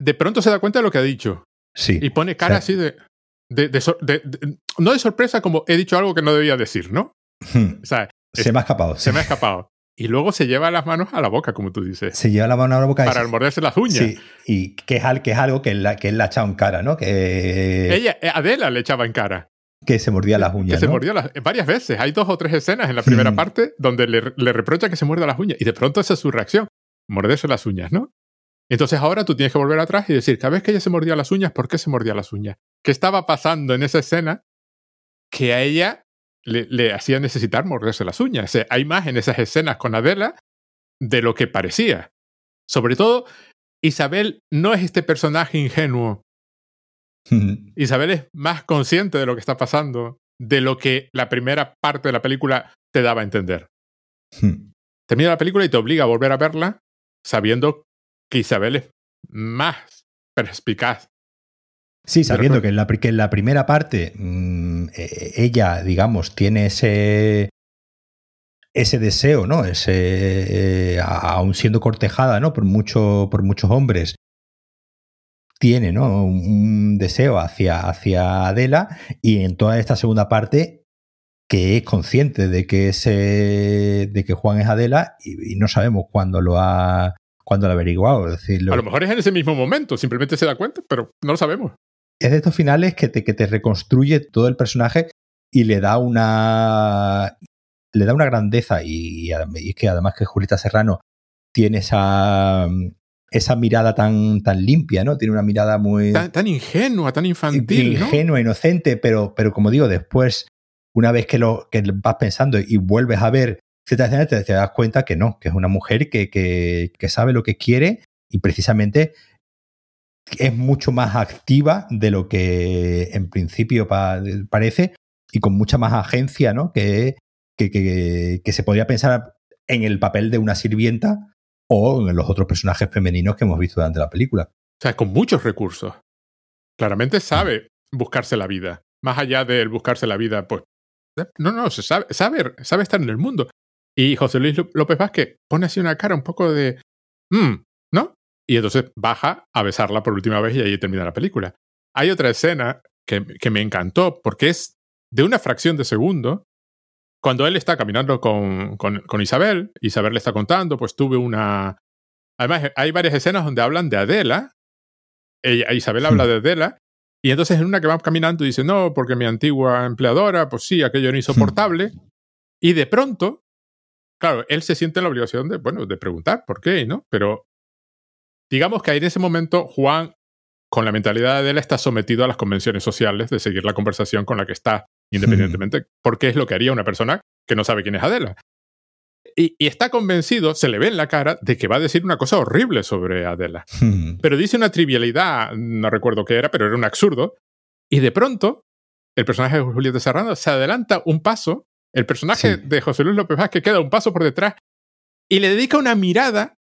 de pronto se da cuenta de lo que ha dicho. Sí. Y pone cara así de, de, de, No de sorpresa, como he dicho algo que no debía decir, ¿no? Hmm. O sea, se me ha escapado. Se me ha escapado. Y luego se lleva las manos a la boca, como tú dices. Se lleva la mano a la boca. Para morderse las uñas. Sí, y que es, que es algo que él, que él la ha echado en cara, ¿no? Que... Ella, eh, Adela le echaba en cara. Que se mordía las uñas. Que se mordía las, varias veces. Hay dos o tres escenas en la primera hmm. parte donde le, le, reprocha que se muerda las uñas. Y de pronto esa es su reacción. Morderse las uñas, ¿no? Entonces ahora tú tienes que volver atrás y decir, cada vez que ella se mordía las uñas, ¿por qué se mordía las uñas? ¿Qué estaba pasando en esa escena que a ella le, hacía necesitar morderse las uñas? hay más en esas escenas con Adela de lo que parecía. Sobre todo, Isabel no es este personaje ingenuo. Isabel es más consciente de lo que está pasando, de lo que la primera parte de la película te daba a entender. Termina la película y te obliga a volver a verla sabiendo que Isabel es más perspicaz. Sí, sabiendo que en, la, en la primera parte mm, e, ella, digamos, tiene ese ese deseo, ¿no? Ese, eh, aún siendo cortejada, ¿no? Por, mucho, por muchos hombres, tiene, ¿no? Un deseo hacia, hacia Adela y en toda esta segunda parte que es consciente de que ese, de que Juan es Adela y no sabemos cuándo lo ha cuando lo ha averiguado. A lo mejor es en ese mismo momento, simplemente se da cuenta, pero no lo sabemos. Es de estos finales que te, que te reconstruye todo el personaje y le da una le da una grandeza y, es que además que Julieta Serrano tiene esa esa mirada tan, tan limpia, ¿no? Tiene una mirada muy... Tan, ingenua, tan infantil, Ingenua, inocente, pero, pero como digo, después, una vez que, lo, que vas pensando y vuelves a ver te, te das cuenta que no, que es una mujer que, que, sabe lo que quiere y precisamente es mucho más activa de lo que en principio parece y con mucha más agencia, ¿no? Que, que, que, se podría pensar en el papel de una sirvienta o en los otros personajes femeninos que hemos visto durante la película. O sea, con muchos recursos. Claramente sabe buscarse la vida. Más allá de buscarse la vida, pues. No, no, se sabe, sabe, sabe estar en el mundo. Y José Luis López Vázquez pone así una cara un poco de... Mmm, ¿no? Y entonces baja a besarla por última vez y ahí termina la película. Hay otra escena que, que me encantó porque es de una fracción de segundo. Cuando él está caminando con, con, con Isabel, Isabel le está contando, pues tuve una... Además, hay varias escenas donde hablan de Adela. Ella, Isabel habla de Adela. Y entonces en una que va caminando dice, no, porque mi antigua empleadora, pues sí, aquello era insoportable. y de pronto claro, él se siente en la obligación de, bueno, de preguntar por qué, ¿no? Pero digamos que ahí en ese momento Juan, con la mentalidad de él, está sometido a las convenciones sociales de seguir la conversación con la que está, independientemente, porque es lo que haría una persona que no sabe quién es Adela. Y, está convencido, se le ve en la cara, de que va a decir una cosa horrible sobre Adela. Pero dice una trivialidad, no recuerdo qué era, pero era un absurdo. Y de pronto, el personaje de Julieta Serrano se adelanta un paso el personaje de José Luis López Vázquez queda un paso por detrás y le dedica una mirada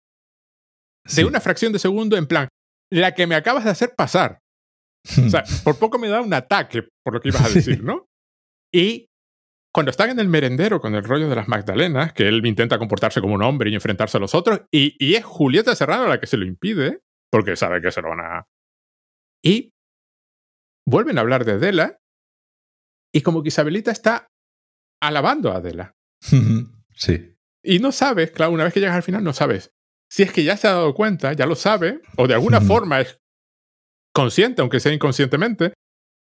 de una fracción de segundo en plan, la que me acabas de hacer pasar. o sea, por poco me da un ataque por lo que ibas a decir, ¿no? Y cuando están en el merendero con el rollo de las Magdalenas, que él intenta comportarse como un hombre y enfrentarse a los otros, y, y es Julieta Serrano la que se lo impide, porque sabe que se lo van a... Y vuelven a hablar de Adela, y como que Isabelita está alabando a Adela. sí. Y no sabes, claro, una vez que llegas al final, no sabes si es que ya se ha dado cuenta, ya lo sabe, o de alguna forma es consciente, aunque sea inconscientemente,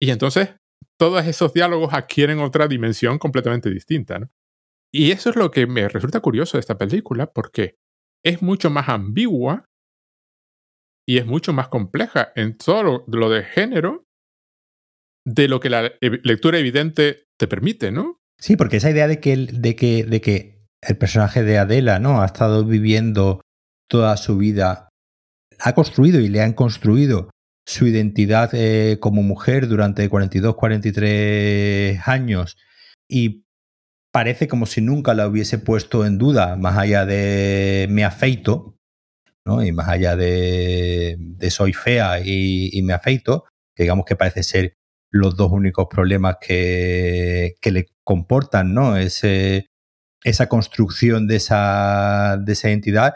y entonces todos esos diálogos adquieren otra dimensión completamente distinta. ¿no? Y eso es lo que me resulta curioso de esta película, porque es mucho más ambigua y es mucho más compleja en todo lo de género de lo que la lectura evidente te permite, ¿no? Sí, porque esa idea de que, el, de que, de que el personaje de Adela ¿no? ha estado viviendo toda su vida, ha construido y le han construido su identidad eh, como mujer durante 42, 43 años y parece como si nunca la hubiese puesto en duda, más allá de me afeito, ¿no? y más allá de, de soy fea y, me afeito, que digamos que parece ser los dos únicos problemas que, que le comportan, ¿no? Ese, esa construcción de esa, de esa entidad.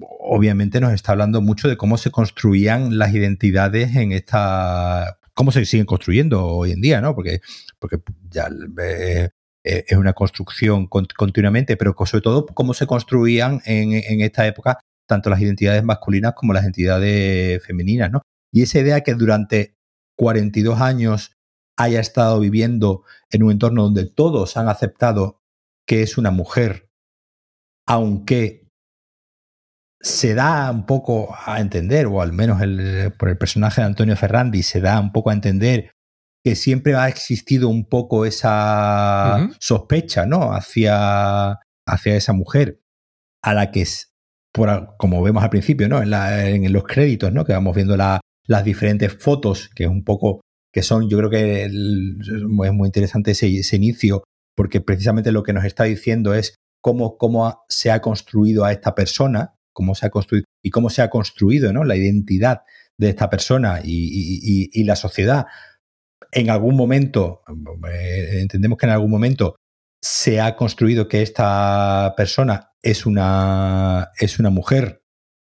obviamente nos está hablando mucho de cómo se construían las identidades en esta, cómo se siguen construyendo hoy en día, ¿no? Porque, porque ya eh, eh, es una construcción continuamente, pero sobre todo cómo se construían en, en, esta época tanto las identidades masculinas como las identidades femeninas, ¿no? Y esa idea que durante 42 años haya estado viviendo en un entorno donde todos han aceptado que es una mujer, aunque se da un poco a entender, o al menos por el personaje de Antonio Ferrandi, se da un poco a entender que siempre ha existido un poco esa sospecha, ¿no? Hacia, hacia esa mujer, a la que, por, como vemos al principio, ¿no? En, en los créditos, ¿no? Que vamos viendo las diferentes fotos, que es un poco, que son, yo creo que es muy interesante ese, inicio, porque precisamente lo que nos está diciendo es cómo, cómo se ha construido a esta persona, cómo se ha construido y cómo se ha construido ¿no? la identidad de esta persona y, la sociedad. En algún momento, eh, entendemos que en algún momento se ha construido que esta persona es una, es una mujer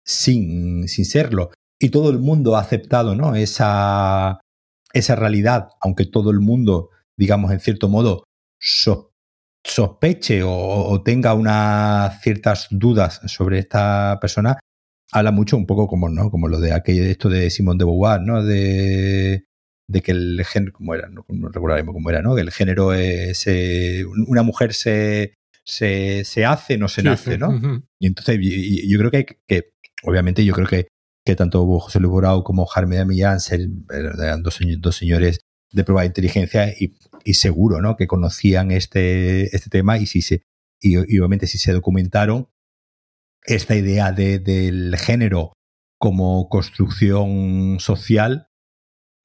sin, sin serlo y todo el mundo ha aceptado ¿no? esa, esa realidad, aunque todo el mundo, digamos, en cierto modo, sospeche o, tenga unas ciertas dudas sobre esta persona, habla mucho un poco como, ¿no? Como lo de aquello, esto de Simón de Beauvoir, ¿no? De, de que el género, como era, no, recordaremos cómo era, ¿no? Que el género es, eh, una mujer se, se, se, hace, no se nace, ¿no? Y entonces yo, creo que, que, obviamente yo creo que, que tanto José Luis Borao como Jaime de Millán eran dos, señores de prueba de inteligencia y, seguro ¿no? que conocían este, este tema y, si se, y, obviamente si se documentaron esta idea de, del género como construcción social,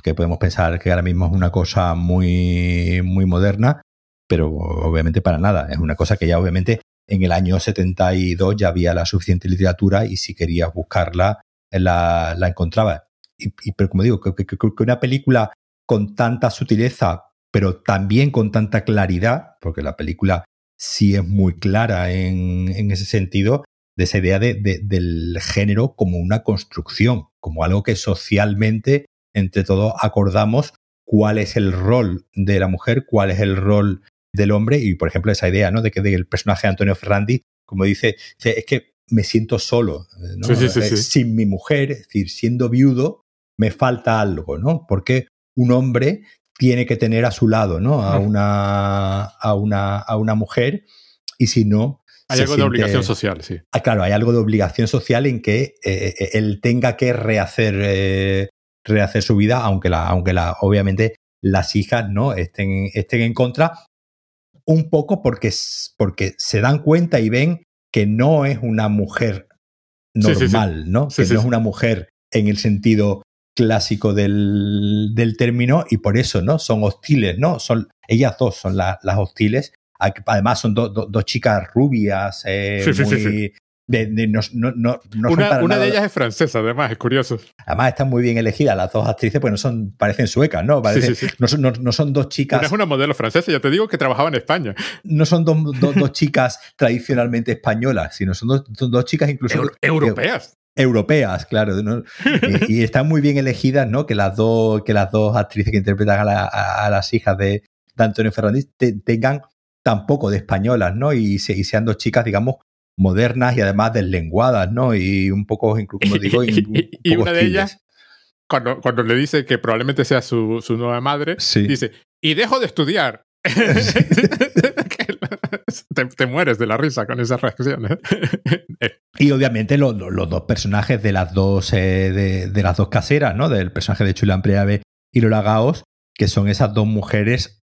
que podemos pensar que ahora mismo es una cosa muy, muy moderna, pero obviamente para nada. Es una cosa que ya obviamente en el año 72 ya había la suficiente literatura y si querías buscarla la, encontrabas. Y, pero como digo, que, que, una película con tanta sutileza, pero también con tanta claridad, porque la película sí es muy clara en, ese sentido, de esa idea de, del género como una construcción, como algo que socialmente, entre todos, acordamos cuál es el rol de la mujer, cuál es el rol del hombre, y por ejemplo esa idea ¿no? de que el personaje de Antonio Ferrandi, como dice, es que me siento solo, eh, sin mi mujer, es decir, siendo viudo, me falta algo, ¿no? Porque un hombre tiene que tener a su lado, ¿no? A una, a una, a una mujer y si no... Hay algo de obligación social, sí. Ah, claro, hay algo de obligación social en que eh, eh, él tenga que rehacer, eh, rehacer su vida, aunque, la, aunque la, obviamente las hijas no estén, estén en contra, un poco porque, porque se dan cuenta y ven que no es una mujer normal, ¿no? que no es una mujer en el sentido clásico del, del, término y por eso, ¿no? Son hostiles, ¿no? Son, ellas dos son las hostiles. Además son dos chicas rubias, eh, muy, una, de ellas es francesa, además, es curioso. Además, están muy bien elegidas las dos actrices, pues no son, parecen suecas, ¿no? no, son, dos chicas. Una es una modelo francesa, ya te digo que trabajaba en España. No son dos, dos, chicas tradicionalmente españolas, sino son dos, chicas incluso. europeas. Europeas, claro. y, están muy bien elegidas, ¿no? Que las dos, que las dos actrices que interpretan a, las hijas de, Antonio Fernández tengan tampoco de españolas, ¿no? Y, y sean dos chicas, digamos, modernas y además deslenguadas, ¿no? Y un poco, como digo, y, una de ellas, cuando, cuando le dice que probablemente sea su, su nueva madre, dice, y dejo de estudiar. te, mueres de la risa con esas reacciones. y obviamente los, dos personajes de las dos, eh, de, las dos caseras, ¿no? Del personaje de Chula Preave y Lola Gaos, que son esas dos mujeres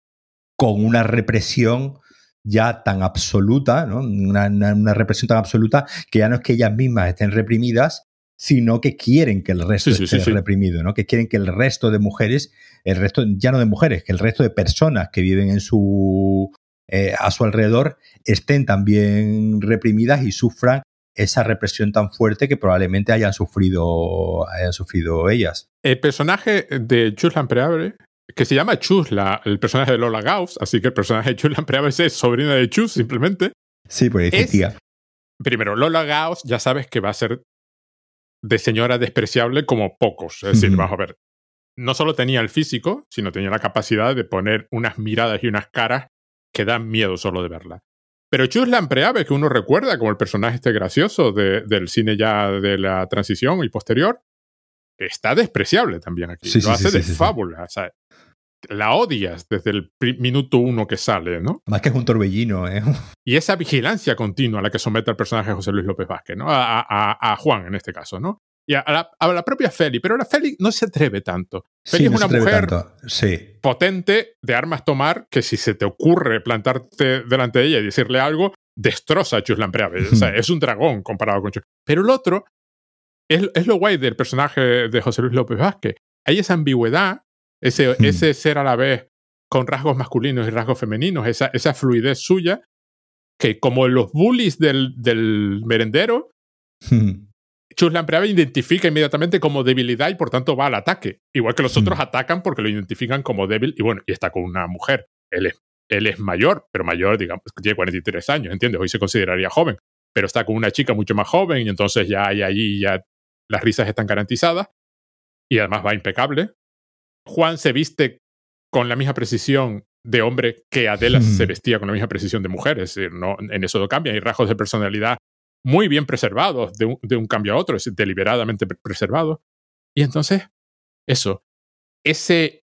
con una represión ya tan absoluta, ¿no? Una, represión tan absoluta que ya no es que ellas mismas estén reprimidas, sino que quieren que el resto esté reprimido, ¿no? Que quieren que el resto de mujeres, el resto, ya no de mujeres, que el resto de personas que viven en su eh, a su alrededor estén también reprimidas y sufran esa represión tan fuerte que probablemente hayan sufrido, hayan sufrido ellas. El personaje de Chuslan Preabre que se llama Chus, el personaje de Lola Gauss, así que el personaje de Chus Lampreaves es sobrina de Chus, simplemente. Sí, pues es tía. primero, Lola Gauss ya sabes que va a ser de señora despreciable como pocos. Es decir, vamos a ver, no solo tenía el físico, sino tenía la capacidad de poner unas miradas y unas caras que dan miedo solo de verla. Pero Chus Lampreave, que uno recuerda como el personaje este gracioso de- del cine ya de la transición y posterior, está despreciable también aquí. Sí, Lo sí, hace sí, de fábula. O sea, la odias desde el minuto uno que sale, ¿no? Más que es un torbellino, ¿eh? Y esa vigilancia continua a la que somete al personaje José Luis López Vázquez, ¿no? A, a- a Juan, en este caso, ¿no? Y a, la, a la propia Feli, pero la Feli no se atreve tanto. Feli Sí, es una mujer. Sí. potente de armas tomar que si se te ocurre plantarte delante de ella y decirle algo, destroza a Chus Lampreave. O sea, es un dragón comparado con Chus. Pero el otro es, es lo guay del personaje de José Luis López Vázquez. Hay esa ambigüedad, ese, Hmm. ese ser a la vez con rasgos masculinos y rasgos femeninos, esa, esa fluidez suya, que como los bullies del, del merendero, Chus Lampreave identifica inmediatamente como debilidad y por tanto va al ataque. Igual que los Hmm. otros atacan porque lo identifican como débil y bueno, y está con una mujer. Él es, él es mayor, pero mayor, digamos, tiene 43 años, ¿entiendes? Hoy se consideraría joven, pero está con una chica mucho más joven y entonces ya hay allí, ya las risas están garantizadas y además va impecable. Juan se viste con la misma precisión de hombre que Adela Hmm. se vestía con la misma precisión de mujer, es decir, no, en eso no cambia, hay rasgos de personalidad muy bien preservados de un, de un cambio a otro, es decir, deliberadamente pre- preservados. Y entonces, eso, ese,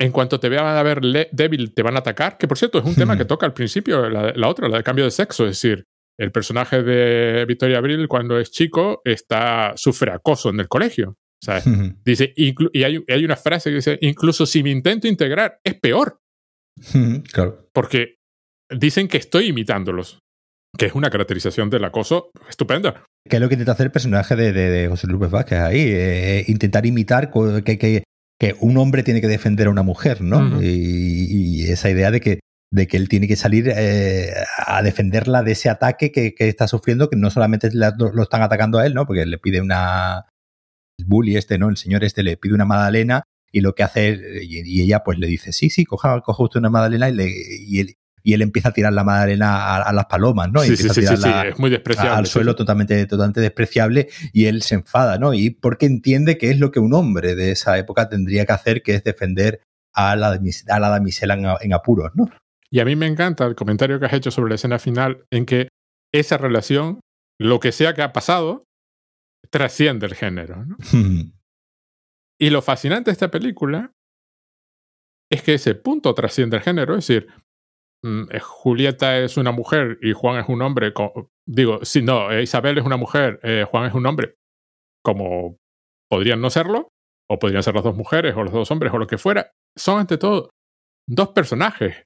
en cuanto te vean a ver débil, te van a atacar, que por cierto es un tema Hmm. que toca al principio, la, la otra, la de cambio de sexo, es decir, el personaje de Victoria Abril cuando es chico está, sufre acoso en el colegio. O sea, dice, y hay, hay una frase que dice, incluso si me intento integrar, es peor, claro. porque dicen que estoy imitándolos, que es una caracterización del acoso estupenda. Que es lo que intenta hacer el personaje de, de- de José Luis Vázquez ahí? eh, intentar imitar que, que- que un hombre tiene que defender a una mujer, ¿no? Y esa idea de que, de que él tiene que salir eh, a defenderla de ese ataque que, que está sufriendo, que no solamente la- lo, están atacando a él, ¿no? Porque le pide una. El bully este, ¿no? El señor este le pide una magdalena y lo que hace. Y, y ella pues le dice: Sí, sí, coja, coja usted una magdalena y, le, y, él, y él empieza a tirar la magdalena a, a las palomas, ¿no? Y sí, empieza sí, a sí, sí, tirarla es muy despreciable. al suelo totalmente, totalmente despreciable y él se enfada, ¿no? Y porque entiende que es lo que un hombre de esa época tendría que hacer, que es defender a la, a la damisela en, en apuros, ¿no? Y a mí me encanta el comentario que has hecho sobre la escena final en que esa relación, lo que sea que ha pasado, trasciende el género. ¿no? Y lo fascinante de esta película es que ese punto trasciende el género, es decir, mm, eh, Julieta es una mujer y Juan es un hombre, digo, si no, eh, Isabel es una mujer, eh, Juan es un hombre, como podrían no serlo, o podrían ser las dos mujeres o los dos hombres o lo que fuera, son ante todo dos personajes.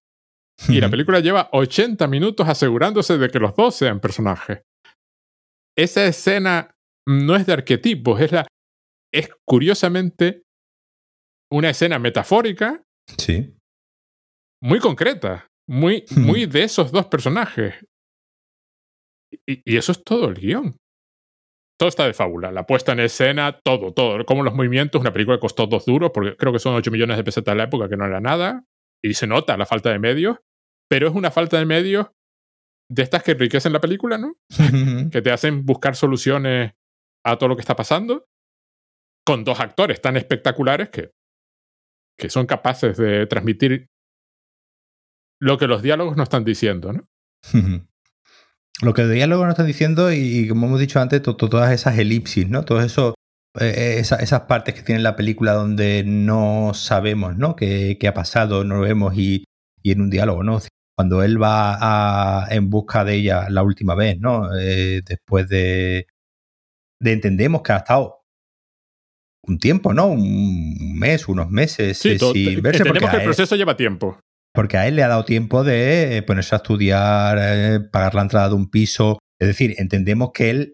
Y la película lleva 80 minutos asegurándose de que los dos sean personajes. Esa escena no es de arquetipos, es la es curiosamente una escena metafórica Sí. muy concreta, muy, Hmm. muy de esos dos personajes. Y, y eso es todo el guion. Todo está de fábula. La puesta en escena, todo, todo. Como los movimientos, una película que costó dos duros, porque creo que son 8 millones de pesetas de la época, que no era nada. Y se nota la falta de medios. Pero es una falta de medios de estas que enriquecen la película, ¿no? que te hacen buscar soluciones a todo lo que está pasando, con dos actores tan espectaculares que, que son capaces de transmitir lo que los diálogos no están diciendo, ¿no? Lo que de diálogo nos están diciendo, y como hemos dicho antes, to- to- todas esas elipsis, ¿no? Todas eso, eh, esa- esas partes que tiene la película donde no sabemos, ¿no? ¿Qué, qué ha pasado? No lo vemos y, y en un diálogo, ¿no? Cuando él va a- en busca de ella la última vez, ¿no? Eh, después de, de entendemos que ha estado un tiempo, ¿no? Un mes, unos meses Sí, eh, sin verse porque entendemos que el él- proceso lleva tiempo. porque a él le ha dado tiempo de eh, ponerse a estudiar, eh, pagar la entrada de un piso. Es decir, entendemos que él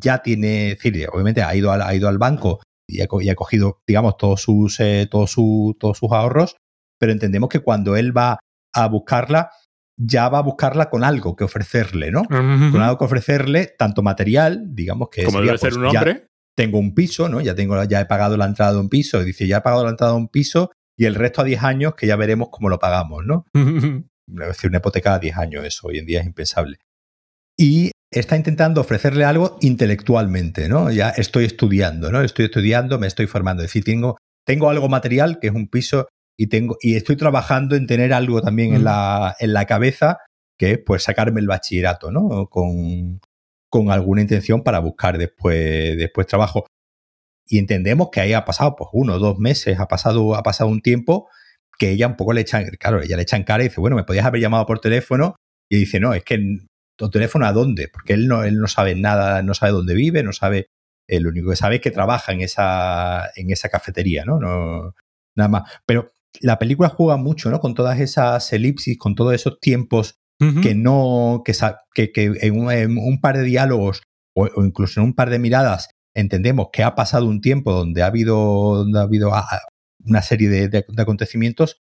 ya tiene, es decir, obviamente ha ido al, ha ido al banco y ha, co- y ha cogido, digamos, todos sus, eh, todos, su- todos sus ahorros, pero entendemos que cuando él va a buscarla, ya va a buscarla con algo que ofrecerle, ¿no? Con algo que ofrecerle, tanto material, digamos que Como sería, debe ser pues, un hombre. tengo un piso, ¿no? Ya tengo, ya he pagado la entrada de un piso. Y dice, ya he pagado la entrada de un piso y el resto a 10 años que ya veremos cómo lo pagamos, ¿no? Es decir, una hipoteca a 10 años, eso hoy en día es impensable. Y está intentando ofrecerle algo intelectualmente, ¿no? Ya estoy estudiando, ¿no? Estoy estudiando, me estoy formando. Es decir, tengo, tengo algo material, que es un piso, y tengo, y estoy trabajando en tener algo también en, Mm. la, en la cabeza, que es pues sacarme el bachillerato, ¿no? Con, con alguna intención para buscar después, después trabajo. Y entendemos que ahí ha pasado pues uno o dos meses, ha pasado, ha pasado un tiempo que ella un poco le echan, claro, ella le echan cara y dice, bueno, me podías haber llamado por teléfono y dice, no, es que tu teléfono a dónde, porque él no, él no sabe nada, no sabe dónde vive, no sabe, eh, lo único que sabe es que trabaja en esa, en esa cafetería, ¿no? no nada más. Pero la película juega mucho, ¿no? Con todas esas elipsis, con todos esos tiempos que no, que, que, que en, un, en un par de diálogos o, o incluso en un par de miradas entendemos que ha pasado un tiempo donde ha habido, donde ha habido ah, una serie de, de- de acontecimientos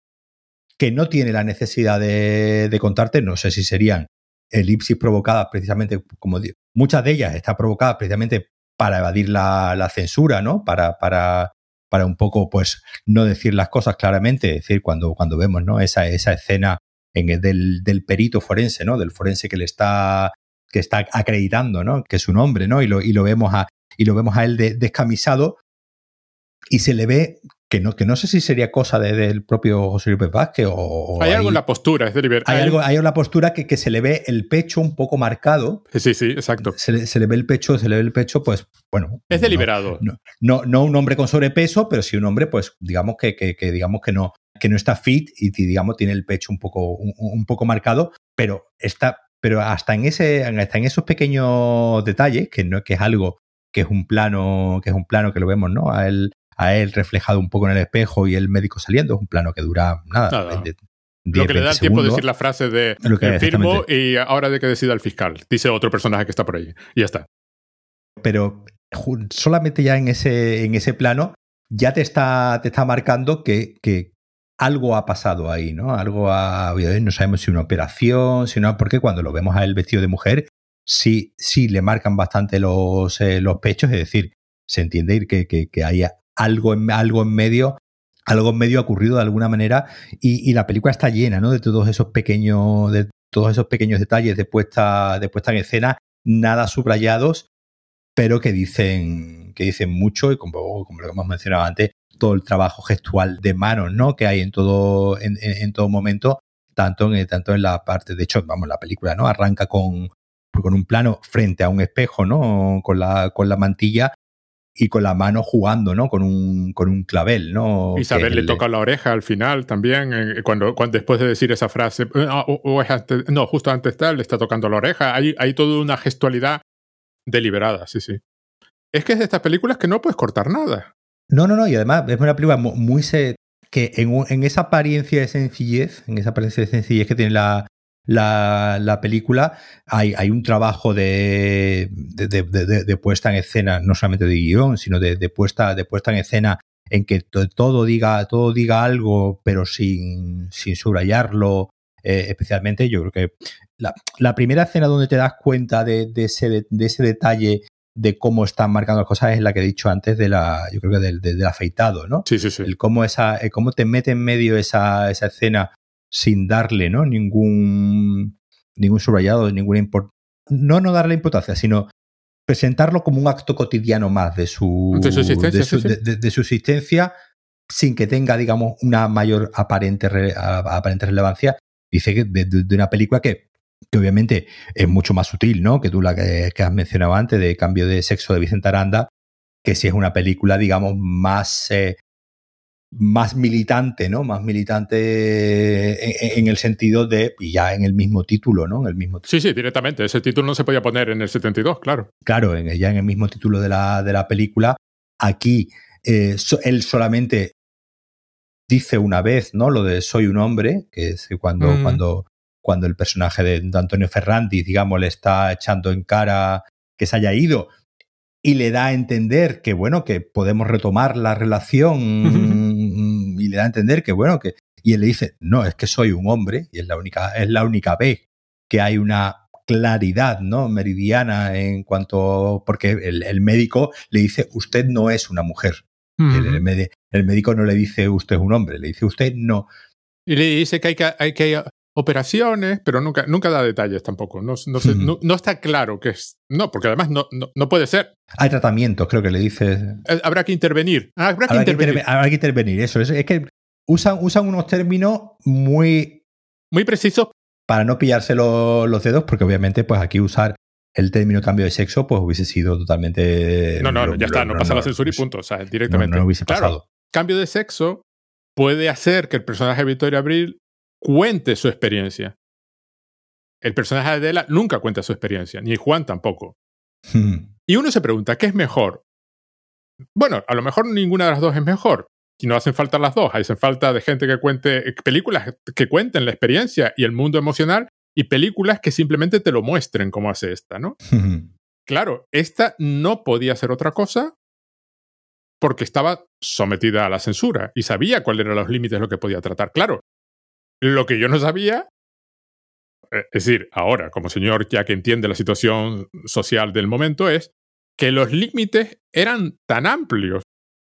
que no tiene la necesidad de, de contarte, no sé si serían elipsis provocadas precisamente, como muchas de ellas están provocadas precisamente para evadir la, la censura, ¿no? Para, para, para un poco, pues, no decir las cosas claramente, es decir, cuando, cuando vemos, ¿no? Esa, esa escena en el- del, del perito forense, ¿no? Del forense que le está, que está acreditando, ¿no? Que es un hombre, ¿no? Y lo, y lo vemos a, y lo vemos a él de- descamisado y se le ve que no, que no sé si sería cosa de- del propio José López Vázquez o, o Hay algo en la postura, es deliberado. hay algo, hay una postura que, que se le ve el pecho un poco marcado. Sí, sí, exacto. Se le, se le ve el pecho, se le ve el pecho, pues, bueno. Es no- deliberado. No, no, no un hombre con sobrepeso, pero sí un hombre, pues, digamos que, que, que digamos que no, que no está fit y digamos tiene el pecho un poco, un, un poco marcado, pero está, pero hasta en ese, hasta en esos pequeños detalles, que no, que es algo que es un plano, que es un plano que lo vemos, ¿no? A él, a él reflejado un poco en el espejo y el médico saliendo, es un plano que dura nada, Nada. de- Lo 10, que le da 20 el tiempo de decir la frase de Lo que- "Eh, firmo y ahora de que decida el fiscal. Dice otro personaje que está por ahí. Y ya está. pero solamente ya en ese, en ese plano ya te está, te está marcando que, que algo ha pasado ahí, ¿no? Algo ha habido, no sabemos si una operación, si no, porque cuando lo vemos a él vestido de mujer, sí, sí le marcan bastante los, eh, los pechos, es decir, se entiende que, que, que hay algo en, algo en medio, algo en medio ha ocurrido de alguna manera, y, la película está llena, ¿no? De todos esos pequeños, de todos esos pequeños detalles de puesta, de puesta en escena, nada subrayados, pero que dicen, que dicen mucho y como, como lo que hemos mencionado antes, todo el trabajo gestual de manos, ¿no? Que hay en todo, en, en- en todo momento, tanto en, tanto en la parte, de hecho, vamos, la película, ¿no? Arranca con, con un plano frente a un espejo, ¿no? Con la, con la mantilla y con la mano jugando, ¿no? Con un, con un clavel, ¿no? Isabel le el- toca la oreja al final también, eh, cuando, cuando después de decir esa frase, eh, ah, o- o es antes- no, justo antes está, le está tocando la oreja. Hay, hay toda una gestualidad deliberada, sí, sí. Es que es de estas películas que no puedes cortar nada. No, no, no, y además es una película mu- muy se- que en, en esa apariencia de sencillez, en esa apariencia de sencillez que tiene la, la, la película, hay, hay un trabajo de, de, de- puesta en escena, no solamente de guion, sino de, puesta, de puesta en escena en que to- todo diga, todo diga algo, pero sin, sin subrayarlo. eh, especialmente, yo creo que la, la primera escena donde te das cuenta de, ese, de, de ese detalle de cómo están marcando las cosas es la que he dicho antes de la, yo creo que del, del- del afeitado, ¿no? Sí, sí, sí. El cómo esa, el cómo te mete en medio esa, esa escena sin darle, ¿no? Ningún, ningún subrayado, ninguna import no no darle importancia, sino presentarlo como un acto cotidiano más de su, De su existencia, de su, sí, sí. de- de- de su existencia, sin que tenga, digamos, una mayor aparente, re- aparente relevancia. Dice que de, una película que, que obviamente es mucho más sutil, ¿no? Que tú la que, que has mencionado antes, de Cambio de Sexo de Vicente Aranda, que si es una película, digamos, más, eh, más militante, ¿no? Más militante en, en el sentido de, y ya en el mismo título, ¿no? En el mismo Sí, sí, directamente. Ese título no se podía poner en el 72, claro. claro, en, ya en el mismo título de la, de la película, aquí eh, so- él solamente dice una vez, ¿no? Lo de soy un hombre, que es cuando, Mm. cuando, cuando el personaje de, de Antonio Ferrandi, digamos, le está echando en cara que se haya ido y le da a entender que, bueno, que podemos retomar la relación y le da a entender que, bueno, que... Y él le dice, no, es que soy un hombre y es la única, es la única vez que hay una claridad, ¿no? Meridiana en cuanto... Porque el, el médico le dice, usted no es una mujer. El, el médico no le dice, usted es un hombre, le dice, usted no. Y le dice que hay que, hay que operaciones, pero nunca, nunca da detalles tampoco. No, no, sé- no- no está claro qué es. No, porque además no, no, no puede ser. Hay tratamientos, creo que le dices. Eh, Habrá que intervenir. Ah, Habrá que Habrá que, intervenir. interve- habrá que intervenir, eso. Es, es que usan, usan unos términos muy Muy preciso. para no pillarse lo- los dedos, porque obviamente, pues aquí usar el término cambio de sexo, pues hubiese sido totalmente. No, no, lo- ya está, no pasa la censura y punto. O sea, directamente. no hubiese Claro, pasado. cambio de sexo puede hacer que el personaje de Victoria Abril cuente su experiencia. El personaje de Adela nunca cuenta su experiencia, ni Juan tampoco. Y uno se pregunta, ¿qué es mejor? Bueno, a lo mejor ninguna de las dos es mejor. Y no hacen falta las dos. Hacen falta de gente que cuente eh, películas que cuenten la experiencia y el mundo emocional y películas que simplemente te lo muestren como hace esta, ¿no? Claro, esta no podía hacer otra cosa porque estaba sometida a la censura y sabía cuáles eran los límites de lo que podía tratar. Claro, lo que yo no sabía, eh, es decir, ahora, como señor ya que entiende la situación social del momento, es que los límites eran tan amplios.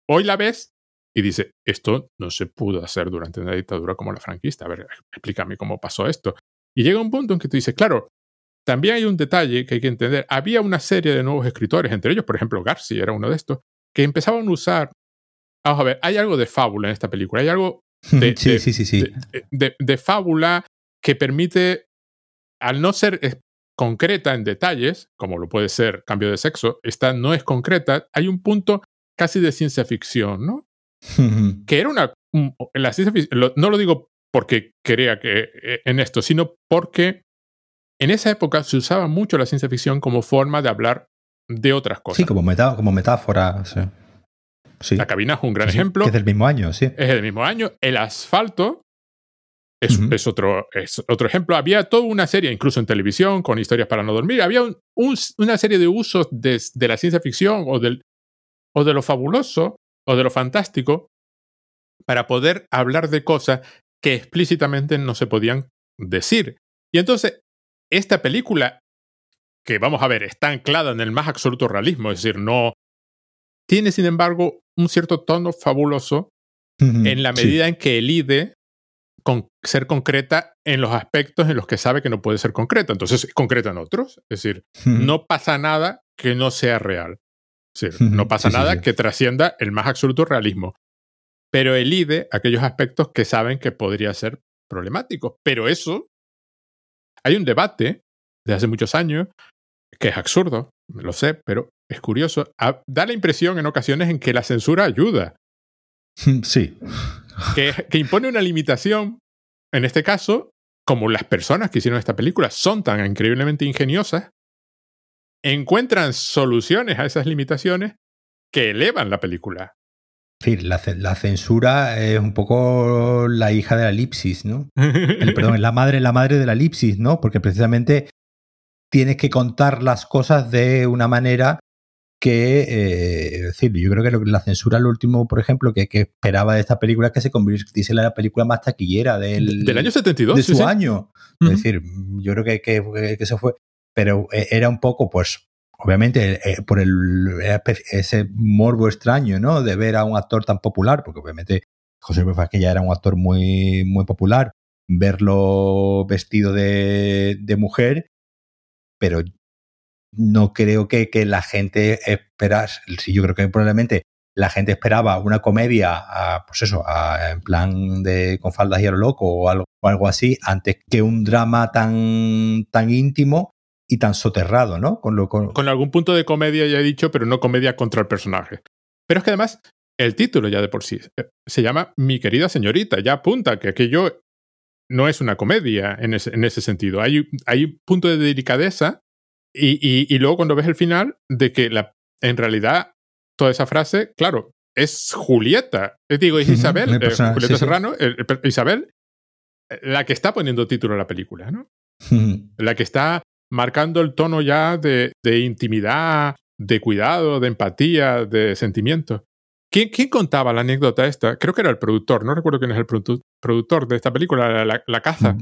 Hoy la ves y dice, esto no se pudo hacer durante una dictadura como la franquista. A ver, explícame cómo pasó esto. Y llega un punto en que tú dices, claro, también hay un detalle que hay que entender. Había una serie de nuevos escritores, entre ellos, por ejemplo, Garci era uno de estos, que empezaban a usar. Vamos a ver, hay algo de fábula en esta película, hay algo de- sí, de- sí, sí, sí. de, fábula que permite, al no ser concreta en detalles, como lo puede ser cambio de sexo, esta no es concreta, hay un punto casi de ciencia ficción, ¿no? que era una... un- la ciencia fic- lo- no lo digo porque crea que eh, en esto, sino porque en esa época se usaba mucho la ciencia ficción como forma de hablar de otras cosas. Sí, como, metá- como metáfora. Sí. Sí. La cabina es un gran Sí, ejemplo. Que es del mismo año, sí. es del mismo año. El asfalto es, otro, es otro ejemplo. Había toda una serie, incluso en televisión, con historias para no dormir. Había un- un- una serie de usos de, de la ciencia ficción o, del, o de lo fabuloso o de lo fantástico para poder hablar de cosas que explícitamente no se podían decir. Y entonces, esta película, que vamos a ver, está anclada en el más absoluto realismo, es decir, no. Tiene, sin embargo, un cierto tono fabuloso en la Sí. medida en que elide con ser concreta en los aspectos en los que sabe que no puede ser concreta. Entonces es concreta en otros. Es decir, no pasa nada que no sea real. Es decir, no pasa Sí, sí, nada sí. que trascienda el más absoluto realismo. Pero elide aquellos aspectos que saben que podría ser problemáticos. Pero eso, hay un debate de hace muchos años que es absurdo, lo sé, pero es curioso. A- Da la impresión en ocasiones en que la censura ayuda Sí. que, que impone una limitación. En este caso, como las personas que hicieron esta película son tan increíblemente ingeniosas, encuentran soluciones a esas limitaciones que elevan la película. Sí, la, la censura es un poco la hija de la elipsis, ¿no? El- perdón, es la madre, la madre de la elipsis, ¿no? Porque precisamente tienes que contar las cosas de una manera que, eh, es decir, yo creo que lo- la censura, lo último, por ejemplo, que, que esperaba de esta película es que se convirtiese en la película más taquillera del, Del año 72. de sí, su sí. año. Ujú. Es decir, yo creo que, que, que eso fue, pero eh, era un poco, pues, obviamente, eh, por el, ese morbo extraño, ¿no? De ver a un actor tan popular, porque obviamente José Vázquez ya era un actor muy, muy popular, verlo vestido de, de mujer, pero no creo que, que la gente esperase, sí, yo creo que probablemente la gente esperaba una comedia, a, pues eso, en plan de con faldas y a lo loco o algo, o algo así, antes que un drama tan, tan íntimo y tan soterrado, ¿no? Con lo, con, Con algún punto de comedia, ya he dicho, pero no comedia contra el personaje. Pero es que además, el título ya de por sí eh, se llama Mi querida señorita. Ya apunta que aquello no es una comedia en ese, en ese sentido. Hay, hay un punto de delicadeza y, y- y luego cuando ves el final de que la, en realidad toda esa frase, claro, es Julieta. Digo, es Isabel, eh, Julieta sí, sí. Serrano, el- el per- Isabel, eh, la que está poniendo título a la película, ¿no? la que está marcando el tono ya de, de intimidad, de cuidado, de empatía, de sentimiento. ¿Quién, quién contaba la anécdota esta? Creo que era el productor, no recuerdo quién es el produ- productor de esta película, La, la- caza.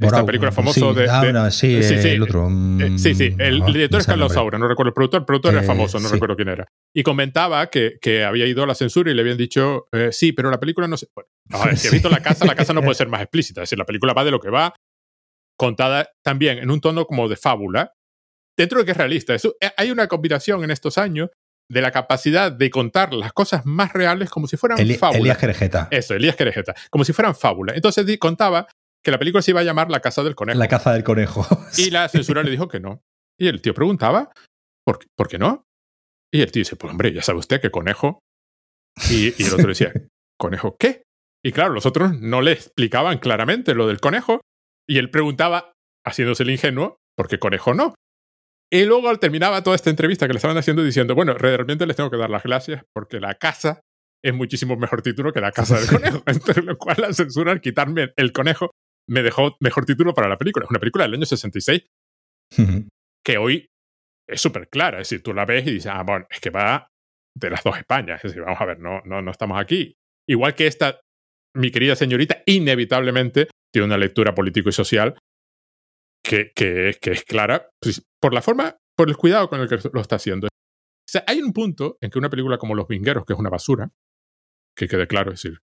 Borau, película famosa sí, de- de- no, sí, sí, sí, el otro. Eh, sí, sí, el, mm, el director es Carlos. Saura, no recuerdo el productor, el productor era Eh, famoso, no recuerdo quién era. Y comentaba que, que había ido a la censura y le habían dicho, eh, sí, pero la película no se... Bueno, a ver, si Sí. visto la casa, la casa no puede ser más explícita, es decir, la película va de lo que va, contada también en un tono como de fábula, dentro de que es realista. Eso, hay una combinación en estos años de la capacidad de contar las cosas más reales como si fueran Eli fábulas. Elías Querejeta. Eso, Elías Querejeta. Como si fueran fábulas. Entonces contaba que la película se iba a llamar La Casa del Conejo. La caza del conejo. Y la censura le dijo que no. Y el tío preguntaba, ¿por, qué- ¿por qué no? Y el tío dice, pues hombre, ya sabe usted que conejo. Y, y el otro decía, ¿conejo qué? Y claro, los otros no le explicaban claramente lo del conejo. Y él preguntaba, haciéndose el ingenuo, ¿por qué conejo no? Y luego terminaba toda esta entrevista que le estaban haciendo diciendo, bueno, realmente les tengo que dar las gracias porque la casa es muchísimo mejor título que la casa del conejo. Entre lo cual la censura al quitarme el conejo me dejó mejor título para la película. Es una película del año 66 que hoy es súper clara. Es decir, tú la ves y dices, ah, bueno, es que va de las dos Españas. Es decir, vamos a ver, no, no, no estamos aquí. Igual que esta, mi querida señorita, inevitablemente tiene una lectura político y social que, que, que es clara pues, por la forma, por el cuidado con el que lo está haciendo. O sea, hay un punto en que una película como Los Vingueros, que es una basura, que quede claro, es decir,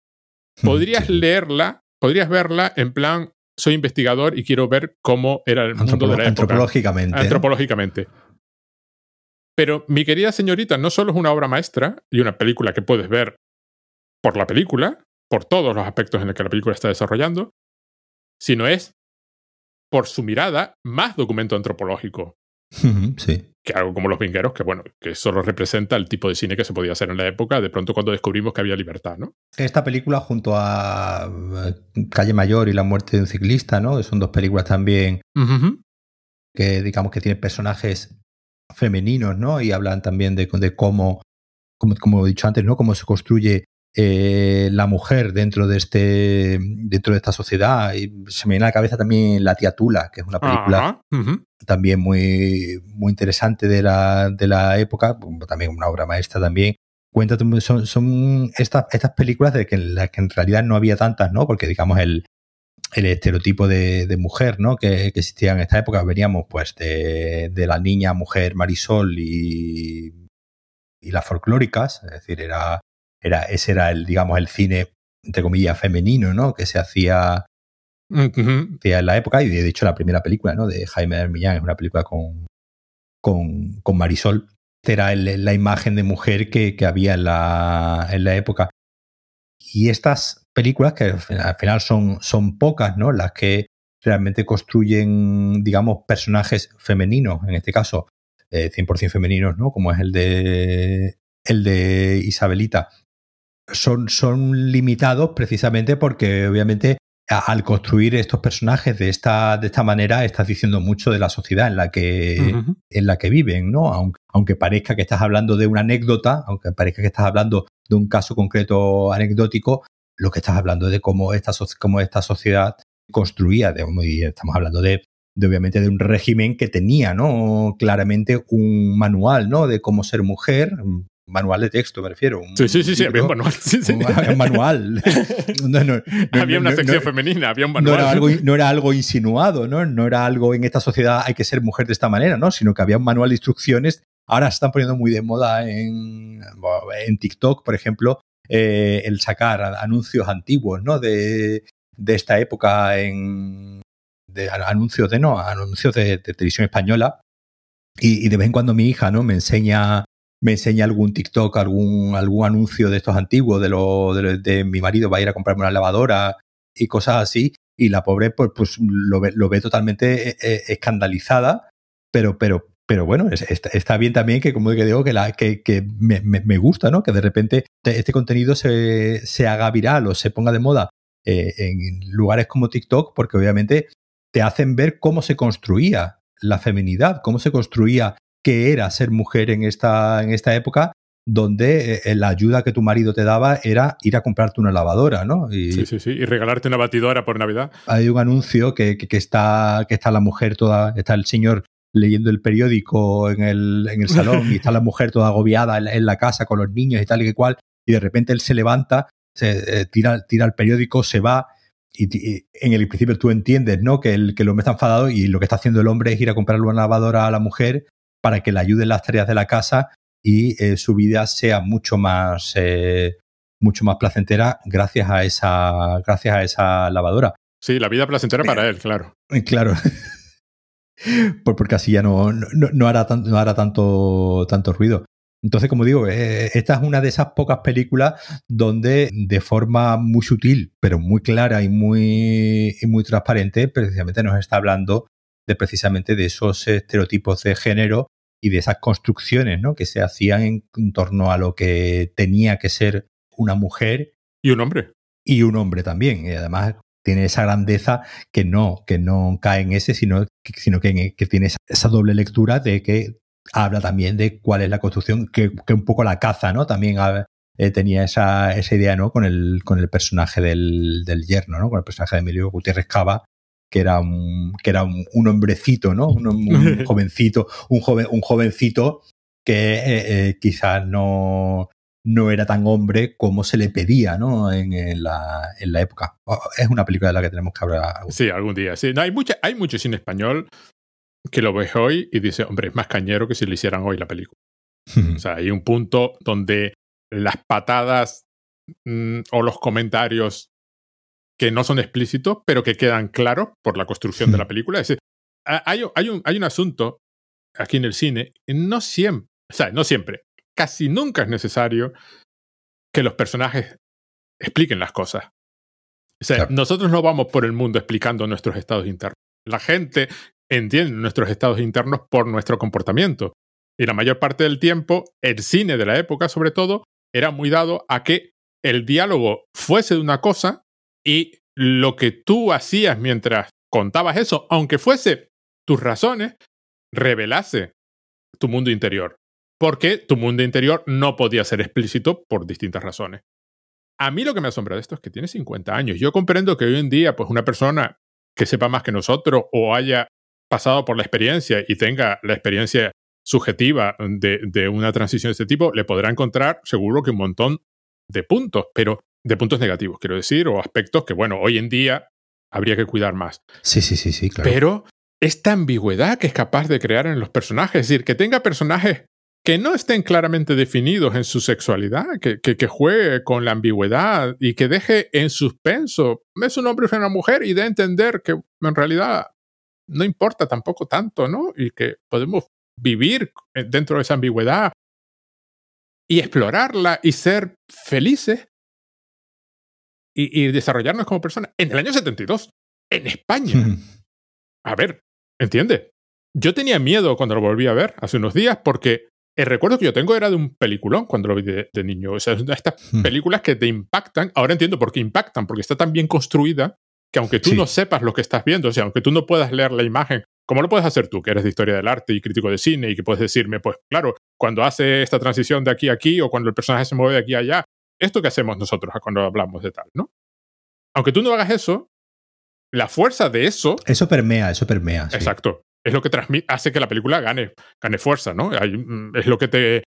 podrías Sí. leerla, podrías verla en plan, soy investigador y quiero ver cómo era el mundo de la época. antropológicamente. ¿no? Antropológicamente. Pero mi querida señorita no solo es una obra maestra y una película que puedes ver por la película, por todos los aspectos en los que la película está desarrollando, sino es, por su mirada, más documento antropológico Sí. que algo como Los Vingueros, que bueno, que solo representa el tipo de cine que se podía hacer en la época, de pronto cuando descubrimos que había libertad, ¿no? Esta película junto a eh, Calle Mayor y La muerte de un ciclista, ¿no? Son dos películas también que digamos que tienen personajes femeninos, ¿no? Y hablan también de, de cómo, como, como he dicho antes, ¿no? Cómo se construye eh, la mujer dentro de este dentro de esta sociedad. Y se me viene a la cabeza también La tía Tula, que es una película también muy, muy interesante de la, de la época, también una obra maestra también. Cuenta, son, son estas, estas películas de que, en las que en realidad no había tantas, ¿no? Porque digamos el, el estereotipo de, de mujer, ¿no? Que, que existía en esta época, veníamos pues de, de la niña mujer Marisol y, y las folclóricas, es decir, era, era, ese era el, digamos, el cine, entre comillas, femenino, ¿no? Que se hacía en la época, y de hecho la primera película ¿no? de Jaime Hermillán es una película con, con, con Marisol. Era el- la imagen de mujer que, que había en la, en la época. Y estas películas, que al final- al final son, son pocas, ¿no? Las que realmente construyen, digamos, personajes femeninos, en este caso, eh, 100% femeninos, ¿no? Como es el de, el de Isabelita. Son, son limitados precisamente porque obviamente a- al construir estos personajes de esta, de esta manera estás diciendo mucho de la sociedad en la que, en la que viven, ¿no? Aunque, aunque parezca que estás hablando de una anécdota, aunque parezca que estás hablando de un caso concreto anecdótico, lo que estás hablando de cómo esta, cómo esta sociedad construía, de, y estamos hablando de, de, obviamente de un régimen que tenía, ¿no? Claramente un manual, ¿no? De cómo ser mujer, manual de texto me refiero. un Sí, sí, sí, sí, libro, había un manual. Sí, sí. un ma- un manual. No, no, no, había una sección femenina, había un manual. era, algo, no era algo insinuado, ¿no? No era algo en esta sociedad hay que ser mujer de esta manera, ¿no? Sino que había un manual de instrucciones. Ahora se están poniendo muy de moda en, en TikTok, por ejemplo, eh, el sacar anuncios antiguos, ¿no? De, de esta época en de anuncios de no, anuncios de, de televisión española. Y, y, de vez en cuando mi hija, ¿no? Me enseña me enseña algún TikTok, algún, algún anuncio de estos antiguos, de, lo, de, mi marido va a ir a comprarme una lavadora y cosas así, y la pobre pues, pues lo, ve, lo ve totalmente eh, escandalizada, pero, pero, pero bueno, es, está, está, bien también que, como digo, que, la, que, que me, me, me, gusta, ¿no? Que de repente este contenido se, se haga viral o se ponga de moda eh, en lugares como TikTok, porque obviamente te hacen ver cómo se construía la feminidad, cómo se construía qué era ser mujer en esta, en esta época, donde eh, la ayuda que tu marido te daba era ir a comprarte una lavadora, ¿no? Y, sí, sí, sí, y regalarte una batidora por Navidad. Hay un anuncio que, que, que, está, que está la mujer toda, está el señor leyendo el periódico en el, en el salón y está la mujer toda agobiada en la, en la, casa con los niños y tal y que cual, y de repente él se levanta, se eh, tira, tira el periódico, se va, y, y, en el principio tú entiendes, ¿no? Que el, que el hombre está enfadado y lo que está haciendo el hombre es ir a comprarle una lavadora a la mujer para que le ayude en las tareas de la casa y eh, su vida sea mucho más eh, mucho más placentera gracias a esa gracias a esa lavadora Sí, la vida placentera para él, claro. Claro. porque así ya no, no, hará, no hará tanto, tanto ruido. Entonces, como digo, eh, esta es una de esas pocas películas donde de forma muy sutil, pero muy clara y muy, y muy transparente, precisamente nos está hablando de precisamente de esos estereotipos de género y de esas construcciones ¿no? que se hacían en, torno a lo que tenía que ser una mujer. Y un hombre. Y un hombre también. Y además tiene esa grandeza que no, que no cae en ese, sino, sino que, que tiene esa doble lectura de que habla también de cuál es la construcción, que, que un poco la caza, ¿no? También eh, tenía esa, esa, idea, ¿no? Con el, con el personaje del, del yerno, ¿no? Con el personaje de Emilio Gutiérrez Cava, que era un, que era un, hombre,cito, ¿no? Un, jovencito, un joven, un jovencito que eh, eh, quizás no, no era tan hombre como se le pedía, ¿no? En, la, en, la, época. Es una película de la que tenemos que hablar. Sí, algún día. Sí, no, hay, mucha, hay mucho cine español que lo ves hoy y dice, hombre, es más cañero que si lo hicieran hoy la película. o sea, hay un punto donde las patadas mm, o los comentarios que no son explícitos, pero que quedan claros por la construcción de la película. Es decir, hay, hay, un, hay un asunto aquí en el cine, no siempre, o sea, no siempre, casi nunca es necesario que los personajes expliquen las cosas. O sea, nosotros no vamos por el mundo explicando nuestros estados internos. La gente entienden nuestros estados internos por nuestro comportamiento. Y la mayor parte del tiempo, el cine de la época, sobre todo, era muy dado a que el diálogo fuese de una cosa y lo que tú hacías mientras contabas eso, aunque fuese tus razones, revelase tu mundo interior. Porque tu mundo interior no podía ser explícito por distintas razones. A mí lo que me asombra de esto es que tiene 50 años. Yo comprendo que hoy en día, pues una persona que sepa más que nosotros o haya pasado por la experiencia y tenga la experiencia subjetiva de, una transición de este tipo, le podrá encontrar seguro que un montón de puntos, pero de puntos negativos, quiero decir, o aspectos que, bueno, hoy en día habría que cuidar más. Sí, sí, sí, sí, claro. Pero esta ambigüedad que es capaz de crear en los personajes, es decir, que tenga personajes que no estén claramente definidos en su sexualidad, que, que, juegue con la ambigüedad y que deje en suspenso, es un hombre o una mujer y de entender que en realidad no importa tampoco tanto, ¿no? Y que podemos vivir dentro de esa ambigüedad y explorarla y ser felices y, desarrollarnos como personas. En el año 72, en España. A ver, ¿entiende? Yo tenía miedo cuando lo volví a ver hace unos días porque el recuerdo que yo tengo era de un peliculón cuando lo vi de, niño. O sea, estas películas que te impactan. Ahora entiendo por qué impactan, porque está tan bien construida que aunque tú no sepas lo que estás viendo, o sea, aunque tú no puedas leer la imagen, como lo puedes hacer tú, que eres de historia del arte y crítico de cine y que puedes decirme, pues claro, cuando hace esta transición de aquí a aquí o cuando el personaje se mueve de aquí a allá, esto que hacemos nosotros cuando hablamos de tal, ¿no? Aunque tú no hagas eso, la fuerza de eso... Eso permea, eso permea. Exacto. Es lo que hace que la película gane, gane fuerza, ¿no? Mm, es lo que te...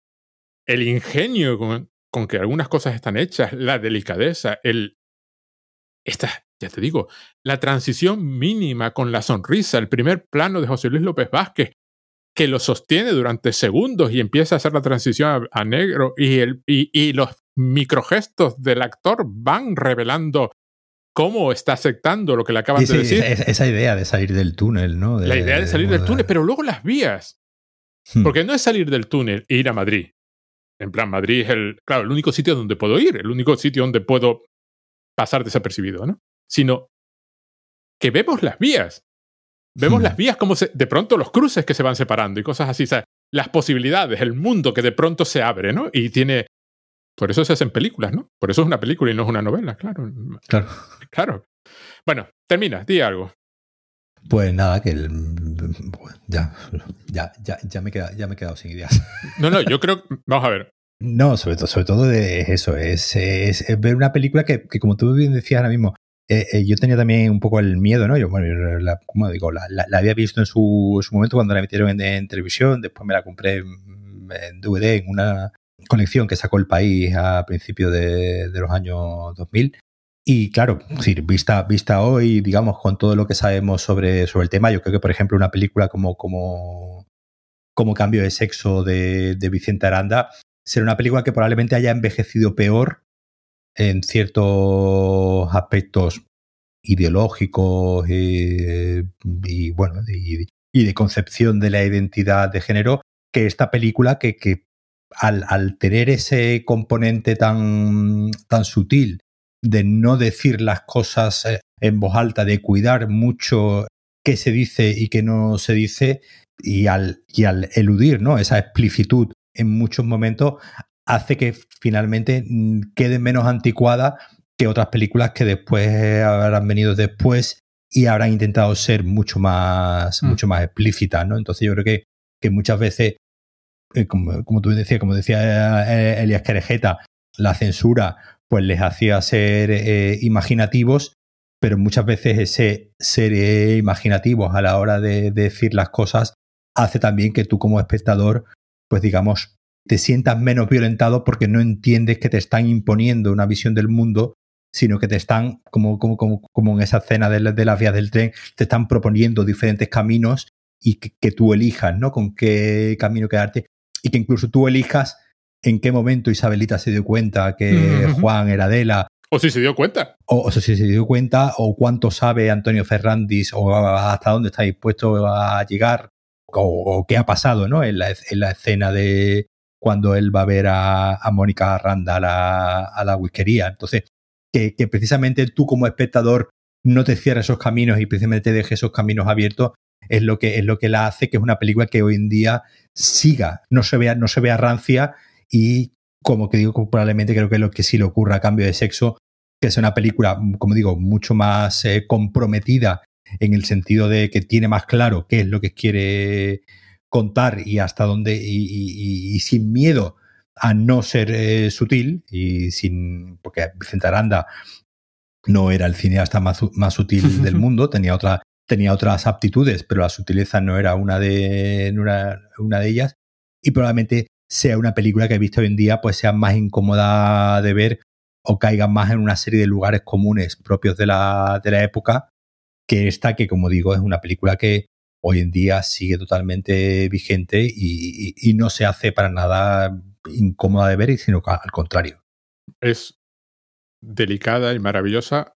El ingenio con, con que algunas cosas están hechas, la delicadeza, el... Esta, ya te digo, la transición mínima con la sonrisa, el primer plano de José Luis López Vázquez, que lo sostiene durante segundos y empieza a hacer la transición a, negro y, el, y, los microgestos del actor van revelando cómo está aceptando lo que le acaban de decir. Esa, idea de salir del túnel, ¿no? la idea de salir del túnel, pero luego las vías. Hmm. Porque no es salir del túnel e ir a Madrid. En plan, Madrid es el, claro, el único sitio donde puedo ir, el único sitio donde puedo pasar desapercibido, ¿no? sino que vemos las vías. Vemos hmm. las vías como se, de pronto los cruces que se van separando y cosas así. O sea, las posibilidades, el mundo que de pronto se abre, ¿no? Y tiene. Por eso se hacen películas, ¿no? Por eso es una película y no es una novela, claro. Claro. Claro. Bueno, termina, di algo. Pues nada, que ya, ya, ya, ya, me he quedado, ya me he quedado sin ideas. No, no, yo creo. Vamos a ver. No, sobre todo, sobre todo es eso, es, es, ver una película que, que, como tú bien decías ahora mismo, eh, eh, yo tenía también un poco el miedo, ¿no? Yo, bueno, la, como digo, la, la, había visto en su, su, momento cuando la metieron en, televisión, después me la compré en, DVD en una colección que sacó el país a principios de, los años 2000. Y claro, sí, vista, vista hoy, digamos, con todo lo que sabemos sobre, sobre el tema, yo creo que, por ejemplo, una película como, como, como Cambio de Sexo de, de Vicente Aranda será una película que probablemente haya envejecido peor en ciertos aspectos ideológicos y, bueno, y, de concepción de la identidad de género que esta película que, que al, al, tener ese componente tan, tan sutil de no decir las cosas eh, en voz alta, de cuidar mucho qué se dice y qué no se dice, y al, y al eludir ¿no? esa explicitud en muchos momentos, hace que finalmente mm, quede menos anticuada que otras películas que después habrán venido después y habrán intentado ser mucho más, mm. mucho más explícitas, ¿no? Entonces yo creo que, que muchas veces, eh, como, como, tú decías, como decía eh, Elias Querejeta, la censura pues les hacía ser eh, imaginativos, pero muchas veces ese ser imaginativos a la hora de, decir las cosas hace también que tú como espectador, pues digamos, te sientas menos violentado porque no entiendes que te están imponiendo una visión del mundo, sino que te están, como, como, como, como en esa escena de, las vías del tren, te están proponiendo diferentes caminos y que, que, tú elijas, ¿no? Con qué camino quedarte y que incluso tú elijas en qué momento Isabelita se dio cuenta que Juan era Adela. O si se dio cuenta. O, si se dio cuenta, o cuánto sabe Antonio Ferrandis, o hasta dónde está dispuesto a llegar, o, qué ha pasado ¿no? en, la, escena de cuando él va a ver a, Mónica Randa a la, a la whiskería. Entonces, que, que, precisamente tú como espectador no te cierres esos caminos y precisamente te dejes esos caminos abiertos es lo que es lo que la hace que es una película que hoy en día siga, no se vea, no se vea rancia y como que digo, probablemente creo que lo que sí le ocurra a cambio de sexo, que es una película, como digo, mucho más eh, comprometida en el sentido de que tiene más claro qué es lo que quiere contar y hasta dónde, y, sin miedo a no ser eh, sutil, y sin, porque Vicente Aranda no era el cineasta más, más sutil del mundo, tenía, otra, tenía otras aptitudes, pero la sutileza no era una de, una, de ellas, y probablemente sea una película que he visto hoy en día pues sea más incómoda de ver o caiga más en una serie de lugares comunes propios de la, de la época que esta que como digo es una película que hoy en día sigue totalmente vigente y, no se hace para nada incómoda de ver, sino al contrario. Es delicada y maravillosa,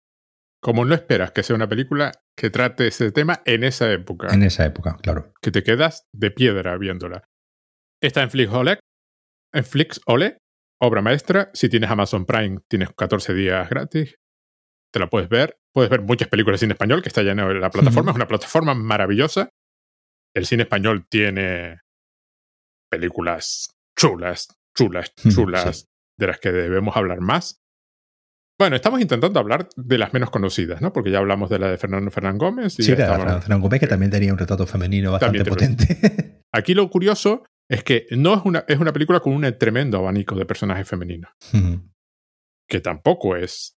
como no esperas que sea una película que trate ese tema en esa época. En esa época, claro. Que te quedas de piedra viéndola. Está en Flix Ole, en Flix Ole, obra maestra. Si tienes Amazon Prime, tienes 14 días gratis. Te la puedes ver. Puedes ver muchas películas en español que está llena de la plataforma. Es una plataforma maravillosa. El cine español tiene películas chulas, chulas, chulas, de las que debemos hablar más. Bueno, estamos intentando hablar de las menos conocidas, ¿no? Porque ya hablamos de la de Fernando Fernán Gómez. Y sí, de Fernando Gómez, que también tenía un retrato femenino bastante potente. Aquí lo curioso es que no es una, es una película con un tremendo abanico de personajes femeninos. Que tampoco es.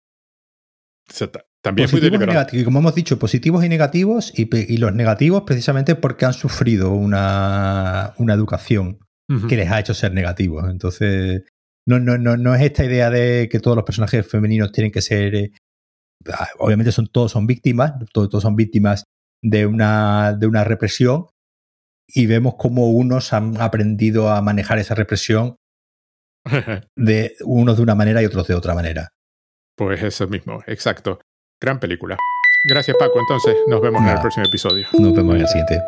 también muy como hemos dicho, positivos y negativos, y, los negativos precisamente porque han sufrido una, una educación que les ha hecho ser negativos. Entonces, no, no, no, no es esta idea de que todos los personajes femeninos tienen que ser. Eh, ah, obviamente son, todos son víctimas, todos, todos son víctimas de una, de una represión, y vemos cómo unos han aprendido a manejar esa represión de unos de una manera y otros de otra manera. Pues eso mismo, exacto. Gran película. Gracias Paco, entonces nos vemos en el próximo episodio. Nos vemos en el siguiente.